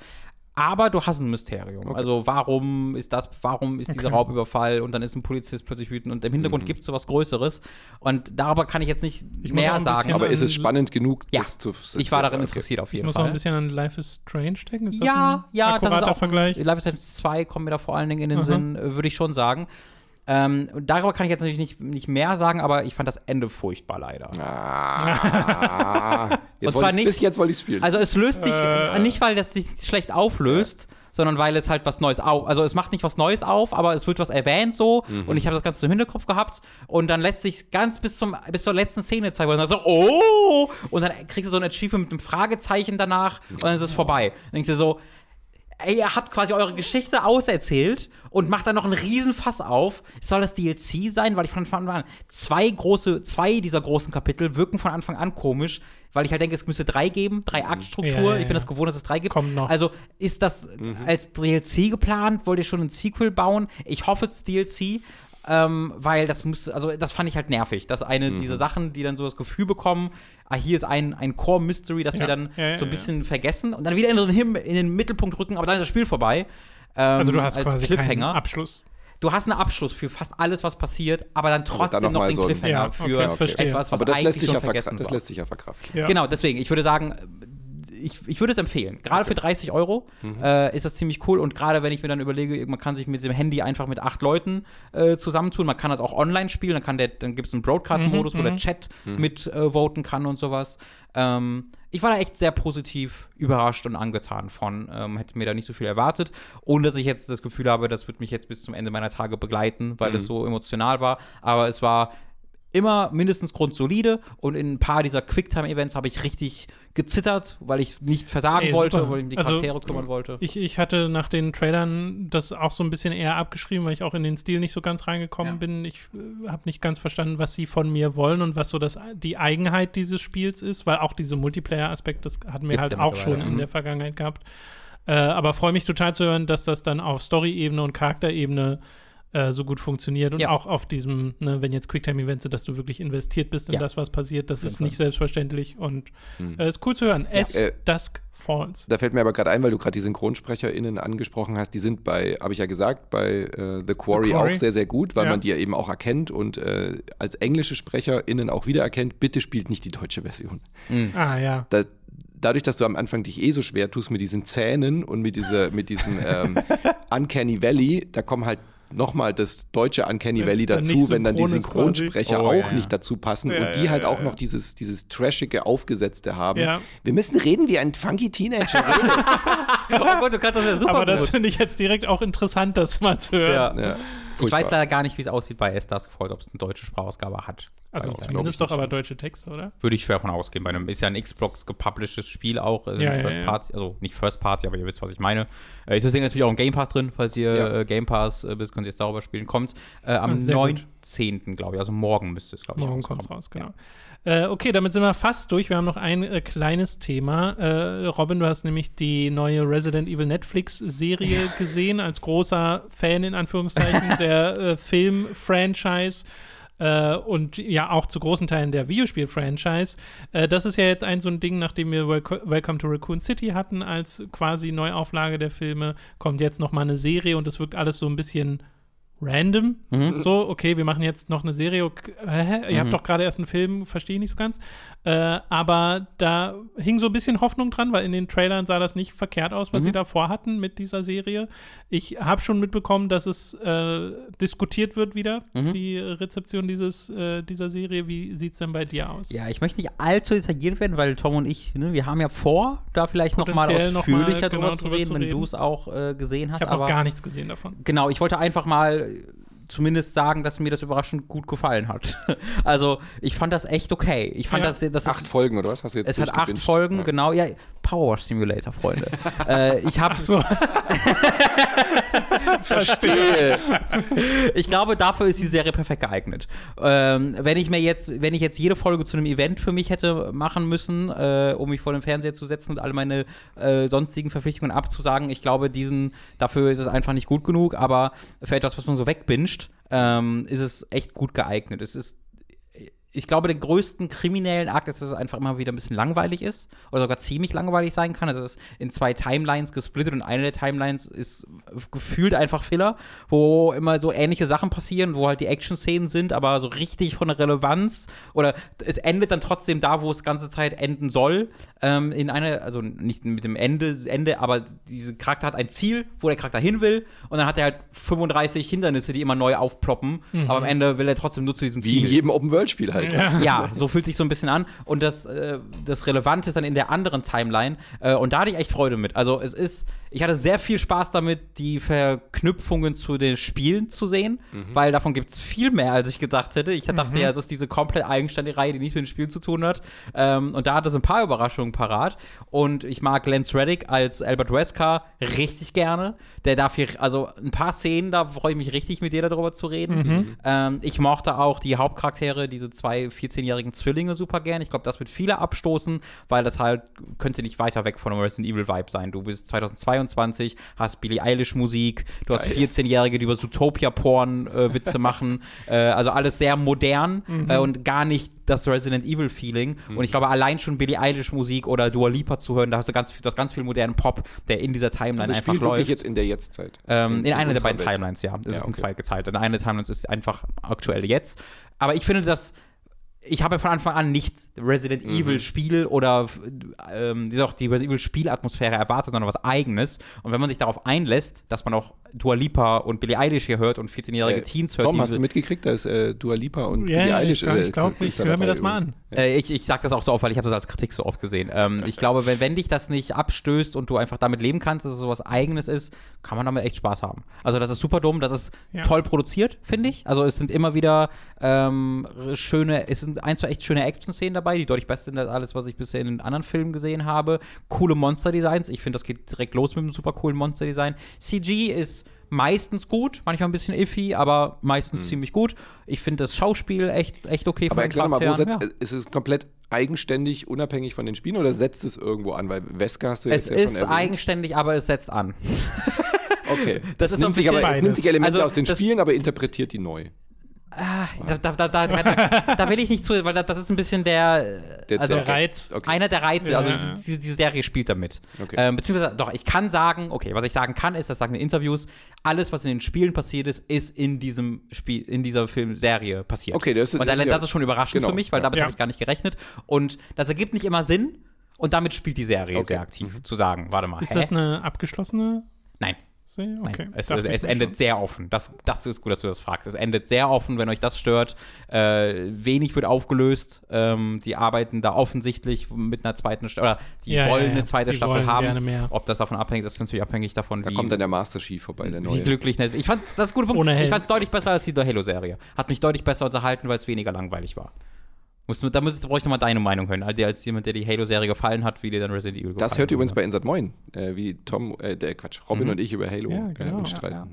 Aber du hast ein Mysterium. Also warum ist das, warum ist dieser Okay. Raubüberfall und dann ist ein Polizist plötzlich wütend und im Hintergrund gibt es sowas Größeres. Und darüber kann ich jetzt nicht Ich muss auch mehr sagen. Aber ist es an- spannend genug, Ja, das zu ich war darin okay. interessiert auf Ich jeden muss auch Fall. ein bisschen an Life is Strange denken. Ist das ja, ein ja, das ist auch Vergleich? Life is Strange 2 kommt mir da vor allen Dingen in den Aha. Sinn, äh, würde ich schon sagen. Ähm, darüber kann ich jetzt natürlich nicht, nicht mehr sagen, aber ich fand das Ende furchtbar leider. Ah, jetzt Und zwar nicht- bis jetzt wollte ich spielen. Also es löst sich Äh. nicht, weil das sich schlecht auflöst, sondern weil es halt was Neues auf. Also es macht nicht was Neues auf, aber es wird was erwähnt so und ich habe das Ganze im Hinterkopf gehabt und dann lässt sich ganz bis zum bis zur letzten Szene zeigen, und dann so oh und dann kriegst du so ein Achievement mit einem Fragezeichen danach und dann ist es vorbei. Dann denkst du so Ey, ihr habt quasi eure Geschichte auserzählt und macht dann noch einen Riesen-Fass auf. Soll das DLC sein? Weil ich von Anfang an zwei große, zwei dieser großen Kapitel wirken von Anfang an komisch, weil ich halt denke, es müsste drei geben, drei Aktstruktur. Ja, ja, Ich bin das gewohnt, dass es drei gibt. Kommt noch. Also ist das als DLC geplant? Wollt ihr schon ein Sequel bauen? Ich hoffe, es ist DLC. Ähm, weil das muss, also das fand ich halt nervig, dass eine dieser Sachen, die dann so das Gefühl bekommen, ah, hier ist ein, ein Core-Mystery, das Ja. wir dann Ja, ja, so ein ja. bisschen vergessen und dann wieder in den, Him in den Mittelpunkt rücken, aber dann ist das Spiel vorbei. Ähm, Also du hast als quasi keinen Cliffhanger. Abschluss. du hast einen Abschluss für fast alles, was passiert, aber dann trotzdem noch noch, mal den so ein- Cliffhanger Ja, für okay, etwas, was Aber das eigentlich lässt, sich schon ja vergessen verkra- das war. lässt sich ja verkraften. Ja. Genau, deswegen, ich würde sagen, ich, ich würde es empfehlen. Gerade für 30 Euro Mhm. äh, ist das ziemlich cool. Und gerade wenn ich mir dann überlege, man kann sich mit dem Handy einfach mit acht Leuten äh, zusammentun. Man kann das auch online spielen. Dann, kann der, dann gibt es einen Broadcast-Modus, wo der Chat mit äh, voten kann und sowas. Ähm, ich war da echt sehr positiv überrascht und angetan von. Ähm, hätte mir da nicht so viel erwartet. Ohne dass ich jetzt das Gefühl habe, das wird mich jetzt bis zum Ende meiner Tage begleiten, weil es so emotional war. Aber es war immer mindestens grundsolide und in ein paar dieser Quicktime-Events habe ich richtig gezittert, weil ich nicht versagen Ey, wollte, weil ich mich um die Also, Charaktere kümmern wollte. Ich, ich hatte nach den Trailern das auch so ein bisschen eher abgeschrieben, weil ich auch in den Stil nicht so ganz reingekommen Ja. bin. Ich äh, habe nicht ganz verstanden, was sie von mir wollen und was so das, die Eigenheit dieses Spiels ist, weil auch diese Multiplayer-Aspekt, das hatten wir Gibt's halt ja auch schon in mhm. der Vergangenheit gehabt. Äh, aber freue mich total zu hören, dass das dann auf Story-Ebene und Charakterebene äh, so gut funktioniert und Ja. auch auf diesem, ne, wenn jetzt Quicktime-Events sind, dass du wirklich investiert bist in Ja. das, was passiert, das ist Fall. nicht selbstverständlich und äh, ist cool zu hören. As Äh, Dusk Falls. Da fällt mir aber gerade ein, weil du gerade die SynchronsprecherInnen angesprochen hast, die sind bei, habe ich ja gesagt, bei äh, The, Quarry The Quarry. auch sehr, sehr gut, weil Ja. man die ja eben auch erkennt und äh, als englische SprecherInnen auch wiedererkennt, bitte spielt nicht die deutsche Version. Ah ja. Da, dadurch, dass du am Anfang dich eh so schwer tust mit diesen Zähnen und mit, dieser, mit diesem ähm, Uncanny Valley, da kommen halt nochmal das deutsche Uncanny Wenn's Valley dazu, wenn dann die Synchronsprecher. Oh, auch ja. nicht dazu passen Ja, und die ja, halt ja, auch ja. noch dieses, dieses trashige, aufgesetzte haben. Ja. Wir müssen reden wie ein funky Teenager redet. oh Gott, du kannst das ja super Aber das finde ich jetzt direkt auch interessant, das mal zu hören. Ja. Ja, Ich weiß furchtbar. leider gar nicht, wie es aussieht bei S Dusk Falls, ob es eine deutsche Sprachausgabe hat. Also ich zumindest doch aber deutsche Texte, oder? Würde ich schwer von ausgehen. Bei einem ist ja ein Xbox gepublishedes Spiel auch, äh, Ja, First ja. Party, also nicht First Party, aber ihr wisst, was ich meine. Äh, ist deswegen natürlich auch ein Game Pass drin, falls ihr Ja. äh, Game Pass äh, bist, könnt ihr jetzt darüber spielen. Kommt äh, am Ah, sehr gut. 19. glaube ich, also morgen müsste es, glaube ich, Morgen kommt raus, genau. Äh, okay, damit sind wir fast durch. Wir haben noch ein äh, kleines Thema. Äh, Robin, du hast nämlich die neue Resident Evil Netflix-Serie gesehen, als großer Fan in Anführungszeichen der äh, Film-Franchise. Äh, und ja auch zu großen Teilen der Videospiel-Franchise. Äh, das ist ja jetzt ein so ein Ding, nachdem wir Welco Welcome to Raccoon City hatten als quasi Neuauflage der Filme, kommt jetzt noch mal eine Serie und es wirkt alles so ein bisschen random. Mhm. So, okay, wir machen jetzt noch eine Serie. Hä? Ihr habt doch gerade erst einen Film, verstehe ich nicht so ganz. Äh, aber da hing so ein bisschen Hoffnung dran, weil in den Trailern sah das nicht verkehrt aus, was sie da vorhatten mit dieser Serie. Ich habe schon mitbekommen, dass es äh, diskutiert wird wieder, die Rezeption dieses, äh, dieser Serie. Wie sieht es denn bei dir aus? Ja, ich möchte nicht allzu detailliert werden, weil Tom und ich, ne, wir haben ja vor, da vielleicht nochmal Potenziell noch mal, ausführlicher genau, drüber zu drüber reden, zu wenn reden. du es auch äh, gesehen hast. Ich habe noch gar nichts gesehen davon. Genau, ich wollte einfach mal zumindest sagen, dass mir das überraschend gut gefallen hat. also, ich fand das echt okay. Ich fand Ja. das, das Acht ist, Folgen, oder was? Hast du jetzt es hat acht durchgebinged? Folgen, Ja. genau. Ja, Power Wash Simulator, Freunde. äh, ich habe so. Verstehe. ich glaube, dafür ist die Serie perfekt geeignet. Ähm, wenn ich mir jetzt, wenn ich jetzt jede Folge zu einem Event für mich hätte machen müssen, äh, um mich vor den Fernseher zu setzen und alle meine äh, sonstigen Verpflichtungen abzusagen, ich glaube, diesen, dafür ist es einfach nicht gut genug, aber für etwas, was man so wegbinscht, ähm, ist es echt gut geeignet. Es ist ich glaube, den größten kriminellen Akt ist, dass es einfach immer wieder ein bisschen langweilig ist oder sogar ziemlich langweilig sein kann. Also es ist in zwei Timelines gesplittet und eine der Timelines ist gefühlt einfach Filler, wo immer so ähnliche Sachen passieren, wo halt die Action-Szenen sind, aber so richtig von der Relevanz oder es endet dann trotzdem da, wo es ganze Zeit enden soll. Ähm, in eine, also nicht mit dem Ende, Ende, aber dieser Charakter hat ein Ziel, wo der Charakter hin will und dann hat er halt 35 Hindernisse, die immer neu aufploppen, aber am Ende will er trotzdem nur zu diesem Wie in Ziel. jedem Open-World-Spiel halt. Ja. Ja, so fühlt sich so ein bisschen an. Und das, äh, das Relevante ist dann in der anderen Timeline. Äh, und da hatte ich echt Freude mit. Also es ist, ich hatte sehr viel Spaß damit, die Verknüpfungen zu den Spielen zu sehen, weil davon gibt es viel mehr, als ich gedacht hätte. Ich dachte ja, es ist diese komplett eigenständige Reihe, die nichts mit den Spielen zu tun hat. Ähm, und da hat es ein paar Überraschungen parat. Und ich mag Lance Reddick als Albert Wesker richtig gerne. Der darf hier, also ein paar Szenen, da freue ich mich richtig, mit dir darüber zu reden. Ähm, ich mochte auch die Hauptcharaktere, diese zwei 14-jährigen Zwillinge super gern. Ich glaube, das wird viele abstoßen, weil das halt könnte nicht weiter weg von einem Resident Evil Vibe sein. Du bist 2022, hast Billie Eilish Musik, du hast 14-Jährige, die über Zootopia-Porn äh, Witze machen, äh, also alles sehr modern Mhm. äh, und gar nicht das Resident Evil Feeling. Und ich glaube, allein schon Billie Eilish Musik oder Dua Lipa zu hören, da hast du ganz viel, du hast ganz viel modernen Pop, der in dieser Timeline Also einfach läuft. jetzt in der Jetztzeit. Ähm, in, einer der beiden Welt. Timelines, ja. Das Ja, ist in okay. zwei geteilt. In einer Timeline ist einfach aktuell jetzt. Aber ich finde, dass ich habe von Anfang an nicht Resident Mhm. Evil Spiel oder ähm, doch die Resident Evil Spielatmosphäre erwartet, sondern was eigenes. Und wenn man sich darauf einlässt, dass man auch Dua Lipa und Billie Eilish hier hört und 14-jährige Äh, Teens hört, Tom, hast du mitgekriegt, dass äh, Dua Lipa und Ja, Billie Eilish ich glaub- äh, ich glaub, ich ist da hör mir das mal an. Äh, ich ich sage das auch so oft, weil ich habe das als Kritik so oft gesehen. Ähm, ich glaube, wenn, wenn dich das nicht abstößt und du einfach damit leben kannst, dass es sowas Eigenes ist, kann man damit echt Spaß haben. Also das ist super dumm, das ist Ja. toll produziert, finde ich. Also es sind immer wieder ähm, schöne, es sind ein, zwei echt schöne Action-Szenen dabei, die deutlich besser sind als alles, was ich bisher in den anderen Filmen gesehen habe. Coole Monster-Designs. Ich finde, das geht direkt los mit einem super coolen Monster-Design. CG ist meistens gut, manchmal ein bisschen iffy, aber meistens ziemlich gut. Ich finde das Schauspiel echt, echt okay Hm. Aber den erklär doch mal, wo setzt, ist es komplett eigenständig, unabhängig von den Spielen oder setzt es irgendwo an? Weil Wesker hast du Es jetzt ja ist schon erwähnt. eigenständig, aber es setzt an. Okay. Das ist nimmt sich aber, bisschen es nimmt sich Elemente beides. aus den Also, Spielen, aber interpretiert die neu. Da, da, da, da, da, da will ich nicht zu, weil da, das ist ein bisschen der, Der- also der Reiz. Okay. einer der Reize. Also Ja. diese, diese Serie spielt damit. Okay. Ähm, beziehungsweise, doch, ich kann sagen, okay, was ich sagen kann, ist, das sagen in Interviews, alles, was in den Spielen passiert ist, ist in diesem Spiel, in dieser Filmserie passiert. Okay, das ist- Und das allein das ist schon überraschend genau, für mich, weil ja. damit Ja. habe ich gar nicht gerechnet. Und das ergibt nicht immer Sinn. Und damit spielt die Serie Okay. sehr aktiv, zu sagen, warte mal, Ist hä? das eine abgeschlossene Nein. Nein, Okay. es, ich es mir endet schon. sehr offen. Das, das ist gut, dass du das fragst. Es endet sehr offen, wenn euch das stört. Äh, wenig wird aufgelöst. Ähm, die arbeiten da offensichtlich mit einer zweiten Staffel. Oder die Ja, ja, wollen ja. eine zweite Die Staffel haben. mehr. Ob das davon abhängt, das ist natürlich abhängig davon, Da wie, kommt dann der Master Chief vorbei, der wie neue. glücklich. Ich fand das ist ein guter Punkt. Ohne Helm. Ich fand es deutlich besser als die Halo-Serie. Hat mich deutlich besser unterhalten, weil es weniger langweilig war. Musst, du- da müsstest, brauche ich nochmal deine Meinung hören. Also als jemand, der die Halo-Serie gefallen hat, wie dir dann Resident Evil Das gefallen hört ihr übrigens bei Insert Moin, äh, wie Tom, äh, der Quatsch, Robin Mhm. und ich über Halo Ja, äh, genau. uns Ja, streiten. ja.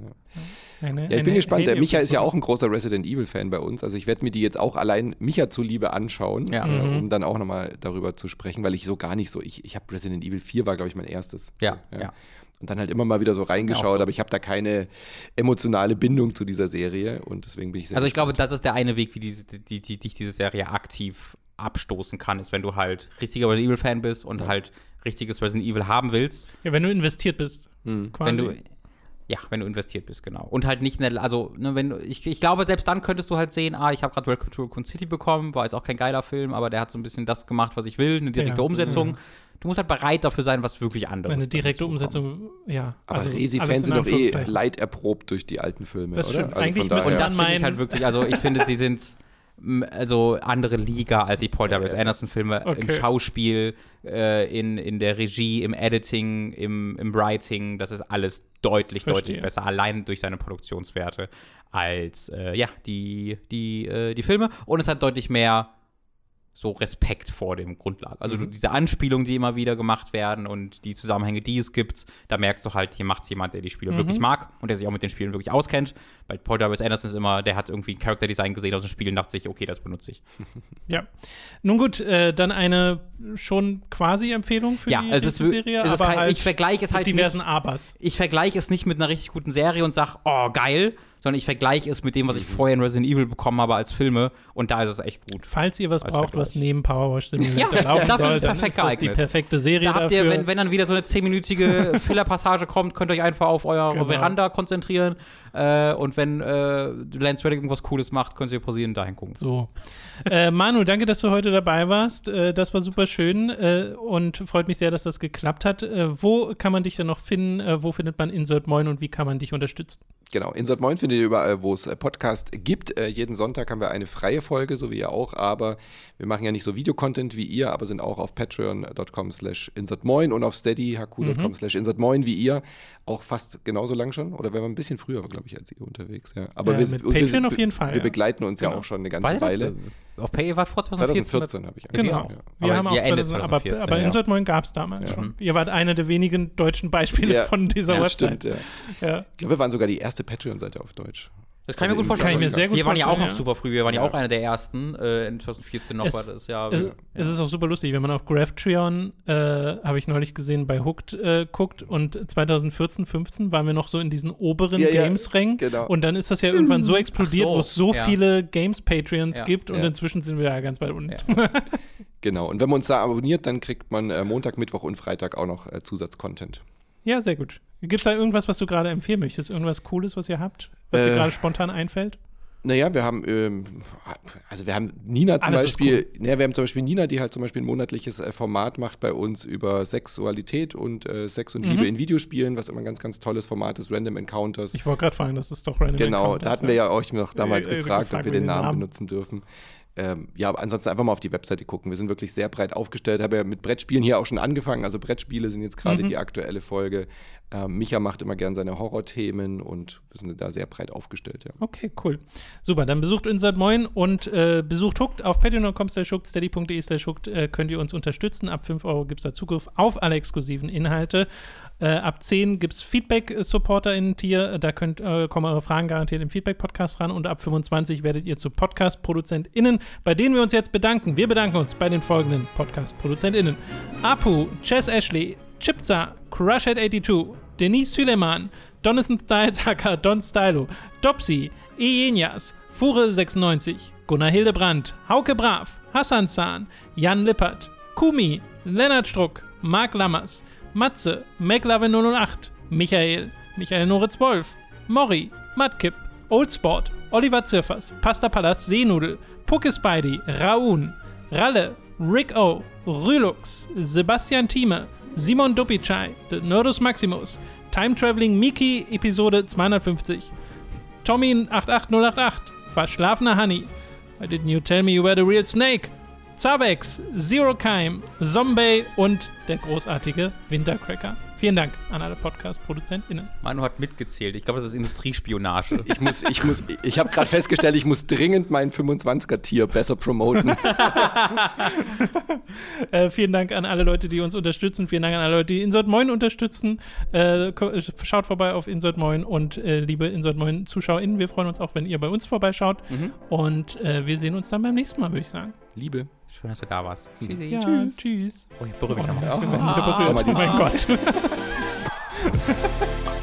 Ja. Eine- Ja, ich bin gespannt. Der Alien- Micha ist ja auch ein großer Resident Evil-Fan bei uns. Also ich werde mir die jetzt auch allein Micha zuliebe anschauen, Ja. äh, Mhm. um dann auch nochmal darüber zu sprechen, weil ich so gar nicht so, ich, ich habe Resident Evil 4 war, glaube ich, mein erstes. Ja, so, ja. Und dann halt immer mal wieder so reingeschaut, so. aber ich habe da keine emotionale Bindung zu dieser Serie und deswegen bin ich sehr Also ich glaube, gespannt. das ist der eine Weg, wie diese, die, die, dich diese Serie aktiv abstoßen kann, ist, wenn du halt richtiger Resident Evil-Fan bist und halt richtiges Resident Evil haben willst. Ja, wenn du investiert bist. Hm. Quasi. Wenn du, ja, wenn du investiert bist, genau. Und halt nicht, in der, also, ne, wenn du, ich, ich glaube, selbst dann könntest du halt sehen, ah, ich habe gerade Welcome to Raccoon City bekommen, war jetzt auch kein geiler Film, aber der hat so ein bisschen das gemacht, was ich will, eine direkte Ja, Umsetzung. Du musst halt bereit dafür sein, was wirklich anderes eine dann direkte. Umsetzung, ja. aber also Resi-Fans sind doch eh leid erprobt durch die alten Filme, Das oder? stimmt. Eigentlich von müssen Und daher- das finde ich halt wirklich, also ich finde, sie sind also andere Liga als die Paul W.S. Anderson-Filme im Okay. Schauspiel, äh, in, in der Regie, im Editing, im, im Writing. Das ist alles deutlich, Verstehe. deutlich besser, allein durch seine Produktionswerte als äh, ja, die, die, äh, die Filme. Und es hat deutlich mehr so Respekt vor dem Grundlagen. Also du, diese Anspielungen, die immer wieder gemacht werden und die Zusammenhänge, die es gibt, da merkst du halt, hier macht es jemand, der die Spiele wirklich mag und der sich auch mit den Spielen wirklich auskennt. Bei Paul W.S. Anderson ist immer, der hat irgendwie ein Character Design gesehen aus den Spielen und dachte sich, okay, das benutze ich. Ja. Nun gut, äh, dann eine schon quasi Empfehlung für ja, die es ist, Serie, es ist aber kein, halt ich vergleiche es halt mit diversen nicht, Abers. ich vergleiche es nicht mit einer richtig guten Serie und sage, oh, geil, sondern ich vergleiche es mit dem, was ich Mhm. vorher in Resident Evil bekommen habe als Filme und da ist es echt gut. Falls ihr was Als braucht, was Vergleich. neben Powerwash Simulator Ja, laufen dafür soll, ist dann perfekt ist das die perfekte Serie Da habt dafür. ihr, wenn, wenn dann wieder so eine zehnminütige Filler-Passage kommt, könnt ihr euch einfach auf eure Genau. Veranda konzentrieren. Äh, und wenn äh, Lance Reddick irgendwas Cooles macht, könnt ihr pausieren und dahin gucken. So. Äh, Manu, danke, dass du heute dabei warst. Äh, das war super schön äh, und freut mich sehr, dass das geklappt hat. Äh, wo kann man dich denn noch finden? Äh, wo findet man Insert Moin und wie kann man dich unterstützen? Genau, Insert Moin findet ihr überall, wo es äh, Podcast gibt. Äh, jeden Sonntag haben wir eine freie Folge, so wie ihr auch, aber wir machen ja nicht so Videocontent wie ihr, aber sind auch auf patreon.com slash insertmoin und auf steadyhq.com slash insertmoin wie ihr. Auch fast genauso lang schon, oder wären wir ein bisschen früher, glaube ich, als ihr unterwegs, ja. Aber Ja, wir, mit und wir- Patreon auf jeden Fall, Wir ja. begleiten uns ja Genau. auch schon eine ganze Weile. Auf Pay war vor 2014. 2014 habe ich Genau. angefangen, ja. Wir Aber haben auch ihr endet 2000, aber, 2014, aber ja. Insert Moin gab es damals Ja. schon. Ihr wart einer der wenigen deutschen Beispiele Ja. von dieser Ja, Website. stimmt, ja. Ja. Ich glaube, wir waren sogar die erste Patreon-Seite auf Deutsch. Das kann ich mir gut Also vorstellen. kann ich mir sehr gut wir waren ja auch noch ja. super früh. Wir waren ja, Ja. auch einer der ersten. Äh, in 2014 noch Es- war das ja. Es, es ist auch super lustig, wenn man auf Graphtreon, äh, habe ich neulich gesehen, bei Hooked äh, guckt und 2014, 15 waren wir noch so in diesen oberen Ja, ja, Games-Rängen genau. und dann ist das ja irgendwann so explodiert, so, wo es so ja. viele Games-Patreons Ja. gibt und Ja. inzwischen sind wir ja ganz weit unten. Ja. Genau. Und wenn man uns da abonniert, dann kriegt man äh, Montag, Mittwoch und Freitag auch noch äh, Zusatzcontent. Ja, sehr gut. Gibt es da irgendwas, was du gerade empfehlen möchtest? Irgendwas Cooles, was ihr habt? Was dir Äh, gerade spontan einfällt? Naja, wir haben, ähm, also wir haben Nina zum Alles Beispiel, naja, wir haben zum Beispiel Nina, die halt zum Beispiel ein monatliches äh, Format macht bei uns über Sexualität und äh, Sex und Mhm. Liebe in Videospielen, was immer ein ganz, ganz tolles Format ist, Random Encounters. Ich wollte gerade fragen, das ist doch Random Genau, Encounters, da hatten wir ja euch noch damals Äh, äh, gefragt, ob wir den den Namen, Namen. benutzen dürfen. Ähm, ja, ansonsten einfach mal auf die Webseite gucken. Wir sind wirklich sehr breit aufgestellt. Habe ja mit Brettspielen hier auch schon angefangen. Also Brettspiele sind jetzt gerade Mhm. die aktuelle Folge. Ähm, Micha macht immer gern seine Horrorthemen und wir sind da sehr breit aufgestellt, ja. Okay, cool. Super, dann besucht Insert Moin und äh, besucht Hooked auf patreon.com slash hooked, steady.de slash hooked äh, könnt ihr uns unterstützen. Ab 5 Euro gibt es da Zugriff auf alle exklusiven Inhalte. Äh, ab 10 gibt es Feedback-SupporterInnen-Tier. Da könnt, äh, kommen eure Fragen garantiert im Feedback-Podcast ran. Und ab 25 werdet ihr zu Podcast-ProduzentInnen, bei denen wir uns jetzt bedanken. Wir bedanken uns bei den folgenden Podcast-ProduzentInnen: Apu, Chess Ashley, Chipza, Crushhead82, Denise Süleyman, Jonathan Stylzacker, Don Stylo, Dopsy, Ejenias, Fure96, Gunnar Hildebrandt, Hauke Brav, Hassan Zahn, Jan Lippert, Kumi, Lennart Struck, Marc Lammers, Matze, McLave008, Michael, Michael Noritz-Wolf, Mori, Matkip, Oldsport, Oliver Zirfers, Pasta Palast Seenudel, Pucke Spidey, Raun, Ralle, Rick O, Rülux, Sebastian Thieme, Simon Dupicai, The Nerdus Maximus, Time Traveling Miki, Episode 250, Tommy88088, Verschlafener Honey, Why didn't you tell me you were the real Snake? Zavex, Zero Keim, Zombie und der großartige Wintercracker. Vielen Dank an alle Podcast-ProduzentInnen. Manu hat mitgezählt. Ich glaube, das ist Industriespionage. Ich muss, ich muss, ich habe gerade festgestellt, ich muss dringend mein 25er-Tier besser promoten. Äh, vielen Dank an alle Leute, die uns unterstützen. Vielen Dank an alle Leute, die Insert Moin unterstützen. Äh, schaut vorbei auf Insert Moin und äh, liebe Insert Moin ZuschauerInnen, wir freuen uns auch, wenn ihr bei uns vorbeischaut. Und äh, wir sehen uns dann beim nächsten Mal, würde ich sagen. Liebe. Schön, dass du da warst. Tschüssi. Ja, tschüss. Oh, ich berühre mich Oh, nochmal. wieder berührt. mal Oh mein Gott.